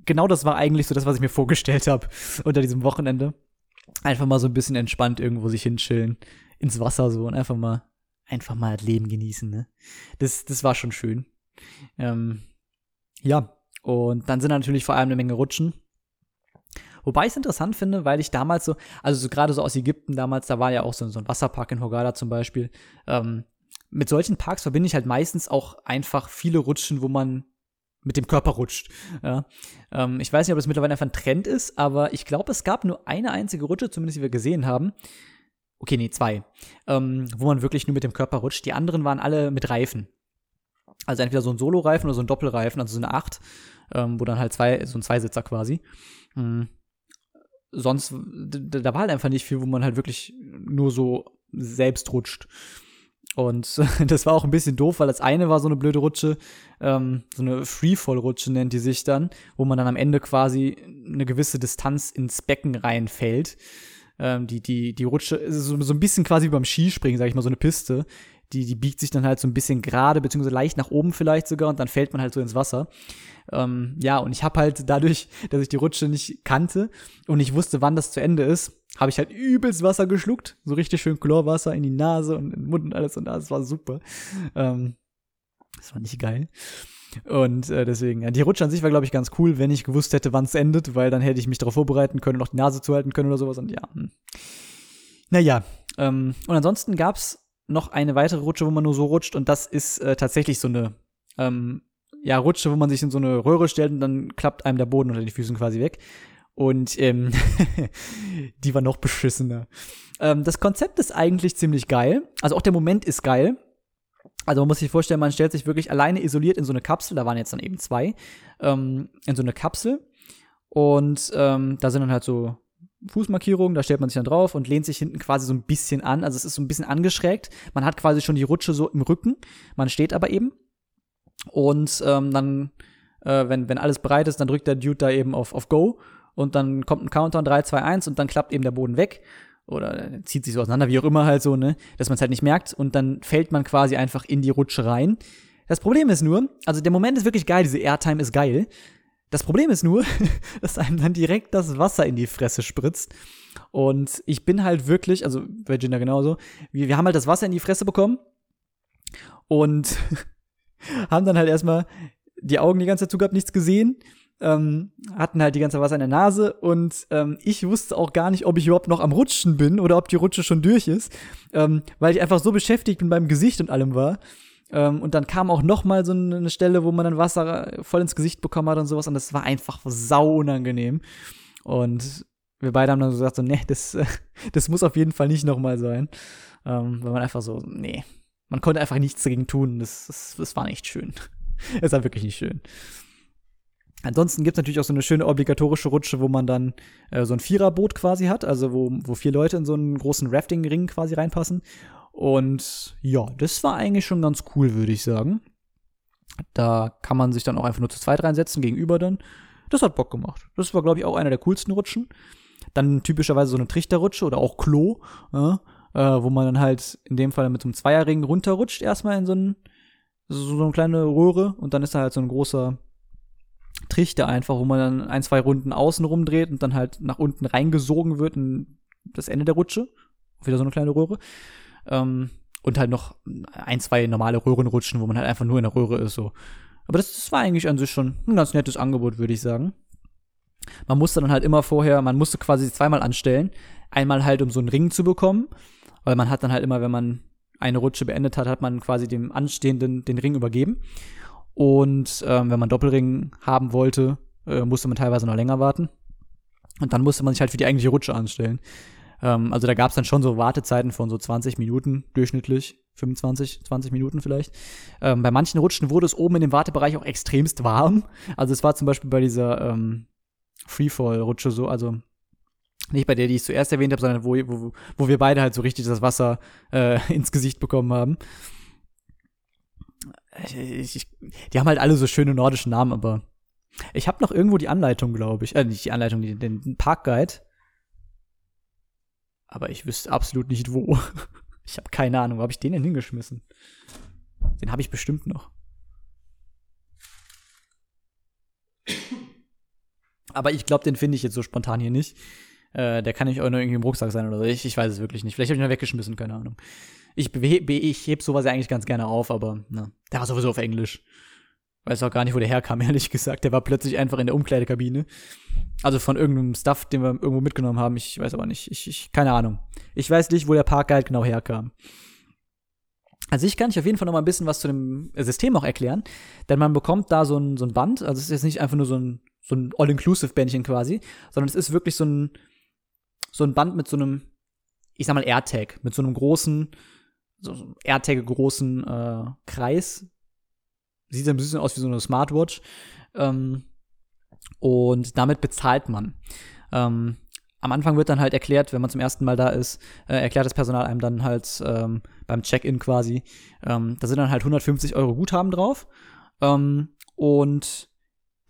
Genau das war eigentlich so das, was ich mir vorgestellt habe unter diesem Wochenende. Einfach mal so ein bisschen entspannt irgendwo sich hinchillen, ins Wasser so und einfach mal einfach mal das Leben genießen, ne? Das, das war schon schön. Ähm, ja, und dann sind natürlich vor allem eine Menge Rutschen. Wobei ich es interessant finde, weil ich damals so, also so gerade so aus Ägypten damals, da war ja auch so, so ein Wasserpark in Hogada zum Beispiel. Ähm, mit solchen Parks verbinde ich halt meistens auch einfach viele Rutschen, wo man mit dem Körper rutscht. Ja. Ähm, ich weiß nicht, ob es mittlerweile einfach ein Trend ist, aber ich glaube, es gab nur eine einzige Rutsche, zumindest die wir gesehen haben, Okay, nee, zwei. Ähm, wo man wirklich nur mit dem Körper rutscht. Die anderen waren alle mit Reifen. Also entweder so ein Solo-Reifen oder so ein Doppelreifen, also so eine Acht, ähm, wo dann halt zwei, so ein Zweisitzer quasi. Mhm. Sonst, da war halt einfach nicht viel, wo man halt wirklich nur so selbst rutscht. Und das war auch ein bisschen doof, weil das eine war so eine blöde Rutsche, ähm, so eine Freefall-Rutsche nennt die sich dann, wo man dann am Ende quasi eine gewisse Distanz ins Becken reinfällt ähm, die, die, die Rutsche, so, so ein bisschen quasi wie beim Skispringen, sag ich mal, so eine Piste. Die, die biegt sich dann halt so ein bisschen gerade, beziehungsweise leicht nach oben vielleicht sogar und dann fällt man halt so ins Wasser. Ähm, ja, und ich habe halt dadurch, dass ich die Rutsche nicht kannte und ich wusste, wann das zu Ende ist, habe ich halt übelst Wasser geschluckt. So richtig schön Chlorwasser in die Nase und in den Mund und alles und das war super. Ähm, das war nicht geil. Und äh, deswegen, ja, die Rutsche an sich war, glaube ich, ganz cool, wenn ich gewusst hätte, wann es endet, weil dann hätte ich mich darauf vorbereiten können, noch die Nase zuhalten können oder sowas. Und ja. Hm. Naja. Ähm, und ansonsten gab es noch eine weitere Rutsche, wo man nur so rutscht, und das ist äh, tatsächlich so eine ähm, ja, Rutsche, wo man sich in so eine Röhre stellt und dann klappt einem der Boden unter die Füßen quasi weg. Und ähm, die war noch beschissener. Ähm, das Konzept ist eigentlich ziemlich geil. Also auch der Moment ist geil. Also man muss sich vorstellen, man stellt sich wirklich alleine isoliert in so eine Kapsel, da waren jetzt dann eben zwei, ähm, in so eine Kapsel. Und ähm, da sind dann halt so Fußmarkierungen, da stellt man sich dann drauf und lehnt sich hinten quasi so ein bisschen an. Also es ist so ein bisschen angeschrägt. Man hat quasi schon die Rutsche so im Rücken. Man steht aber eben. Und ähm, dann, äh, wenn, wenn alles bereit ist, dann drückt der Dude da eben auf, auf Go. Und dann kommt ein Countdown 3, 2, 1 und dann klappt eben der Boden weg. Oder zieht sich so auseinander, wie auch immer halt so, ne, dass man es halt nicht merkt und dann fällt man quasi einfach in die Rutsche rein. Das Problem ist nur, also der Moment ist wirklich geil, diese Airtime ist geil. Das Problem ist nur, dass einem dann direkt das Wasser in die Fresse spritzt. Und ich bin halt wirklich, also Virginia genauso, wir, wir haben halt das Wasser in die Fresse bekommen und haben dann halt erstmal die Augen die ganze Zeit zugehabt, nichts gesehen ähm, hatten halt die ganze Wasser in der Nase und ähm, ich wusste auch gar nicht, ob ich überhaupt noch am Rutschen bin oder ob die Rutsche schon durch ist, ähm, weil ich einfach so beschäftigt mit meinem Gesicht und allem war. Ähm, und dann kam auch noch mal so eine Stelle, wo man dann Wasser voll ins Gesicht bekommen hat und sowas und das war einfach sau unangenehm. Und wir beide haben dann so gesagt, so, nee, das, das muss auf jeden Fall nicht noch mal sein. Ähm, weil man einfach so, nee, man konnte einfach nichts dagegen tun. Das, das, das war nicht schön. Es war wirklich nicht schön. Ansonsten gibt es natürlich auch so eine schöne obligatorische Rutsche, wo man dann äh, so ein Viererboot quasi hat, also wo, wo vier Leute in so einen großen Rafting-Ring quasi reinpassen. Und ja, das war eigentlich schon ganz cool, würde ich sagen. Da kann man sich dann auch einfach nur zu zweit reinsetzen, gegenüber dann. Das hat Bock gemacht. Das war, glaube ich, auch einer der coolsten Rutschen. Dann typischerweise so eine Trichterrutsche oder auch Klo, ja, äh, wo man dann halt in dem Fall mit so einem Zweierring runterrutscht, erstmal in so, ein, so, so eine kleine Röhre und dann ist da halt so ein großer Trichter einfach, wo man dann ein, zwei Runden außen rumdreht und dann halt nach unten reingesogen wird in das Ende der Rutsche. Wieder so eine kleine Röhre. Ähm, und halt noch ein, zwei normale Röhrenrutschen, wo man halt einfach nur in der Röhre ist, so. Aber das, das war eigentlich an sich schon ein ganz nettes Angebot, würde ich sagen. Man musste dann halt immer vorher, man musste quasi zweimal anstellen. Einmal halt, um so einen Ring zu bekommen, weil man hat dann halt immer, wenn man eine Rutsche beendet hat, hat man quasi dem Anstehenden den Ring übergeben. Und ähm, wenn man Doppelring haben wollte, äh, musste man teilweise noch länger warten. Und dann musste man sich halt für die eigentliche Rutsche anstellen. Ähm, also da gab es dann schon so Wartezeiten von so 20 Minuten durchschnittlich. 25, 20 Minuten vielleicht. Ähm, bei manchen Rutschen wurde es oben in dem Wartebereich auch extremst warm. Also es war zum Beispiel bei dieser ähm, Freefall-Rutsche so, also nicht bei der, die ich zuerst erwähnt habe, sondern wo, wo, wo wir beide halt so richtig das Wasser äh, ins Gesicht bekommen haben ich, ich, die haben halt alle so schöne nordische Namen, aber ich habe noch irgendwo die Anleitung, glaube ich. Äh, nicht die Anleitung, den, den Parkguide. Aber ich wüsste absolut nicht wo. Ich habe keine Ahnung, wo habe ich den denn hingeschmissen? Den habe ich bestimmt noch. Aber ich glaube, den finde ich jetzt so spontan hier nicht. Äh, der kann nicht auch nur irgendwie im Rucksack sein oder so. Ich, ich weiß es wirklich nicht. Vielleicht habe ich ihn weggeschmissen, keine Ahnung. Ich, ich heb sowas ja eigentlich ganz gerne auf, aber na, der war sowieso auf Englisch. Weiß auch gar nicht, wo der herkam, ehrlich gesagt. Der war plötzlich einfach in der Umkleidekabine. Also von irgendeinem Stuff, den wir irgendwo mitgenommen haben. Ich weiß aber nicht. Ich, ich keine Ahnung. Ich weiß nicht, wo der Parkguide genau herkam. Also ich kann ich auf jeden Fall noch mal ein bisschen was zu dem System auch erklären, denn man bekommt da so ein, so ein Band, also es ist jetzt nicht einfach nur so ein, so ein All-Inclusive-Bändchen quasi, sondern es ist wirklich so ein, so ein Band mit so einem, ich sag mal AirTag, mit so einem großen, so AirTag großen äh, Kreis. Sieht ein bisschen aus wie so eine Smartwatch. Ähm, und damit bezahlt man. Ähm, am Anfang wird dann halt erklärt, wenn man zum ersten Mal da ist, äh, erklärt das Personal einem dann halt ähm, beim Check-in quasi, ähm, da sind dann halt 150 Euro Guthaben drauf. Ähm, und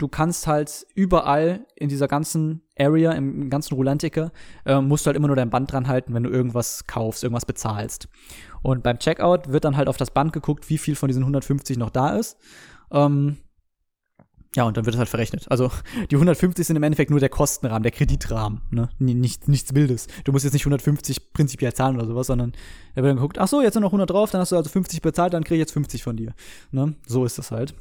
du kannst halt überall in dieser ganzen Area, im ganzen Rulantica, äh, musst du halt immer nur dein Band dran halten, wenn du irgendwas kaufst, irgendwas bezahlst. Und beim Checkout wird dann halt auf das Band geguckt, wie viel von diesen 150 noch da ist. Ähm, ja, und dann wird es halt verrechnet. Also die 150 sind im Endeffekt nur der Kostenrahmen, der Kreditrahmen, ne? Nicht, nichts Wildes. Du musst jetzt nicht 150 prinzipiell zahlen oder sowas, sondern da wird dann geguckt, ach so, jetzt sind noch 100 drauf, dann hast du also 50 bezahlt, dann kriege ich jetzt 50 von dir. Ne? So ist das halt.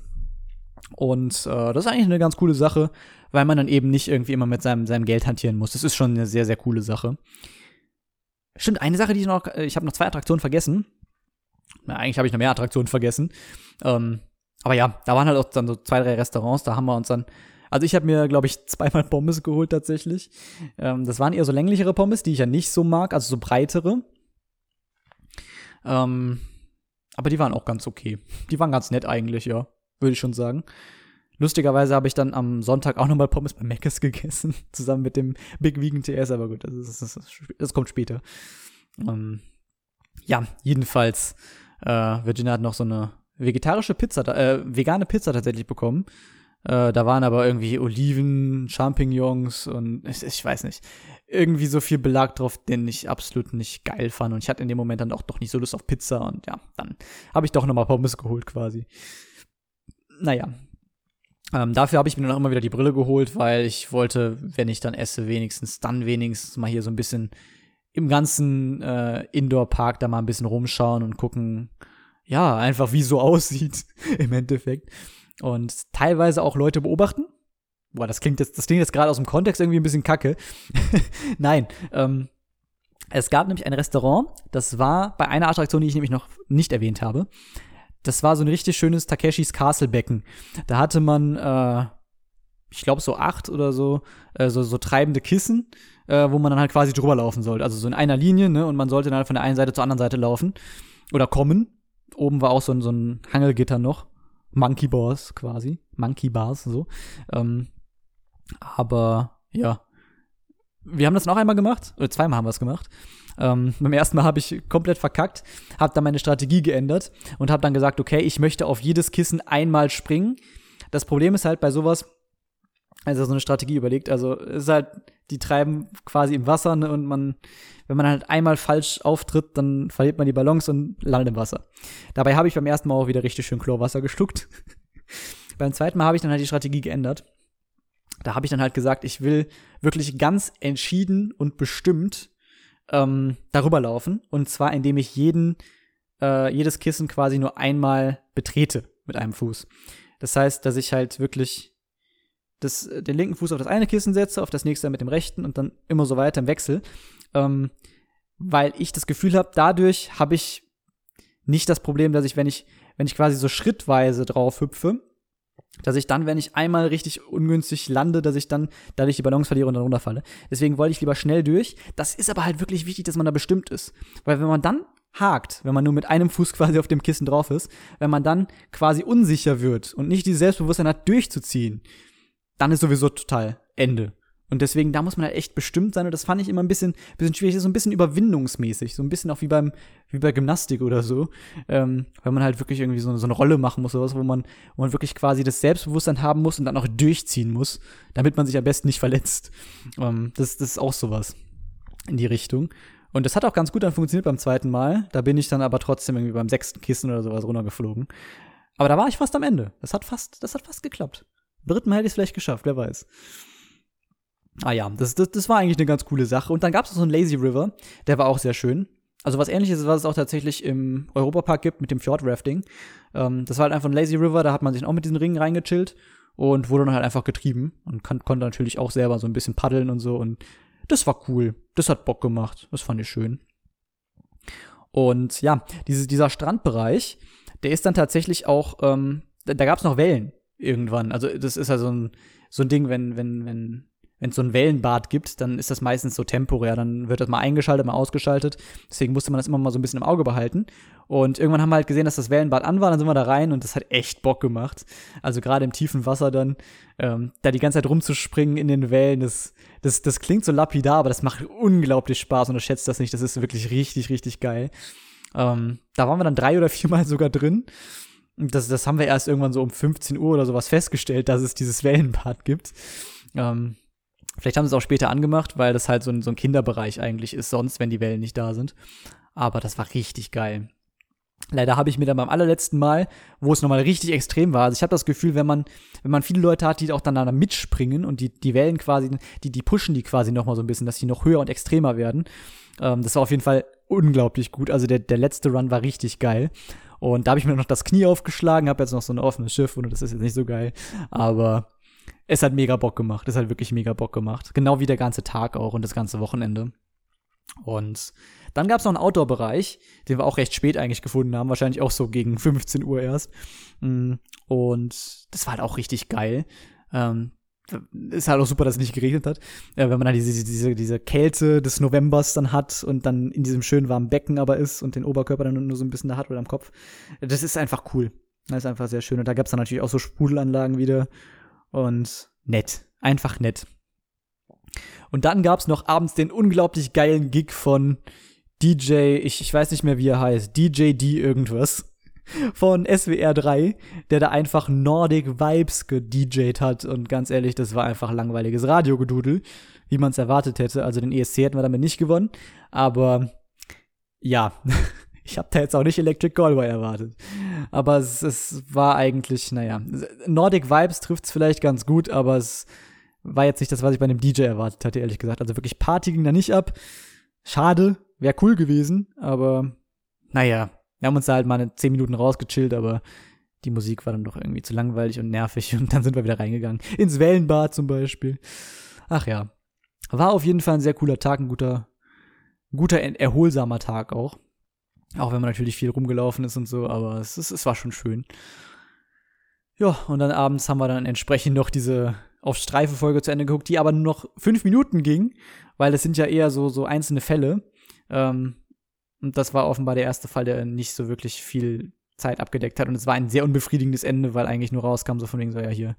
Und äh, das ist eigentlich eine ganz coole Sache, weil man dann eben nicht irgendwie immer mit seinem, seinem Geld hantieren muss. Das ist schon eine sehr, sehr coole Sache. Stimmt, eine Sache, die ich noch, äh, ich habe noch zwei Attraktionen vergessen. Na, eigentlich habe ich noch mehr Attraktionen vergessen. Ähm, aber ja, da waren halt auch dann so zwei, drei Restaurants, da haben wir uns dann, also ich habe mir, glaube ich, zweimal Pommes geholt tatsächlich. Ähm, das waren eher so länglichere Pommes, die ich ja nicht so mag, also so breitere. Ähm, aber die waren auch ganz okay. Die waren ganz nett eigentlich, ja, würde ich schon sagen. Lustigerweise habe ich dann am Sonntag auch nochmal Pommes bei Mc's gegessen, zusammen mit dem Big Vegan TS, aber gut, das, ist, das, ist, das kommt später. Ähm, ja, jedenfalls, äh, Virginia hat noch so eine vegetarische Pizza, äh, vegane Pizza tatsächlich bekommen. Äh, da waren aber irgendwie Oliven, Champignons und ich, ich, weiß nicht. Irgendwie so viel Belag drauf, den ich absolut nicht geil fand. Und ich hatte in dem Moment dann auch doch nicht so Lust auf Pizza. Und ja, dann habe ich doch nochmal Pommes geholt quasi. Naja. Ähm, dafür habe ich mir dann auch immer wieder die Brille geholt, weil ich wollte, wenn ich dann esse, wenigstens dann wenigstens mal hier so ein bisschen im ganzen äh, Indoor-Park da mal ein bisschen rumschauen und gucken, ja, einfach wie so aussieht im Endeffekt und teilweise auch Leute beobachten. Boah, das klingt jetzt, das klingt jetzt gerade aus dem Kontext irgendwie ein bisschen kacke. Nein, ähm, es gab nämlich ein Restaurant, das war bei einer Attraktion, die ich nämlich noch nicht erwähnt habe. Das war so ein richtig schönes Takeshis Castle Becken. Da hatte man, äh, ich glaube so acht oder so, äh, so, so treibende Kissen, äh, wo man dann halt quasi drüber laufen sollte. Also so in einer Linie, ne? Und man sollte dann halt von der einen Seite zur anderen Seite laufen oder kommen. Oben war auch so ein, so ein Hangelgitter noch. Monkey Bars quasi. Monkey Bars, so. Ähm, aber ja. Wir haben das noch einmal gemacht, oder zweimal haben wir es gemacht. Ähm, beim ersten Mal habe ich komplett verkackt, habe dann meine Strategie geändert und habe dann gesagt, okay, ich möchte auf jedes Kissen einmal springen. Das Problem ist halt bei sowas, also so eine Strategie überlegt, also ist halt, die treiben quasi im Wasser ne, und man wenn man halt einmal falsch auftritt, dann verliert man die Ballons und landet im Wasser. Dabei habe ich beim ersten Mal auch wieder richtig schön Chlorwasser geschluckt. beim zweiten Mal habe ich dann halt die Strategie geändert. Da habe ich dann halt gesagt, ich will wirklich ganz entschieden und bestimmt ähm, darüber laufen. Und zwar, indem ich jeden, äh, jedes Kissen quasi nur einmal betrete mit einem Fuß. Das heißt, dass ich halt wirklich das, den linken Fuß auf das eine Kissen setze, auf das nächste mit dem rechten und dann immer so weiter im Wechsel ähm, weil ich das Gefühl habe, dadurch habe ich nicht das Problem, dass ich, wenn ich, wenn ich quasi so schrittweise drauf hüpfe, dass ich dann, wenn ich einmal richtig ungünstig lande, dass ich dann dadurch die Ballons verliere und dann runterfalle. Deswegen wollte ich lieber schnell durch. Das ist aber halt wirklich wichtig, dass man da bestimmt ist. Weil wenn man dann hakt, wenn man nur mit einem Fuß quasi auf dem Kissen drauf ist, wenn man dann quasi unsicher wird und nicht dieses Selbstbewusstsein hat, durchzuziehen, dann ist sowieso total Ende. Und deswegen, da muss man halt echt bestimmt sein. Und das fand ich immer ein bisschen, bisschen schwierig. So ein bisschen überwindungsmäßig. So ein bisschen auch wie beim, wie bei Gymnastik oder so. Ähm, weil man halt wirklich irgendwie so, so eine Rolle machen muss oder was, wo man, wo man wirklich quasi das Selbstbewusstsein haben muss und dann auch durchziehen muss, damit man sich am besten nicht verletzt. Ähm, das, das ist auch sowas in die Richtung. Und das hat auch ganz gut dann funktioniert beim zweiten Mal. Da bin ich dann aber trotzdem irgendwie beim sechsten Kissen oder sowas runtergeflogen. Aber da war ich fast am Ende. Das hat fast, das hat fast geklappt. Dritten Mal hätte ich es vielleicht geschafft, wer weiß. Ah ja, das, das, das war eigentlich eine ganz coole Sache. Und dann gab es so einen Lazy River, der war auch sehr schön. Also was ähnliches, was es auch tatsächlich im Europapark gibt mit dem Fjordrafting. Ähm, das war halt einfach ein Lazy River, da hat man sich auch mit diesen Ringen reingechillt und wurde dann halt einfach getrieben und kann, konnte natürlich auch selber so ein bisschen paddeln und so. Und das war cool. Das hat Bock gemacht. Das fand ich schön. Und ja, diese, dieser Strandbereich, der ist dann tatsächlich auch, ähm, da, da gab es noch Wellen irgendwann. Also das ist ja so ein, so ein Ding, wenn, wenn, wenn wenn es so ein Wellenbad gibt, dann ist das meistens so temporär. Dann wird das mal eingeschaltet, mal ausgeschaltet. Deswegen musste man das immer mal so ein bisschen im Auge behalten. Und irgendwann haben wir halt gesehen, dass das Wellenbad an war, dann sind wir da rein und das hat echt Bock gemacht. Also gerade im tiefen Wasser dann, ähm, da die ganze Zeit rumzuspringen in den Wellen, das, das, das klingt so lapidar, aber das macht unglaublich Spaß und schätzt das nicht. Das ist wirklich richtig, richtig geil. Ähm, da waren wir dann drei oder viermal sogar drin. Das, das haben wir erst irgendwann so um 15 Uhr oder sowas festgestellt, dass es dieses Wellenbad gibt. Ähm, Vielleicht haben sie es auch später angemacht, weil das halt so ein, so ein Kinderbereich eigentlich ist, sonst, wenn die Wellen nicht da sind. Aber das war richtig geil. Leider habe ich mir dann beim allerletzten Mal, wo es nochmal richtig extrem war, also ich habe das Gefühl, wenn man, wenn man viele Leute hat, die auch dann da mitspringen und die, die Wellen quasi, die, die pushen die quasi nochmal so ein bisschen, dass die noch höher und extremer werden. Ähm, das war auf jeden Fall unglaublich gut. Also der, der letzte Run war richtig geil. Und da habe ich mir noch das Knie aufgeschlagen, habe jetzt noch so ein offenes Schiff und das ist jetzt nicht so geil. Aber es hat mega Bock gemacht. Es hat wirklich mega Bock gemacht. Genau wie der ganze Tag auch und das ganze Wochenende. Und dann gab es noch einen Outdoor-Bereich, den wir auch recht spät eigentlich gefunden haben, wahrscheinlich auch so gegen 15 Uhr erst. Mm, und das war halt auch richtig geil. Ähm, ist halt auch super, dass es nicht geregnet hat. Äh, wenn man dann diese, diese, diese Kälte des Novembers dann hat und dann in diesem schönen warmen Becken aber ist und den Oberkörper dann nur so ein bisschen da hat oder am Kopf. Das ist einfach cool. Das ist einfach sehr schön. Und da gab es dann natürlich auch so Sprudelanlagen wieder und nett. Einfach nett. Und dann gab's noch abends den unglaublich geilen Gig von DJ, ich, ich weiß nicht mehr, wie er heißt, DJ D irgendwas. von SWR 3, der da einfach Nordic Vibes gedjed hat. Und ganz ehrlich, das war einfach langweiliges Radiogedudel, wie man es erwartet hätte. Also den ESC hätten wir damit nicht gewonnen. Aber ja, ich habe da jetzt auch nicht Electric Galway erwartet. Aber es, es war eigentlich, naja, Nordic Vibes trifft es vielleicht ganz gut, aber es war jetzt nicht das, was ich bei einem DJ erwartet hatte, ehrlich gesagt. Also wirklich Party ging da nicht ab. Schade, wäre cool gewesen, aber naja, wir haben uns da halt mal 10 Minuten rausgechillt, aber die Musik war dann doch irgendwie zu langweilig und nervig und dann sind wir wieder reingegangen. Ins Wellenbad zum Beispiel. Ach ja. War auf jeden Fall ein sehr cooler Tag, ein guter, guter, erholsamer Tag auch. Auch wenn man natürlich viel rumgelaufen ist und so, aber es, es, es war schon schön. Ja, und dann abends haben wir dann entsprechend noch diese auf Streife-Folge zu Ende geguckt, die aber nur noch fünf Minuten ging, weil das sind ja eher so, so einzelne Fälle. Ähm, und das war offenbar der erste Fall, der nicht so wirklich viel Zeit abgedeckt hat. Und es war ein sehr unbefriedigendes Ende, weil eigentlich nur rauskam, so von wegen so, ja, hier,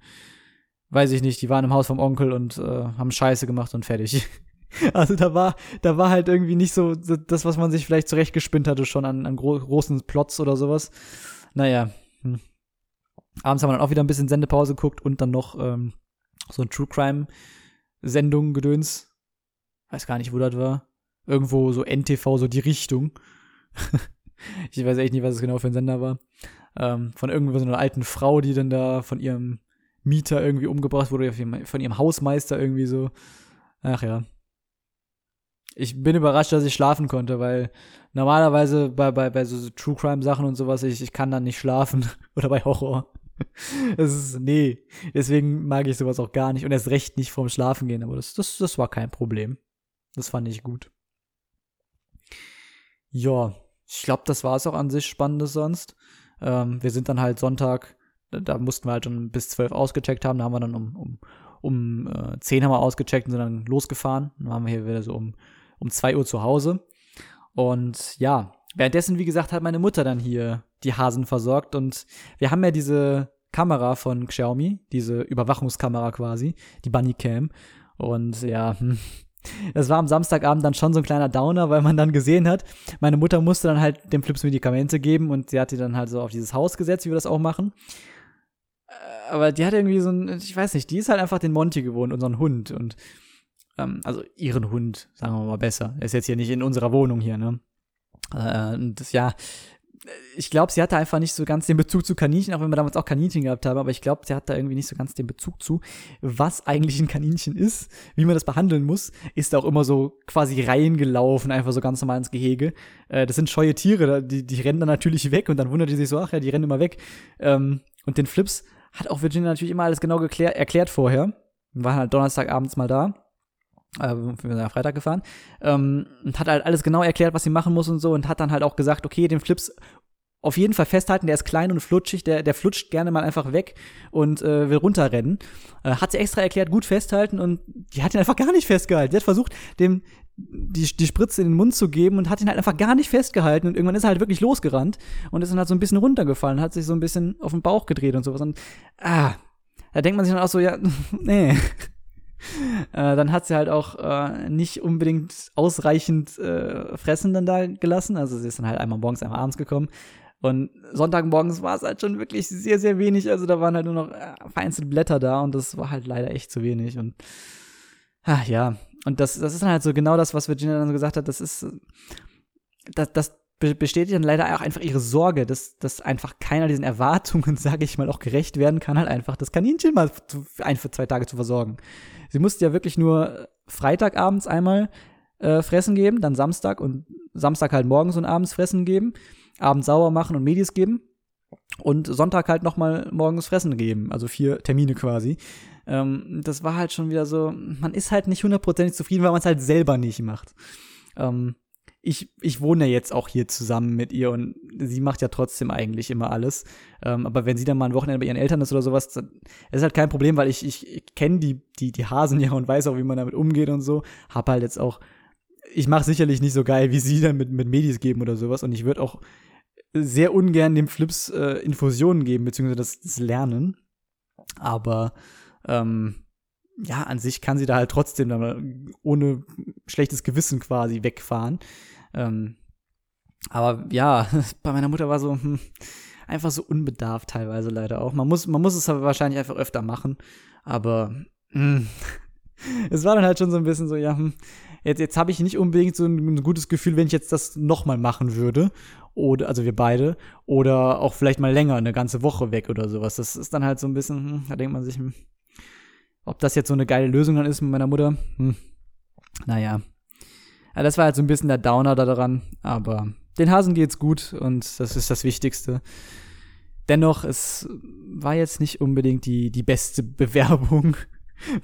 weiß ich nicht, die waren im Haus vom Onkel und äh, haben Scheiße gemacht und fertig. Also da war, da war halt irgendwie nicht so das, was man sich vielleicht zurechtgespinnt hatte, schon an, an gro großen Plots oder sowas. Naja. Hm. Abends haben wir dann auch wieder ein bisschen Sendepause geguckt und dann noch ähm, so ein True Crime Sendung gedöns. Weiß gar nicht, wo das war. Irgendwo so NTV, so die Richtung. ich weiß echt nicht, was es genau für ein Sender war. Ähm, von irgendwo so einer alten Frau, die dann da von ihrem Mieter irgendwie umgebracht wurde, von ihrem Hausmeister irgendwie so. Ach ja. Ich bin überrascht, dass ich schlafen konnte, weil normalerweise bei, bei, bei so, True Crime Sachen und sowas, ich, ich kann dann nicht schlafen. Oder bei Horror. Es ist, nee. Deswegen mag ich sowas auch gar nicht. Und erst recht nicht vorm Schlafen gehen. Aber das, das, das war kein Problem. Das fand ich gut. Ja, ich glaube, das war es auch an sich Spannendes sonst. Ähm, wir sind dann halt Sonntag, da, da, mussten wir halt schon bis zwölf ausgecheckt haben. Da haben wir dann um, um, um äh, 10 haben wir ausgecheckt und sind dann losgefahren. Dann waren wir hier wieder so um, um zwei Uhr zu Hause. Und ja, währenddessen, wie gesagt, hat meine Mutter dann hier die Hasen versorgt. Und wir haben ja diese Kamera von Xiaomi, diese Überwachungskamera quasi, die Bunny Cam. Und ja, hm, das war am Samstagabend dann schon so ein kleiner Downer, weil man dann gesehen hat, meine Mutter musste dann halt dem Flips Medikamente geben und sie hat die dann halt so auf dieses Haus gesetzt, wie wir das auch machen. Äh, aber die hat irgendwie so ein, ich weiß nicht, die ist halt einfach den Monty gewohnt, unseren Hund. Und ähm, also ihren Hund, sagen wir mal besser. Er ist jetzt hier nicht in unserer Wohnung hier, ne? Äh, und das, ja, ich glaube, sie hatte einfach nicht so ganz den Bezug zu Kaninchen, auch wenn wir damals auch Kaninchen gehabt haben, aber ich glaube, sie hat da irgendwie nicht so ganz den Bezug zu, was eigentlich ein Kaninchen ist, wie man das behandeln muss, ist da auch immer so quasi reingelaufen, einfach so ganz normal ins Gehege. Äh, das sind scheue Tiere, die, die rennen dann natürlich weg und dann wundert die sich so, ach ja, die rennen immer weg. Ähm, und den Flips hat auch Virginia natürlich immer alles genau geklär, erklärt vorher. Wir waren halt Donnerstagabends mal da äh, wir sind Freitag gefahren, ähm, und hat halt alles genau erklärt, was sie machen muss und so und hat dann halt auch gesagt, okay, den Flips auf jeden Fall festhalten, der ist klein und flutschig, der, der flutscht gerne mal einfach weg und äh, will runterrennen. Äh, hat sie extra erklärt, gut festhalten und die hat ihn einfach gar nicht festgehalten. Die hat versucht, dem die, die Spritze in den Mund zu geben und hat ihn halt einfach gar nicht festgehalten und irgendwann ist er halt wirklich losgerannt und ist dann halt so ein bisschen runtergefallen, hat sich so ein bisschen auf den Bauch gedreht und sowas und ah, da denkt man sich dann auch so, ja, nee, äh, dann hat sie halt auch äh, nicht unbedingt ausreichend äh, Fressen dann da gelassen. Also sie ist dann halt einmal morgens, einmal abends gekommen. Und Sonntagmorgens war es halt schon wirklich sehr, sehr wenig. Also da waren halt nur noch äh, vereinzelt Blätter da und das war halt leider echt zu wenig. Und ach, ja, und das, das ist dann halt so genau das, was Virginia dann so gesagt hat. Das ist, das, das bestätigt dann leider auch einfach ihre Sorge, dass, dass einfach keiner diesen Erwartungen, sage ich mal, auch gerecht werden kann, halt einfach das Kaninchen mal zu, ein für zwei Tage zu versorgen. Sie musste ja wirklich nur Freitagabends einmal äh, Fressen geben, dann Samstag und Samstag halt morgens und abends Fressen geben, abends sauer machen und Medis geben und Sonntag halt nochmal morgens Fressen geben, also vier Termine quasi. Ähm, das war halt schon wieder so, man ist halt nicht hundertprozentig zufrieden, weil man es halt selber nicht macht. Ähm, ich, ich wohne jetzt auch hier zusammen mit ihr und sie macht ja trotzdem eigentlich immer alles. Ähm, aber wenn sie dann mal ein Wochenende bei ihren Eltern ist oder sowas, dann ist halt kein Problem, weil ich, ich, ich kenne die, die, die Hasen ja und weiß auch, wie man damit umgeht und so. Hab halt jetzt auch, ich mache sicherlich nicht so geil, wie sie dann mit, mit Medis geben oder sowas. Und ich würde auch sehr ungern dem Flips äh, Infusionen geben, beziehungsweise das, das Lernen. Aber ähm, ja, an sich kann sie da halt trotzdem dann ohne schlechtes Gewissen quasi wegfahren. Ähm, aber ja, bei meiner Mutter war so, hm, einfach so unbedarft teilweise leider auch. Man muss, man muss es aber wahrscheinlich einfach öfter machen. Aber hm, es war dann halt schon so ein bisschen so, ja, hm, jetzt, jetzt habe ich nicht unbedingt so ein, ein, gutes Gefühl, wenn ich jetzt das nochmal machen würde. Oder, also wir beide. Oder auch vielleicht mal länger, eine ganze Woche weg oder sowas. Das ist dann halt so ein bisschen, hm, da denkt man sich, hm, ob das jetzt so eine geile Lösung dann ist mit meiner Mutter. Hm, naja. Ja, das war halt so ein bisschen der Downer da daran. Aber den Hasen geht's gut und das ist das Wichtigste. Dennoch, es war jetzt nicht unbedingt die, die beste Bewerbung,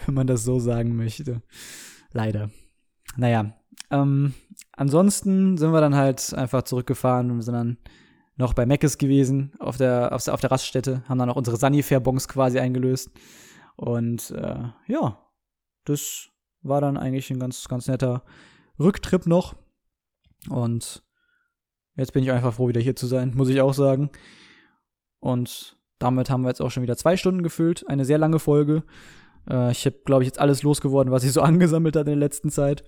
wenn man das so sagen möchte. Leider. Naja, ähm, ansonsten sind wir dann halt einfach zurückgefahren und sind dann noch bei Meckes gewesen, auf der, auf, auf der Raststätte, haben dann auch unsere Sunnyfair-Bons quasi eingelöst. Und äh, ja, das war dann eigentlich ein ganz, ganz netter Rücktrip noch. Und jetzt bin ich einfach froh, wieder hier zu sein, muss ich auch sagen. Und damit haben wir jetzt auch schon wieder zwei Stunden gefüllt. Eine sehr lange Folge. Äh, ich habe, glaube ich, jetzt alles losgeworden, was ich so angesammelt hat in der letzten Zeit.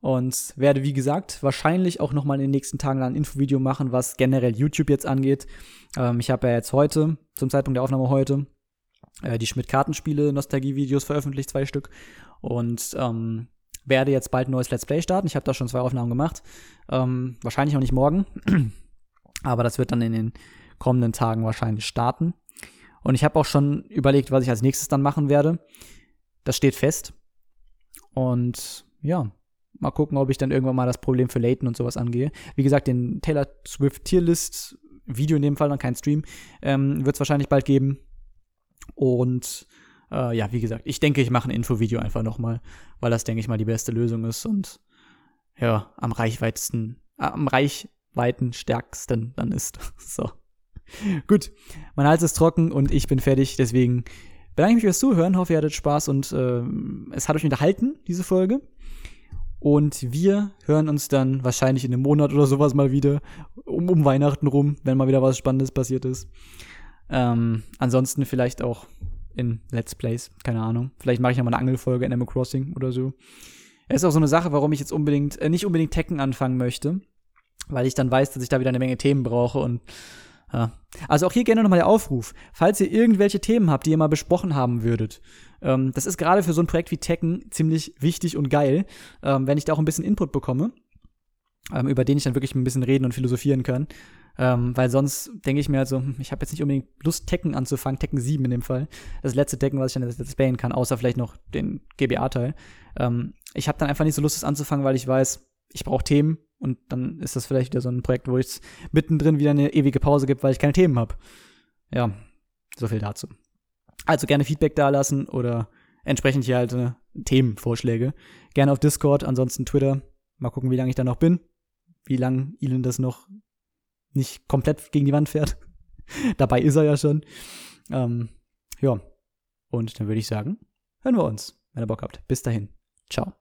Und werde, wie gesagt, wahrscheinlich auch nochmal in den nächsten Tagen ein Infovideo machen, was generell YouTube jetzt angeht. Ähm, ich habe ja jetzt heute, zum Zeitpunkt der Aufnahme heute, äh, die Schmidt-Kartenspiele-Nostalgie-Videos veröffentlicht, zwei Stück. Und ähm, werde jetzt bald ein neues Let's Play starten. Ich habe da schon zwei Aufnahmen gemacht. Ähm, wahrscheinlich auch nicht morgen. Aber das wird dann in den kommenden Tagen wahrscheinlich starten. Und ich habe auch schon überlegt, was ich als nächstes dann machen werde. Das steht fest. Und ja, mal gucken, ob ich dann irgendwann mal das Problem für Layton und sowas angehe. Wie gesagt, den Taylor Swift Tierlist Video in dem Fall, dann kein Stream, ähm, wird es wahrscheinlich bald geben. Und äh, ja, wie gesagt, ich denke, ich mache ein Infovideo einfach nochmal, weil das, denke ich mal, die beste Lösung ist und ja, am reichweitesten, äh, am reichweiten stärksten dann ist. so. Gut, mein Hals ist trocken und ich bin fertig, deswegen bedanke ich mich fürs Zuhören, hoffe, ihr hattet Spaß und äh, es hat euch unterhalten, diese Folge. Und wir hören uns dann wahrscheinlich in einem Monat oder sowas mal wieder, um, um Weihnachten rum, wenn mal wieder was Spannendes passiert ist. Ähm, ansonsten vielleicht auch in Let's Plays, keine Ahnung. Vielleicht mache ich nochmal eine Angelfolge in Animal Crossing oder so. Ist auch so eine Sache, warum ich jetzt unbedingt, äh, nicht unbedingt Tekken anfangen möchte, weil ich dann weiß, dass ich da wieder eine Menge Themen brauche und ja. Also auch hier gerne nochmal der Aufruf. Falls ihr irgendwelche Themen habt, die ihr mal besprochen haben würdet, ähm, das ist gerade für so ein Projekt wie Tekken ziemlich wichtig und geil, ähm, wenn ich da auch ein bisschen Input bekomme, ähm, über den ich dann wirklich ein bisschen reden und philosophieren kann. Ähm, weil sonst denke ich mir halt so, hm, ich habe jetzt nicht unbedingt Lust, Tekken anzufangen, Tekken 7 in dem Fall. Das letzte Tekken, was ich dann jetzt bayen kann, außer vielleicht noch den GBA-Teil. Ähm, ich habe dann einfach nicht so Lust, es anzufangen, weil ich weiß, ich brauche Themen und dann ist das vielleicht wieder so ein Projekt, wo es mittendrin wieder eine ewige Pause gibt, weil ich keine Themen habe. Ja, so viel dazu. Also gerne Feedback da lassen oder entsprechend hier halt äh, Themenvorschläge. Gerne auf Discord, ansonsten Twitter. Mal gucken, wie lange ich da noch bin. Wie lange Elon das noch nicht komplett gegen die Wand fährt. Dabei ist er ja schon. Ähm, ja. Und dann würde ich sagen, hören wir uns, wenn ihr Bock habt. Bis dahin. Ciao.